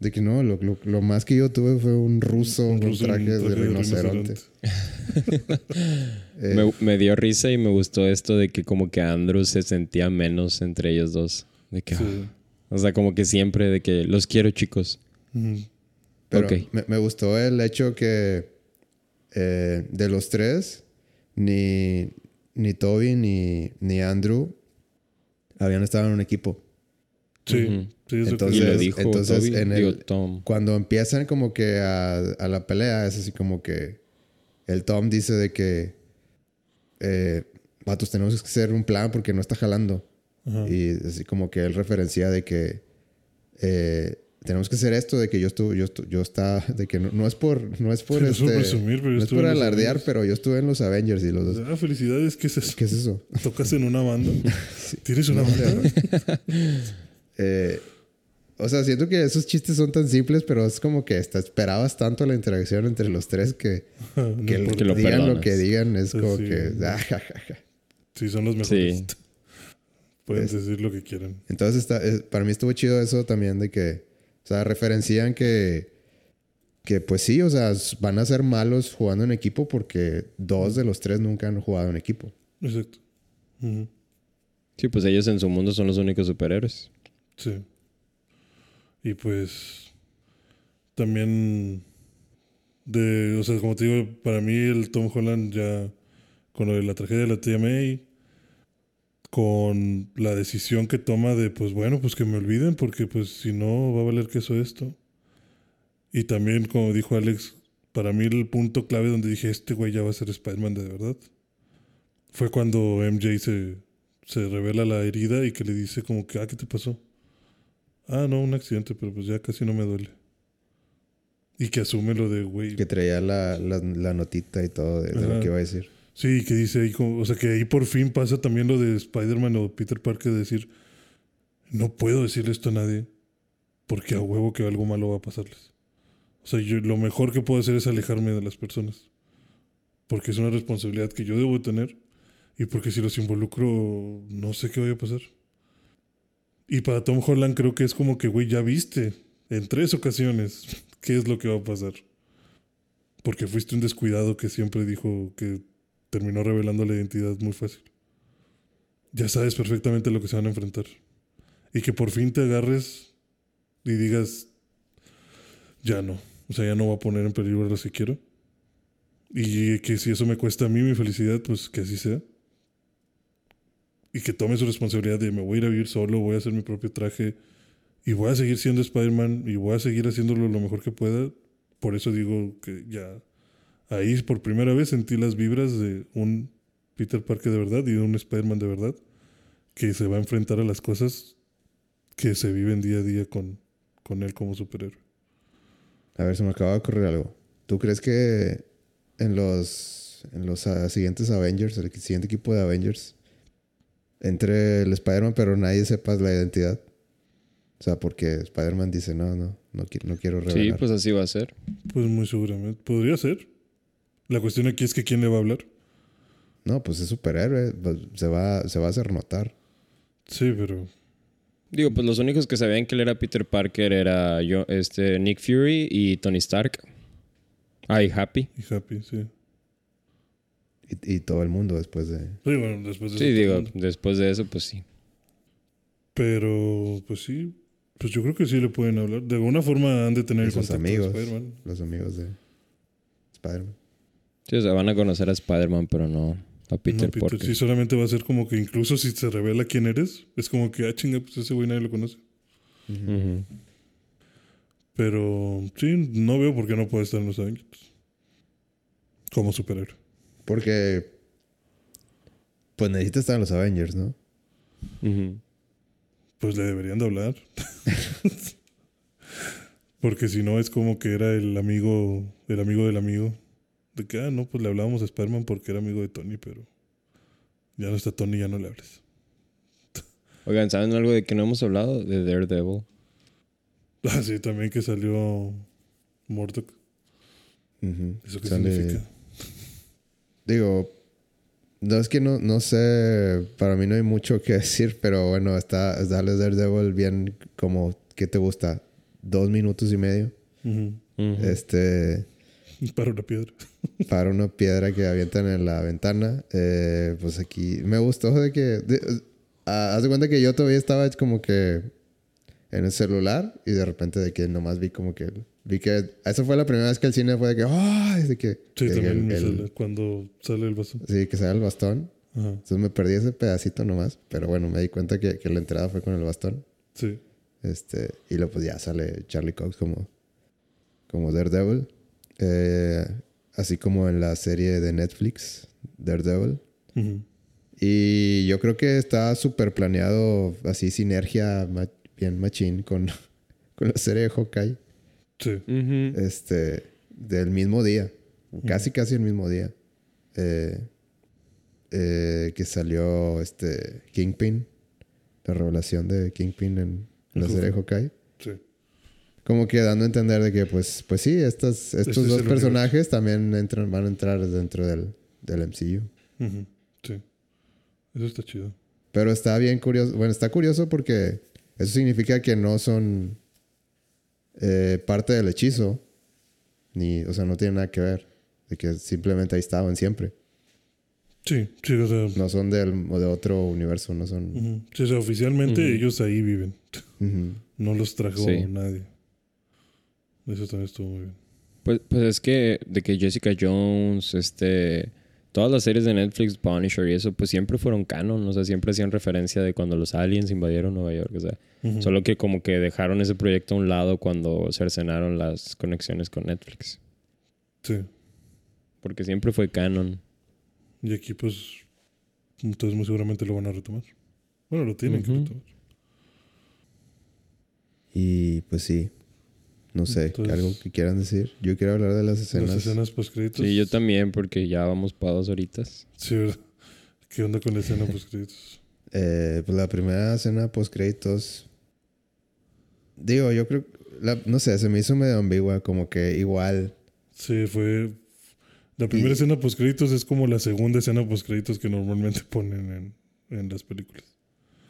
De que no, lo, lo, lo más que yo tuve fue un ruso Un con ruso traje, traje de rinoceronte. Eh, Me, me dio risa y me gustó esto de que como que Andrew se sentía menos entre ellos dos. De que, Sí. ah, o sea, como que siempre de que los quiero chicos. Pero me, me gustó el hecho que eh, de los tres, ni, ni Toby ni, ni Andrew habían estado en un equipo. Sí, sí, eso Entonces- y lo Entonces- dijo entonces Toby, en digo, el- Tom. Cuando empiezan como que a, a la pelea, es así como que el Tom dice de que eh, vatos, tenemos que hacer un plan porque no está jalando. Y así como que él referencia de que eh, tenemos que hacer esto de que yo estuve, yo, estu- yo estaba, de que no, no es por, no es por Sí, no es por este, presumir, pero yo no es estuve por en los alardear, Avengers. pero yo estuve en los Avengers y los dos. Ah, felicidades, ¿qué es eso? ¿Qué es eso? ¿Tocas en una banda? ¿Tienes una banda? Eh, o sea, siento que esos chistes son tan simples, pero es como que hasta esperabas tanto la interacción entre los tres que, No que, importa. Que lo digan lo que digan. Es como sí. que. ah, ja, ja, ja. Sí, son los mejores. Sí. Pueden Es- decir lo que quieran. Entonces, está, es- para mí estuvo chido eso también de que, o sea, referencian que, que pues sí, o sea, van a ser malos jugando en equipo porque dos de los tres nunca han jugado en equipo. Exacto. Sí, pues ellos en su mundo son los únicos superhéroes. Sí. Y pues también de, o sea, como te digo, para mí el Tom Holland ya con lo de la tragedia de la TMA, con la decisión que toma de, pues bueno, pues que me olviden porque pues si no va a valer queso esto. Y también, como dijo Alex, para mí el punto clave donde dije, este güey ya va a ser Spider-Man de verdad, fue cuando MJ se, se revela la herida y que le dice como que, ah, ¿qué te pasó? Ah, no, un accidente, pero pues ya casi no me duele. Y que asume lo de, güey. Que traía la, la, la notita y todo de, de lo que iba a decir. Sí, que dice ahí, como- o sea, que ahí por fin pasa también lo de Spider-Man o Peter Parker de decir, no puedo decirle esto a nadie porque a huevo que algo malo va a pasarles. O sea, yo lo mejor que puedo hacer es alejarme de las personas. Porque es una responsabilidad que yo debo tener y porque si los involucro no sé qué vaya a pasar. Y para Tom Holland creo que es como que, güey, ya viste en tres ocasiones qué es lo que va a pasar. Porque fuiste un descuidado que siempre dijo que terminó revelando la identidad muy fácil. Ya sabes perfectamente lo que se van a enfrentar. Y que por fin te agarres y digas, ya no. O sea, ya no voy a poner en peligro lo que quiero. Y que si eso me cuesta a mí mi felicidad, pues que así sea. Y que tome su responsabilidad de me voy a ir a vivir solo, voy a hacer mi propio traje y voy a seguir siendo Spider-Man y voy a seguir haciéndolo lo mejor que pueda. Por eso digo que ya ahí por primera vez sentí las vibras de un Peter Parker de verdad y de un Spider-Man de verdad que se va a enfrentar a las cosas que se viven día a día con, con él como superhéroe. A ver, se me acaba de ocurrir algo. ¿Tú crees que en los, en los ah, siguientes Avengers, el siguiente equipo de Avengers, entre el Spider-Man, pero nadie sepa la identidad? O sea, porque Spider-Man dice, no, no, no, qui- no quiero Sí, revelar. pues así va a ser. Pues muy seguramente. Podría ser. La cuestión aquí es que quién le va a hablar. No, pues es superhéroe, pues, se, va, se va a hacer notar. Sí, pero Digo, pues los únicos que sabían que él era Peter Parker era yo, este, Nick Fury y Tony Stark. Ah, y Happy. y Happy, sí. Y, y todo el mundo después de... Sí, bueno, después de Sí, eso digo, después de eso, pues sí. Pero, pues sí. Pues yo creo que sí le pueden hablar. De alguna forma han de tener contacto amigos. de Spider-Man. Los amigos de Spider-Man. Sí, o sea, van a conocer a Spider-Man, pero no a Peter, no, Peter, Parker. sí, solamente va a ser como que incluso si se revela quién eres, es como que, ah, chinga, pues ese güey nadie lo conoce. Pero sí, no veo por qué no puede estar en los Avengers. Como superhéroe. Porque... Pues necesita estar en los Avengers, ¿no? Pues le deberían de hablar. Porque si no es como que era el amigo, el amigo del amigo. De que, ah, no, pues le hablábamos a Spider-Man porque era amigo de Tony, pero ya no está Tony, ya no le hables. Oigan, ¿saben algo de que no hemos hablado? De Daredevil. Ah, sí, también que salió Murdoch. Ujú. ¿Eso qué Sale- significa? Digo, no es que no, no sé, para mí no hay mucho que decir, pero bueno, está, está Daredevil bien como, ¿qué te gusta? Dos minutos y medio. Ujú. Este, Para una piedra. para una piedra que avientan en la ventana. Eh, pues aquí me gustó de que, de- ah, haz de cuenta que yo todavía estaba como que en el celular y de repente de que nomás vi como que, vi que, esa fue la primera vez que el cine fue de que, ¡ay! de que, Sí, de también el- me el- sale cuando sale el vaso. sí, que sale el bastón. Ajá. Entonces me perdí ese pedacito nomás, pero bueno, me di cuenta que, que la entrada fue con el bastón. Sí. Este, y luego pues ya sale Charlie Cox como, como Daredevil. Eh, así como en la serie de Netflix, Daredevil. Y yo creo que está súper planeado, así sinergia ma- bien machín con, con la serie de Hawkeye. Sí. Este, del mismo día. Casi, casi el mismo día. Eh, eh, que salió este Kingpin. La revelación de Kingpin en la serie de Hawkeye. Sí. Como que dando a entender de que, pues, pues sí, estas, estos Este es dos personajes también entran, van a entrar dentro del, del MCU. Sí. Eso está chido. Pero está bien curioso. Bueno, está curioso porque eso significa que no son eh, parte del hechizo. Ni, o sea, no tiene nada que ver. De que simplemente ahí estaban siempre. Sí, sí, o sea, No son del, o de otro universo, no son. Sí, o sea, oficialmente ellos ahí viven. No los trajo Sí. nadie. Eso también estuvo muy bien. Pues, pues es que de que Jessica Jones, este, todas las series de Netflix, Punisher y eso, pues siempre fueron canon, o sea, siempre hacían referencia de cuando los aliens invadieron Nueva York, o sea, solo que como que dejaron ese proyecto a un lado cuando cercenaron las conexiones con Netflix, Sí. porque siempre fue canon. Y aquí, pues, entonces muy seguramente lo van a retomar. Bueno, lo tienen que retomar. Y pues sí. No sé, Entonces- algo que quieran decir. Yo quiero hablar de las escenas. Las escenas post créditos. Sí, yo también, porque ya vamos para dos horitas. Sí, ¿verdad? ¿Qué onda con la escena post créditos? Eh, pues la primera escena post créditos. Digo, yo creo. la- no sé, se me hizo medio ambigua. Como que igual. Sí, fue. La primera Y- escena post créditos es como la segunda escena post créditos que normalmente ponen en, en las películas.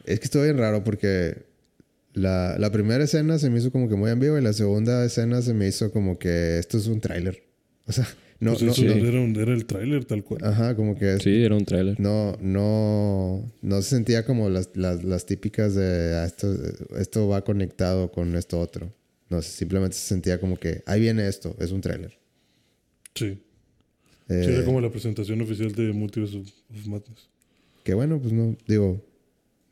Es que estuvo bien raro porque la, la primera escena se me hizo como que muy ambigua y la segunda escena se me hizo como que esto es un tráiler. O sea, no, pues no, eso no- era, un- era el tráiler tal cual. Ajá, como que Sí, era un tráiler. no, no, no se sentía como las, las, las típicas de ah, esto, esto va conectado con esto otro. No, simplemente se sentía como que ahí viene esto, es un tráiler. Sí. Eh, Sí, era como la presentación oficial de Multiverse of, of Madness. Que bueno, pues no, digo,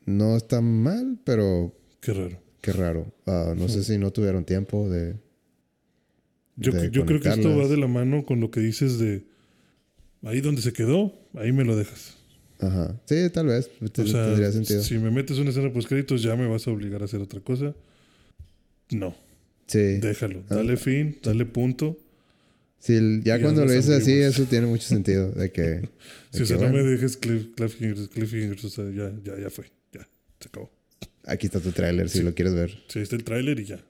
no está mal, pero Qué raro. qué raro. Ah, no sé si no tuvieron tiempo de... Yo, de yo creo que esto va de la mano con lo que dices de ahí donde se quedó, ahí me lo dejas. Ajá. Sí, tal vez. O sea, tendría sentido. si me metes una escena post créditos ya me vas a obligar a hacer otra cosa. No, Sí. déjalo. Dale fin, dale punto. Sí, ya cuando lo dices así, eso tiene mucho sentido. De que. Si o sea, no me dejes cliff, cliffhangers, o sea, ya, ya, ya fue, ya, se acabó. Aquí está tu tráiler si lo quieres ver. Sí, está el tráiler y ya.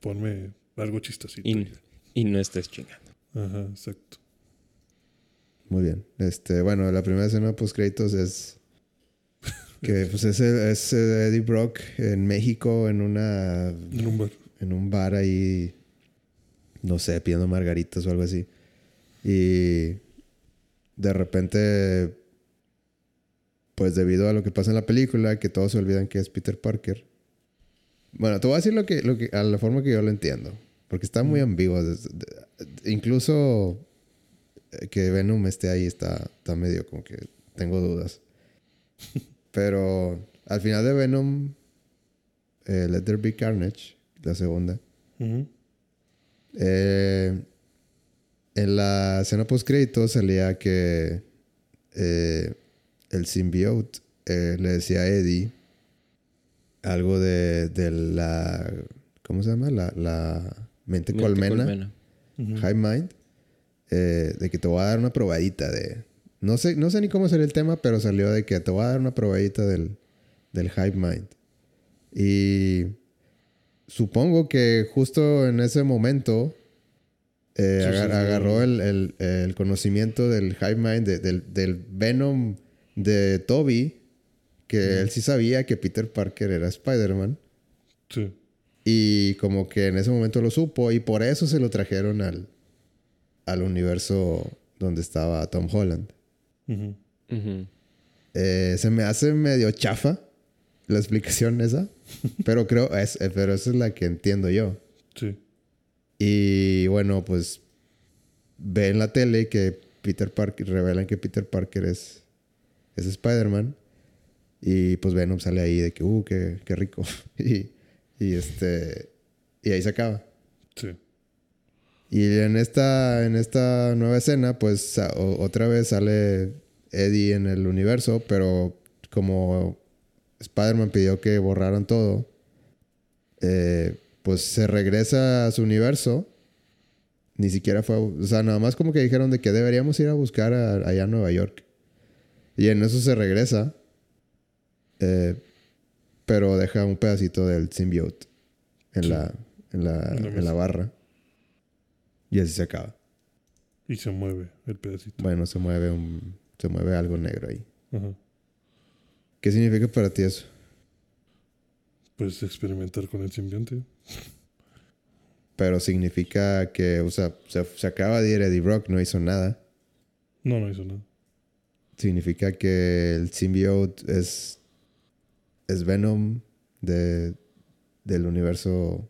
Ponme algo chistosito. Y, y y no estés chingando. Ajá, exacto. Muy bien. Este, bueno, la primera escena post créditos es. Que pues es, es Eddie Brock en México en una. En un bar. en un bar ahí. No sé, pidiendo margaritas o algo así. Y. De repente. Pues debido a lo que pasa en la película, que todos se olvidan que es Peter Parker. Bueno, te voy a decir lo que, lo que, a la forma que yo lo entiendo. Porque está muy ambiguo. Des- de- incluso eh, que Venom esté ahí está, está medio como que tengo dudas. Pero al final de Venom, eh, Let There Be Carnage, la segunda, eh, en la escena post crédito salía que eh, el symbiote eh, le decía a Eddie algo de, de la ¿cómo se llama? La, la mente, Mente colmena, colmena. Ujú. Hive Mind, eh, de que te voy a dar una probadita de no sé, no sé ni cómo sería el tema, pero salió de que te voy a dar una probadita del, del Hive Mind. Y supongo que justo en ese momento eh, Sí, sí, agar- sí. agarró el, el- el conocimiento del Hive Mind, de- del, del Venom de Toby, que él sí sabía que Peter Parker era Spider-Man. Sí. Y como que en ese momento lo supo y por eso se lo trajeron al, al universo donde estaba Tom Holland. Eh, se me hace medio chafa la explicación esa, pero creo, es, eh, pero esa es la que entiendo yo. Sí. Y bueno, pues ve en la tele que Peter Parker, revelan que Peter Parker es, es Spider-Man. Y pues Venom sale ahí de que, uh, qué, qué rico. y, y este, y ahí se acaba. Sí. Y en esta, en esta nueva escena, pues otra vez sale Eddie en el universo, pero como Spider-Man pidió que borraran todo, eh, pues se regresa a su universo. Ni siquiera fue, o sea, nada más como que dijeron de que deberíamos ir a buscar a- allá a Nueva York. Y en eso se regresa. eh, pero deja un pedacito del symbiote en, Sí. la, en, la, En la en la mesa. barra. Y así se acaba. Y se mueve el pedacito. Bueno, se mueve un, se mueve algo negro ahí. Ajá. ¿Qué significa para ti eso? Pues experimentar con el simbionte. Pero significa que, o sea, se, se acaba de ir Eddie Brock, no hizo nada. No, no hizo nada. Significa que el symbiote es, es Venom de, del universo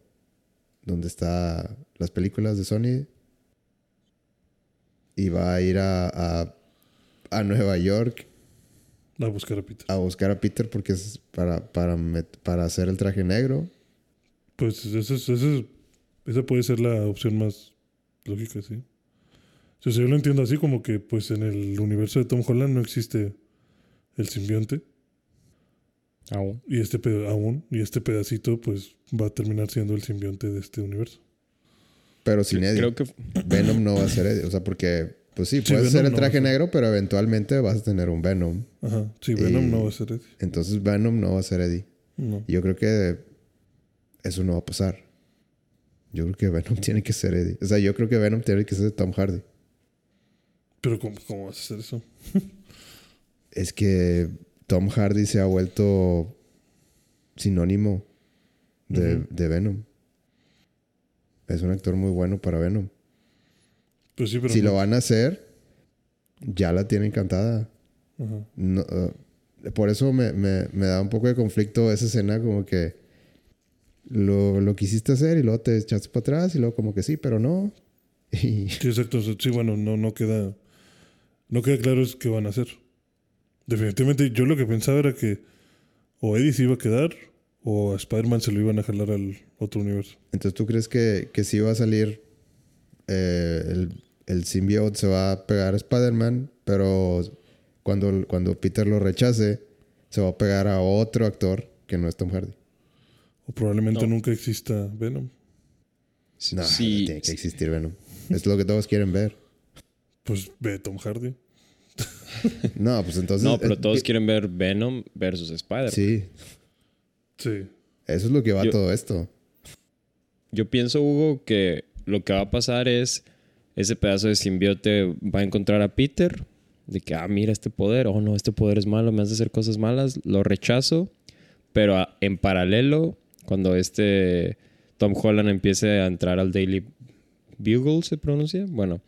donde está las películas de Sony. Y va a ir a, a, a Nueva York A buscar a Peter. a buscar a Peter porque es para, para, met- para hacer el traje negro. Pues ese es- ese es- esa puede ser la opción más lógica, sí. O sea, yo lo entiendo así como que pues en el universo de Tom Holland no existe el simbionte Aún. y este aún y este pedacito pues va a terminar siendo el simbionte de este universo. Pero sin Eddie. Creo que Venom no va a ser Eddie. O sea, porque, pues sí, Sí, puedes hacer Venom el no va a traje negro, pero eventualmente vas a tener un Venom. Ajá. Sí, Venom Y- no va a ser Eddie. Entonces Venom no va a ser Eddie. No. Yo creo que eso no va a pasar. Yo creo que Venom tiene que ser Eddie. O sea, yo creo que Venom tiene que ser Tom Hardy. Pero ¿cómo, cómo vas a hacer eso? Es que Tom Hardy se ha vuelto sinónimo de, de Venom. Es un actor muy bueno para Venom. Pues sí, pero si no. lo van a hacer, ya la tienen cantada. Ajá. No, eh, por eso me, me- me da un poco de conflicto esa escena, como que lo, lo quisiste hacer y luego te echaste para atrás y luego como que sí, pero no. Y Sí, exacto. Sí, bueno, no, no queda. No queda claro es qué van a hacer. Definitivamente, yo lo que pensaba era que o Eddie se iba a quedar o a Spider-Man se lo iban a jalar al otro universo. entonces tú crees que, que sí va a salir eh, el, el symbiote se va a pegar a Spider-Man, pero cuando, cuando Peter lo rechace, se va a pegar a otro actor que no es Tom Hardy. O probablemente No. nunca exista Venom. No, Sí, tiene que existir Venom. Es lo que todos quieren ver. Pues ve Tom Hardy. No, pues entonces... no, pero eh, todos eh, quieren ver Venom versus Spider-Man. Sí, Sí. eso es lo que va Yo- todo esto. Yo pienso, Hugo, que lo que va a pasar es ese pedazo de simbiote va a encontrar a Peter, de que, ah, mira este poder, oh no, este poder es malo, me hace hacer cosas malas, lo rechazo, pero a- en paralelo, cuando este Tom Holland empiece a entrar al Daily Bugle, ¿se pronuncia? Bueno,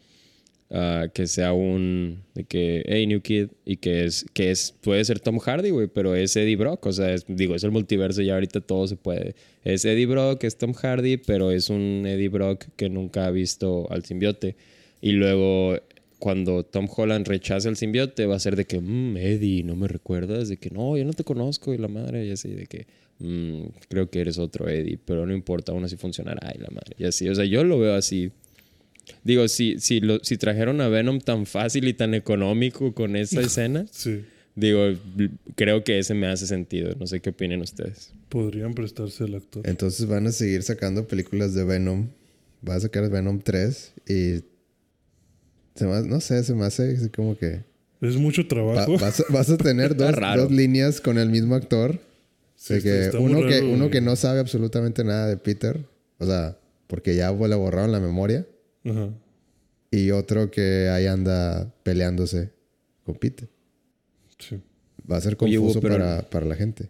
ah, que sea un, de que, hey, New Kid, y que es, que es, puede ser Tom Hardy, güey, pero es Eddie Brock, o sea, es- digo, es el multiverso y ahorita todo se puede. Es Eddie Brock, es Tom Hardy, pero es un Eddie Brock que nunca ha visto al simbiote. Y luego, cuando Tom Holland rechaza el simbiote, va a ser de que, "Mm, Eddie, ¿no me recuerdas? De que, no, yo no te conozco, y la madre, y así, de que, "Mm, creo que eres otro Eddie, pero no importa, aún así funcionará, y la madre, y así. O sea, yo lo veo así. Digo, si, si, lo, si trajeron a Venom tan fácil y tan económico con esa escena, Sí. digo, creo que ese me hace sentido. No sé qué opinen ustedes. Podrían prestarse al actor. Entonces van a seguir sacando películas de Venom. Va a sacar Venom 3 y... Se me, no sé, se me hace como que... Es mucho va- trabajo. vas, a- vas a tener dos, dos líneas con el mismo actor. Sí, de está- que está uno, que raro, uno que no sabe absolutamente nada de Peter. O sea, porque ya le borraron la memoria. Ajá. Y otro que ahí anda peleándose con Peter. Sí. Va a ser Oye, Hugo, confuso pero- para, para la gente.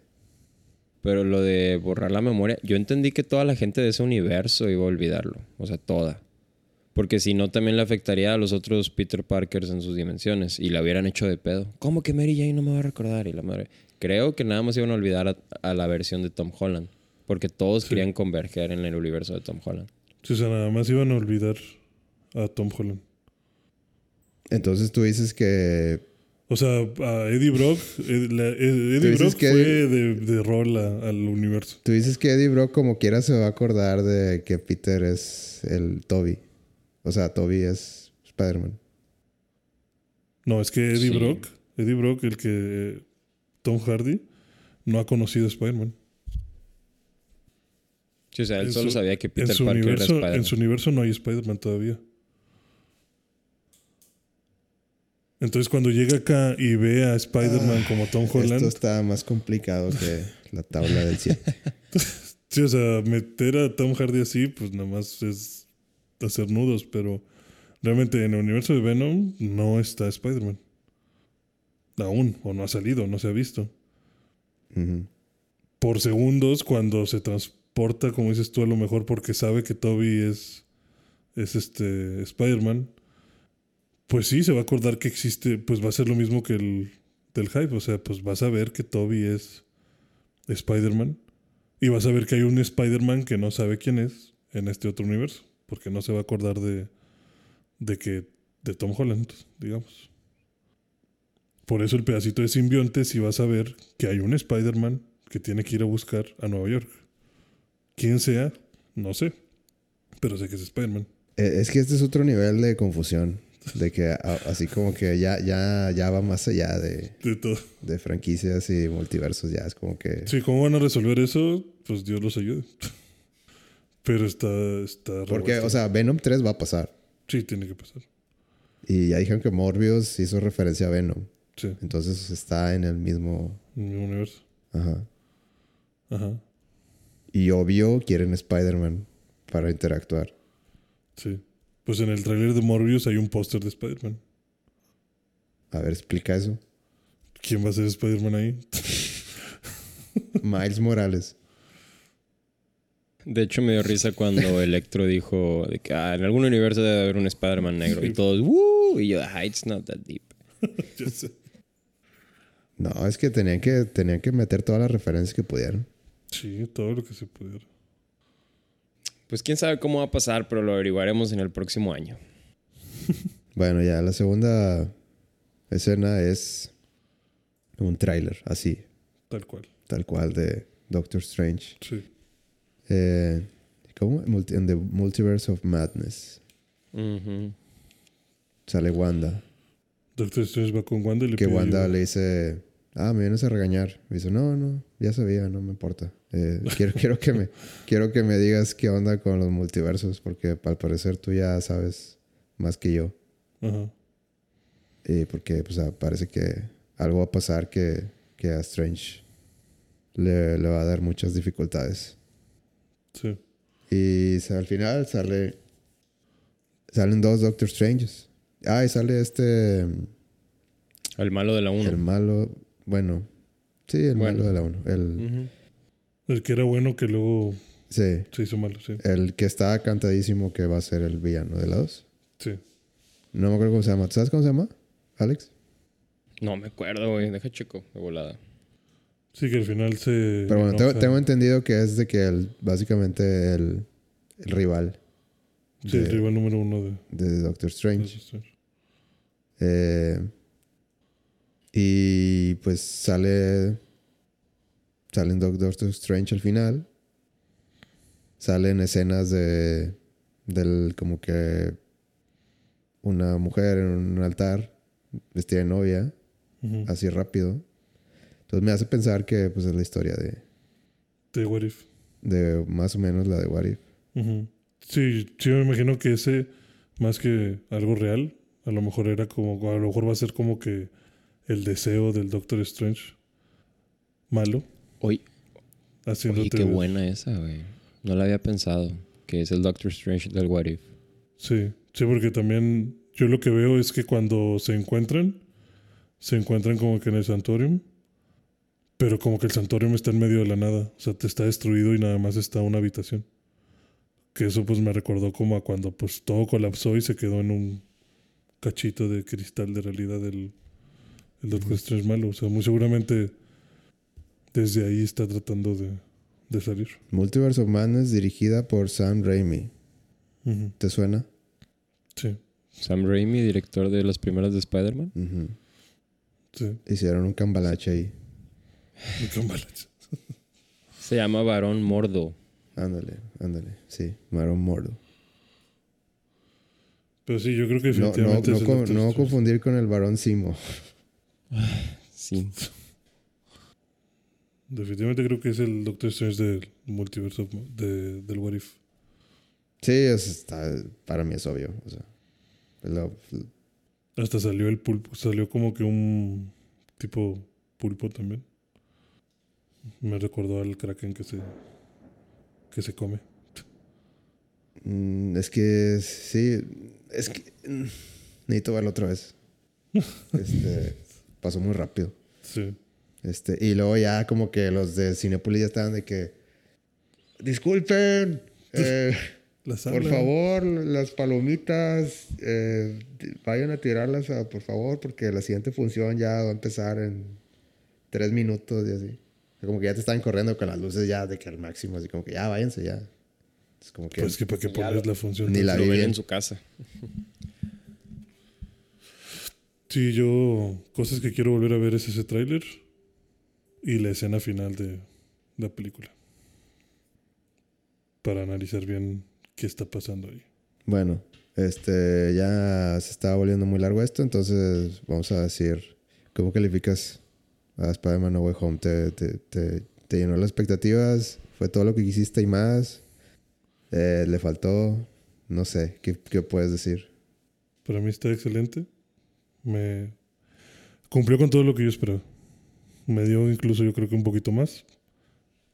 Pero lo de borrar la memoria, yo entendí que toda la gente de ese universo iba a olvidarlo. O sea, toda. Porque si no, también le afectaría a los otros Peter Parkers en sus dimensiones. Y la hubieran hecho de pedo. ¿Cómo que Mary Jane no me va a recordar? Y la madre. Creo que nada más iban a olvidar a, a la versión de Tom Holland. Porque todos querían converger en el universo de Tom Holland. Sí, o sea, nada más iban a olvidar a Tom Holland. Entonces tú dices que O sea, a Eddie Brock, Ed- la- Ed- Tú Eddie Brock que fue Eddie- de, de rol a- al universo. Tú dices que Eddie Brock como quiera se va a acordar de que Peter es el Toby. O sea, Toby es Spider-Man. No, es que Eddie Sí. Brock, Eddie Brock, el que eh, Tom Hardy, no ha conocido a Spider-Man. Sí, o sea, él En solo su- sabía que Peter Parker era universo, Spider-Man. en su universo no hay Spider-Man todavía. Entonces cuando llega acá y ve a Spider-Man como Tom Holland, Esto está más complicado que la tabla del 7. sí, o sea, meter a Tom Hardy así, pues nada más es hacer nudos, pero realmente en el universo de Venom no está Spider-Man. Aún, o no ha salido, no se ha visto. Por segundos cuando se transporta, como dices tú, a lo mejor porque sabe que Toby es, es este Spider-Man. Pues sí, se va a acordar que existe, pues va a ser lo mismo que el del hype. O sea, pues vas a ver que Toby es Spider-Man. Y vas a ver que hay un Spider-Man que no sabe quién es en este otro universo. Porque no se va a acordar de, de que, de Tom Holland, digamos. Por eso el pedacito de simbionte sí vas a ver que hay un Spider-Man que tiene que ir a buscar a Nueva York. ¿Quién sea? No sé. Pero sé que es Spider-Man. Eh, Es que este es otro nivel de confusión. De que a- así como que ya, ya, ya va más allá de, De todo. de franquicias y multiversos. Ya es como que... Sí, ¿cómo van a resolver eso? Pues Dios los ayude. Pero está... está Porque, o sea, Venom 3 va a pasar. Sí, tiene que pasar. Y ya dijeron que Morbius hizo referencia a Venom. Sí, Entonces está en el mismo... en mi universo. Ajá. Ajá. Y obvio quieren Spider-Man para interactuar. Sí. Pues en el tráiler de Morbius hay un póster de Spider-Man. A ver, explica eso. ¿Quién va a ser Spider-Man ahí? Miles Morales. De hecho, me dio risa cuando Electro dijo de que ah, en algún universo debe haber un Spider-Man negro. Y todos, ¡Woo! Y yo, ah, it's not that deep. No, es que tenían que, tenían que meter todas las referencias que pudieran. Sí, todo lo que se pudiera. Pues quién sabe cómo va a pasar, pero lo averiguaremos en el próximo año. Bueno, ya la segunda escena es un tráiler, así, Tal cual. tal cual de Doctor Strange. Sí. Eh, ¿Cómo? En The Multiverse of Madness. Sale Wanda. Doctor Strange va con Wanda y le Que pide Wanda ayuda. le dice, ah, me vienes a regañar. Y dice, no, no, ya sabía, no me importa. Eh, quiero, quiero, que me, quiero que me digas qué onda con los multiversos, porque al parecer tú ya sabes más que yo. Ajá. Y porque pues, ah, parece que algo va a pasar que, que a Strange le, le va a dar muchas dificultades. Sí. Y al final sale. Salen dos Doctor Stranges. Ah, y sale este. El malo de la 1. El malo. Bueno. Sí, el Bueno. malo de la 1. El, El que era bueno que luego Sí. se hizo malo, sí. El que está cantadísimo que va a ser el villano de la 2. Sí. No me acuerdo cómo se llama. ¿Tú sabes cómo se llama? Alex. No me acuerdo, güey. Deja checo de volada. Sí, que al final se. Pero bueno, tengo, entendido que es de que el, básicamente el, el rival Sí, el rival número uno de. de Doctor de Strange. Strange. Eh, y pues sale. Salen Doc- Doctor Strange al final. Salen escenas de. Del como que. Una mujer en un altar. Vestida de novia. Así rápido. Entonces me hace pensar que pues es la historia de. De What If. De más o menos la de What If. Sí, sí, me imagino que ese, más que algo real, a lo mejor era como. A lo mejor va a ser como que el deseo del Doctor Strange malo. Haciéndote. oye, qué ver- buena esa, güey. No la había pensado. Que es el Doctor Strange del What If. Sí, sí, porque también yo lo que veo es que cuando se encuentran, se encuentran como que en el santuario, pero como que el santuario está en medio de la nada, o sea, te está destruido y nada más está una habitación. Que eso pues me recordó como a cuando pues todo colapsó y se quedó en un cachito de cristal de realidad el, el Doctor Strange malo, o sea, muy seguramente desde ahí está tratando de, de salir. Multiverse of Madness dirigida por Sam Raimi. ¿Te suena? Sí, Sam Raimi, director de las primeras de Spider-Man. Sí, Hicieron un cambalache ahí. muy cambalache. Se llama Varón Mordo. Ándale, ándale. Sí, Maron Mordo. Pero sí, yo creo que No, no, definitivamente no, es co- Doctor no Strange. confundir con el varón Simo. Sí. Definitivamente creo que es el Doctor Strange del multiverso de, del What If. Sí, es- está, para mí es obvio. O sea, lo- Hasta salió el pulpo, salió como que un tipo pulpo también. Me recordó al kraken que se que se come. mm, es que sí, es que mm, necesito verlo otra vez. Este, pasó muy rápido. Sí. Este, y luego ya como que los de Cinepolis ya estaban de que disculpen, eh, La por favor, las palomitas, eh, vayan a tirarlas, a- por favor, porque la siguiente función ya va a empezar en tres minutos y así. Como que ya te están corriendo con las luces ya de que al máximo, así como que ya váyanse ya. Es como que Pues que para que Ya pones la función. Ni la Lo ven en su casa. Sí, yo cosas que quiero volver a ver es ese tráiler y la escena final de la película. Para analizar bien qué está pasando ahí. Bueno, este ya se está volviendo muy largo esto, entonces vamos a decir, ¿cómo calificas a Spider-Man No Way Home? ¿Te, te, te- te llenó las expectativas? ¿Fue todo lo que quisiste y más? Eh, ¿Le faltó? No sé, ¿qué, qué puedes decir? Para mí está excelente. Me cumplió con todo lo que yo esperaba. Me dio incluso yo creo que un poquito más.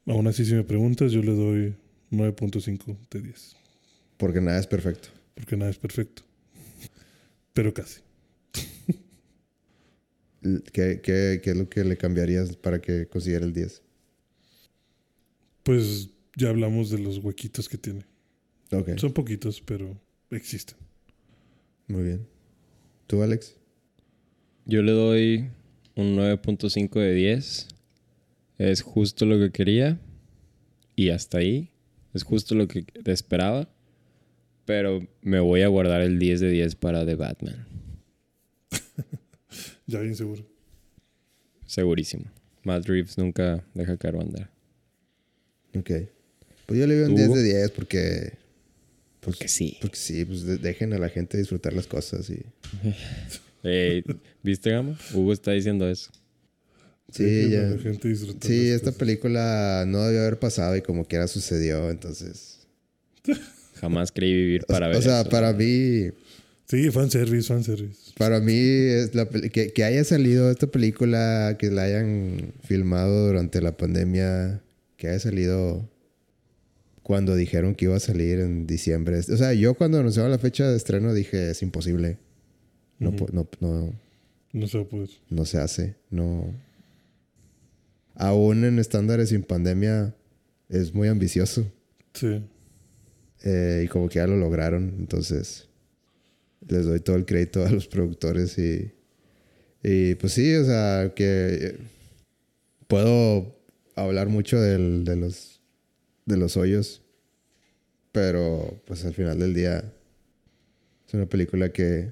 Aún así, si me preguntas, yo le doy 9.5 de 10. Porque nada es perfecto. Porque nada es perfecto. Pero casi. ¿Qué, qué, qué es lo que le cambiarías para que consiguiera el 10? Pues ya hablamos de los huequitos que tiene. Son poquitos, pero existen. muy bien. ¿Tú, Alex? Yo le doy un 9.5 de 10. Es justo lo que quería. Y hasta ahí. Es justo lo que esperaba. Pero me voy a guardar el 10 de 10 para The Batman. Ya bien seguro. Segurísimo. Matt Reeves nunca deja caer bandera. Ok. Pues yo le doy un ¿Tú, 10 Hugo? de 10 porque... Pues, Porque sí. Porque sí, pues de- dejen a la gente disfrutar las cosas y... ¿Viste, Gama? Hugo está diciendo eso. Sí, ya. gente Sí, esta cosas. película no debió haber pasado y como quiera sucedió, entonces... Jamás creí vivir para o, ver o sea, eso. para mí... Sí, fanservice, fanservice. Para mí, es la que, que haya salido esta película, que la hayan filmado durante la pandemia, que haya salido cuando dijeron que iba a salir en diciembre. O sea, yo cuando anunciaron la fecha de estreno dije, es imposible. No, no, no, No se no se hace. No. Aún en estándares sin pandemia, es muy ambicioso. Sí. Eh, y como que ya lo lograron. Entonces, les doy todo el crédito a los productores y, y pues sí, o sea, que puedo hablar mucho del- de, los, de los hoyos, pero pues al final del día es una película que,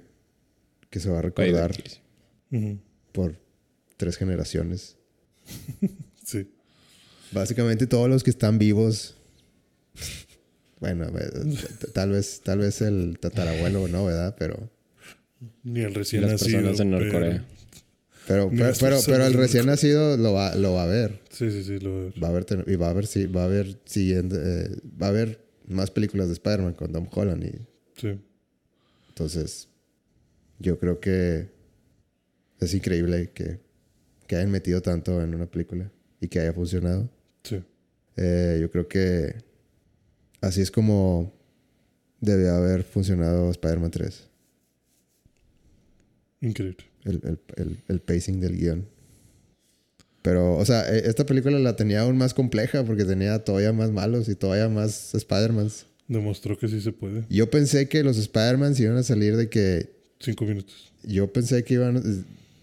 que se va a recordar por tres generaciones. Sí. Básicamente todos los que están vivos. Bueno, eh, tal vez, tal vez el tatarabuelo no, ¿verdad? Pero, Ni el recién las nacido. personas en Norcorea. pero, pero, pero, el recién Norcorea. nacido lo va, lo va a ver. Sí, sí, sí, lo voy a ver. Va a haber, y va a haber, sí, va a haber siguiente, eh, va a haber más películas de Spider-Man con Tom Holland y Sí. entonces yo creo que es increíble que, que hayan metido tanto en una película y que haya funcionado. Sí. Eh, yo creo que así es como debe haber funcionado Spider-Man 3. Increíble. El, el, el, el pacing del guion. Pero, o sea, eh, esta película la tenía aún más compleja porque tenía todavía más malos y todavía más Spider-Mans. Demostró que sí se puede. Yo pensé que los Spider-Mans iban a salir de que... Cinco minutos. Yo pensé que iban...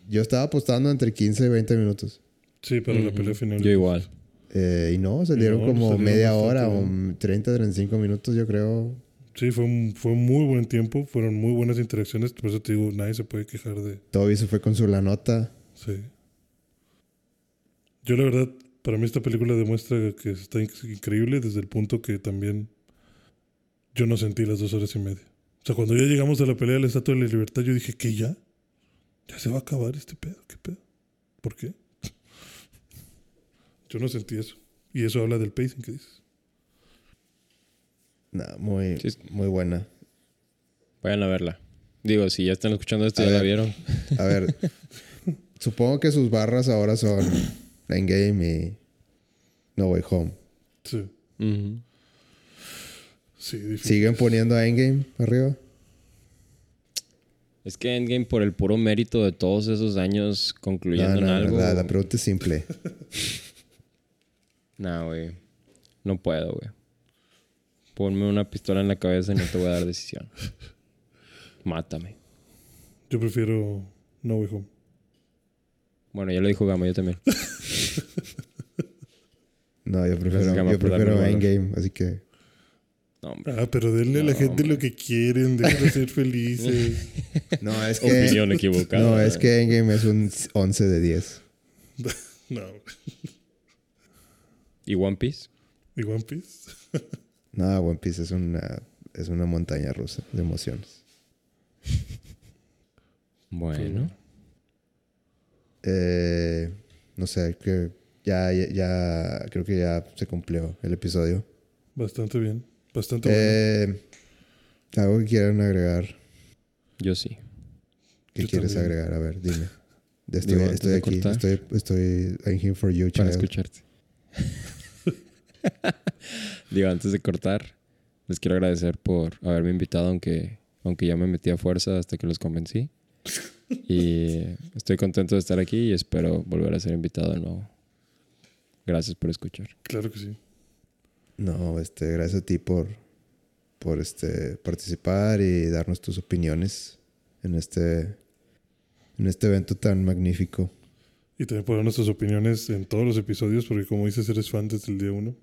Yo estaba apostando entre 15 y 20 minutos. Sí, para la Ujú. pelea final. Yo igual. Eh, y no, salieron no, como salieron media hora o bien. 30, 35 minutos, yo creo. Sí, fue un, fue un muy buen tiempo. Fueron muy buenas interacciones. Por eso te digo, nadie se puede quejar de. Toby se fue con su la nota. Sí. Yo, la verdad, para mí esta película demuestra que está inc- increíble desde el punto que también yo no sentí las dos horas y media. O sea, cuando ya llegamos a la pelea de la Estatua de la Libertad, yo dije, ¿qué ya? ¿Ya se va a acabar este pedo? ¿Qué pedo? ¿Por qué? Yo no sentí eso. Y eso habla del pacing que dices. Nah, muy, Sí. muy buena. Vayan a verla. Digo, si ya están escuchando esto, A ya la vieron. A ver, supongo que sus barras ahora son Endgame y No Way Home. Sí. Ujú. Sí, difícil. ¿Siguen poniendo a Endgame arriba? Es que Endgame, por el puro mérito de todos esos años concluyendo no, en algo. la, la pregunta es simple. Nah, güey. No puedo, güey. Ponme una pistola en la cabeza y no te voy a dar decisión. Mátame. Yo prefiero No Way Home. Bueno, ya lo dijo Gama, yo también. No, yo prefiero, yo prefiero. Endgame, así que... No. Ah, pero denle a la No, gente lo que quieren, déjenlos ser felices. No, es que... Opinión equivocada. No, es que Endgame es un 11 de 10. no. ¿Y One Piece? ¿Y One Piece? No, One Piece es una, es una montaña rusa de emociones. Bueno. Eh, no sé, que ya, ya, ya- creo que ya se cumplió el episodio. Bastante bien. Bastante bueno. Eh, ¿Algo que quieran agregar? Yo sí. ¿Qué Yo quieres también. agregar? A ver, dime. Estoy, Digo, aquí, cortar. estoy, estoy I'm here for you, Para child. escucharte. Digo, antes de cortar, les quiero agradecer por haberme invitado, aunque, aunque ya me metí a fuerza hasta que los convencí. Y estoy contento de estar aquí y espero volver a ser invitado de nuevo. Gracias por escuchar. Claro que sí. No, este, gracias a ti por, por este, participar y darnos tus opiniones en este, en este evento tan magnífico. Y también por dar nuestras opiniones en todos los episodios, porque como dices, eres fan desde el día uno.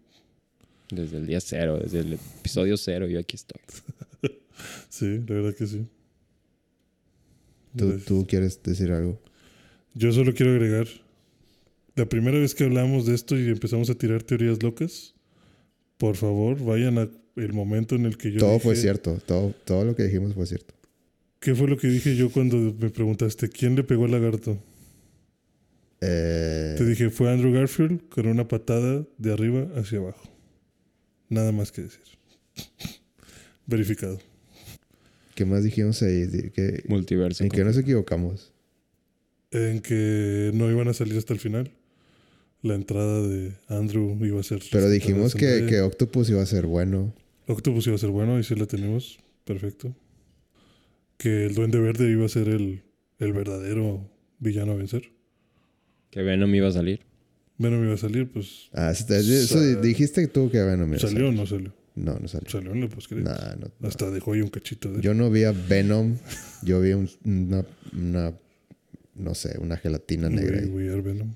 Desde el día cero, desde el episodio cero, yo aquí estoy. Sí, la verdad que sí. ¿Tú, tú quieres decir algo? Yo solo quiero agregar, la primera vez que hablamos de esto y empezamos a tirar teorías locas, por favor, vayan a el momento en el que yo todo dije- fue cierto. Todo, todo lo que dijimos fue cierto. ¿Qué fue lo que dije yo cuando me preguntaste quién le pegó al lagarto? Eh, Te dije, fue Andrew Garfield con una patada de arriba hacia abajo. Nada más que decir. Verificado. ¿Qué más dijimos ahí? ¿Qué- Multiverso. ¿En qué nos equivocamos? En que no iban a salir hasta el final. La entrada de Andrew iba a ser. Pero dijimos que, que Octopus iba a ser bueno. Octopus iba a ser bueno, y sí la tenemos. Perfecto. Que el Duende Verde iba a ser el, el verdadero villano a vencer. Que Venom iba a salir. Venom iba a salir, pues. Ah, eso, dijiste tú que Venom iba a ¿Salió o salir. no salió? No, no salió. Salió en la. Nah, no, no. Hasta dejó ahí un cachito de. Yo no vi a Venom. Yo vi un- una, una, no sé, una gelatina negra. We, we are Venom.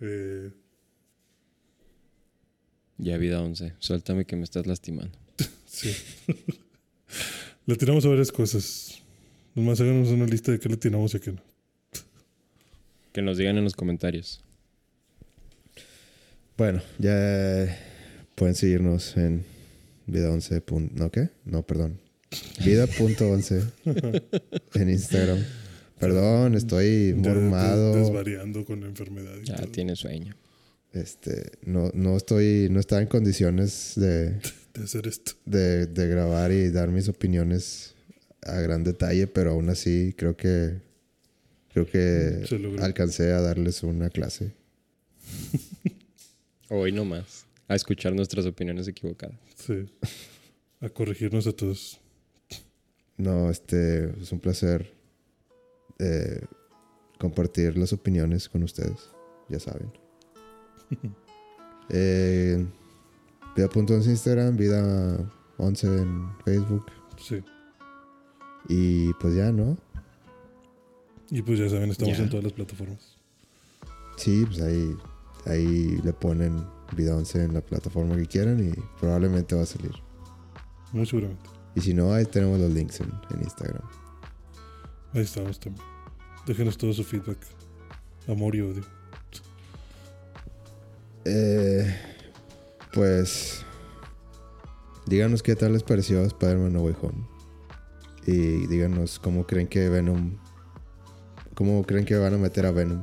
Eh, Ya vida 11. Suéltame que me estás lastimando. sí. le tiramos a varias cosas. Nomás háganos una lista de qué le tiramos y a qué no. Que nos digan en los comentarios. Bueno, ya pueden seguirnos en vida 11. pun- ¿No qué? No, perdón. Vida.11 en Instagram. Perdón, estoy mormado. des- desvariando con la enfermedad. y Ya todo. tiene sueño. Este, no, no estoy, no estaba en condiciones de, De hacer esto. de, de grabar y dar mis opiniones a gran detalle, pero aún así creo que creo que alcancé a darles una clase. Hoy nomás. A escuchar nuestras opiniones equivocadas. Sí. A corregirnos a todos. No, este es un placer eh, compartir las opiniones con ustedes, ya saben. eh, vida.11 en Instagram, vida 11 en Facebook Sí. y pues ya, ¿no? Y pues ya saben, estamos en todas las plataformas. Sí, pues ahí, ahí le ponen vida 11 en la plataforma que quieran y probablemente va a salir. Muy seguramente. Y si no, ahí tenemos los links en, en Instagram. Ahí estamos también. Déjenos todo su feedback. Amor y odio. Eh, pues díganos qué tal les pareció Spider-Man No Way Home. Y díganos cómo creen que Venom. ¿Cómo creen que van a meter a Venom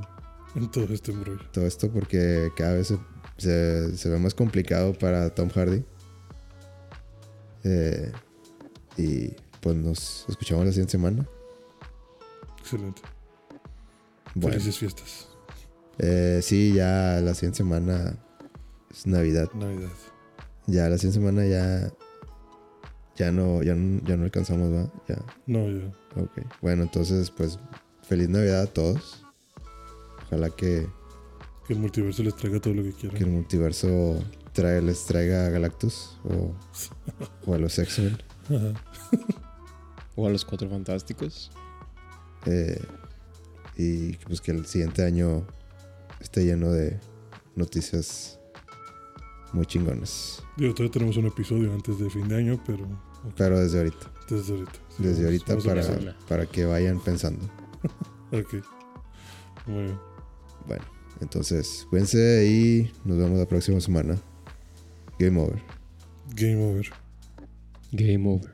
En todo este embrollo. todo esto porque cada vez se, se- se ve más complicado para Tom Hardy. Eh, y pues nos escuchamos la siguiente semana. Excelente. Bueno, Felices fiestas. eh, sí, ya la siguiente semana es Navidad. Navidad. Ya la siguiente semana ya ya no ya no, ya no alcanzamos, ¿va? Ya. No, ya. Ok. Bueno, entonces pues feliz Navidad a todos. Ojalá que, Que el multiverso les traiga todo lo que que el quieran. multiverso trae- les traiga a Galactus o, o a los X-Men. Ajá. O a los cuatro fantásticos. Eh, y pues que el siguiente año esté lleno de noticias muy chingonas. Digo, todavía tenemos un episodio antes de fin de año, pero Pero desde ahorita, desde ahorita. Sí, desde vamos- ahorita vamos para, para que vayan pensando. Ok. Muy bien. Bueno, entonces cuídense y nos vemos la próxima semana. Game over. Game over. Game over.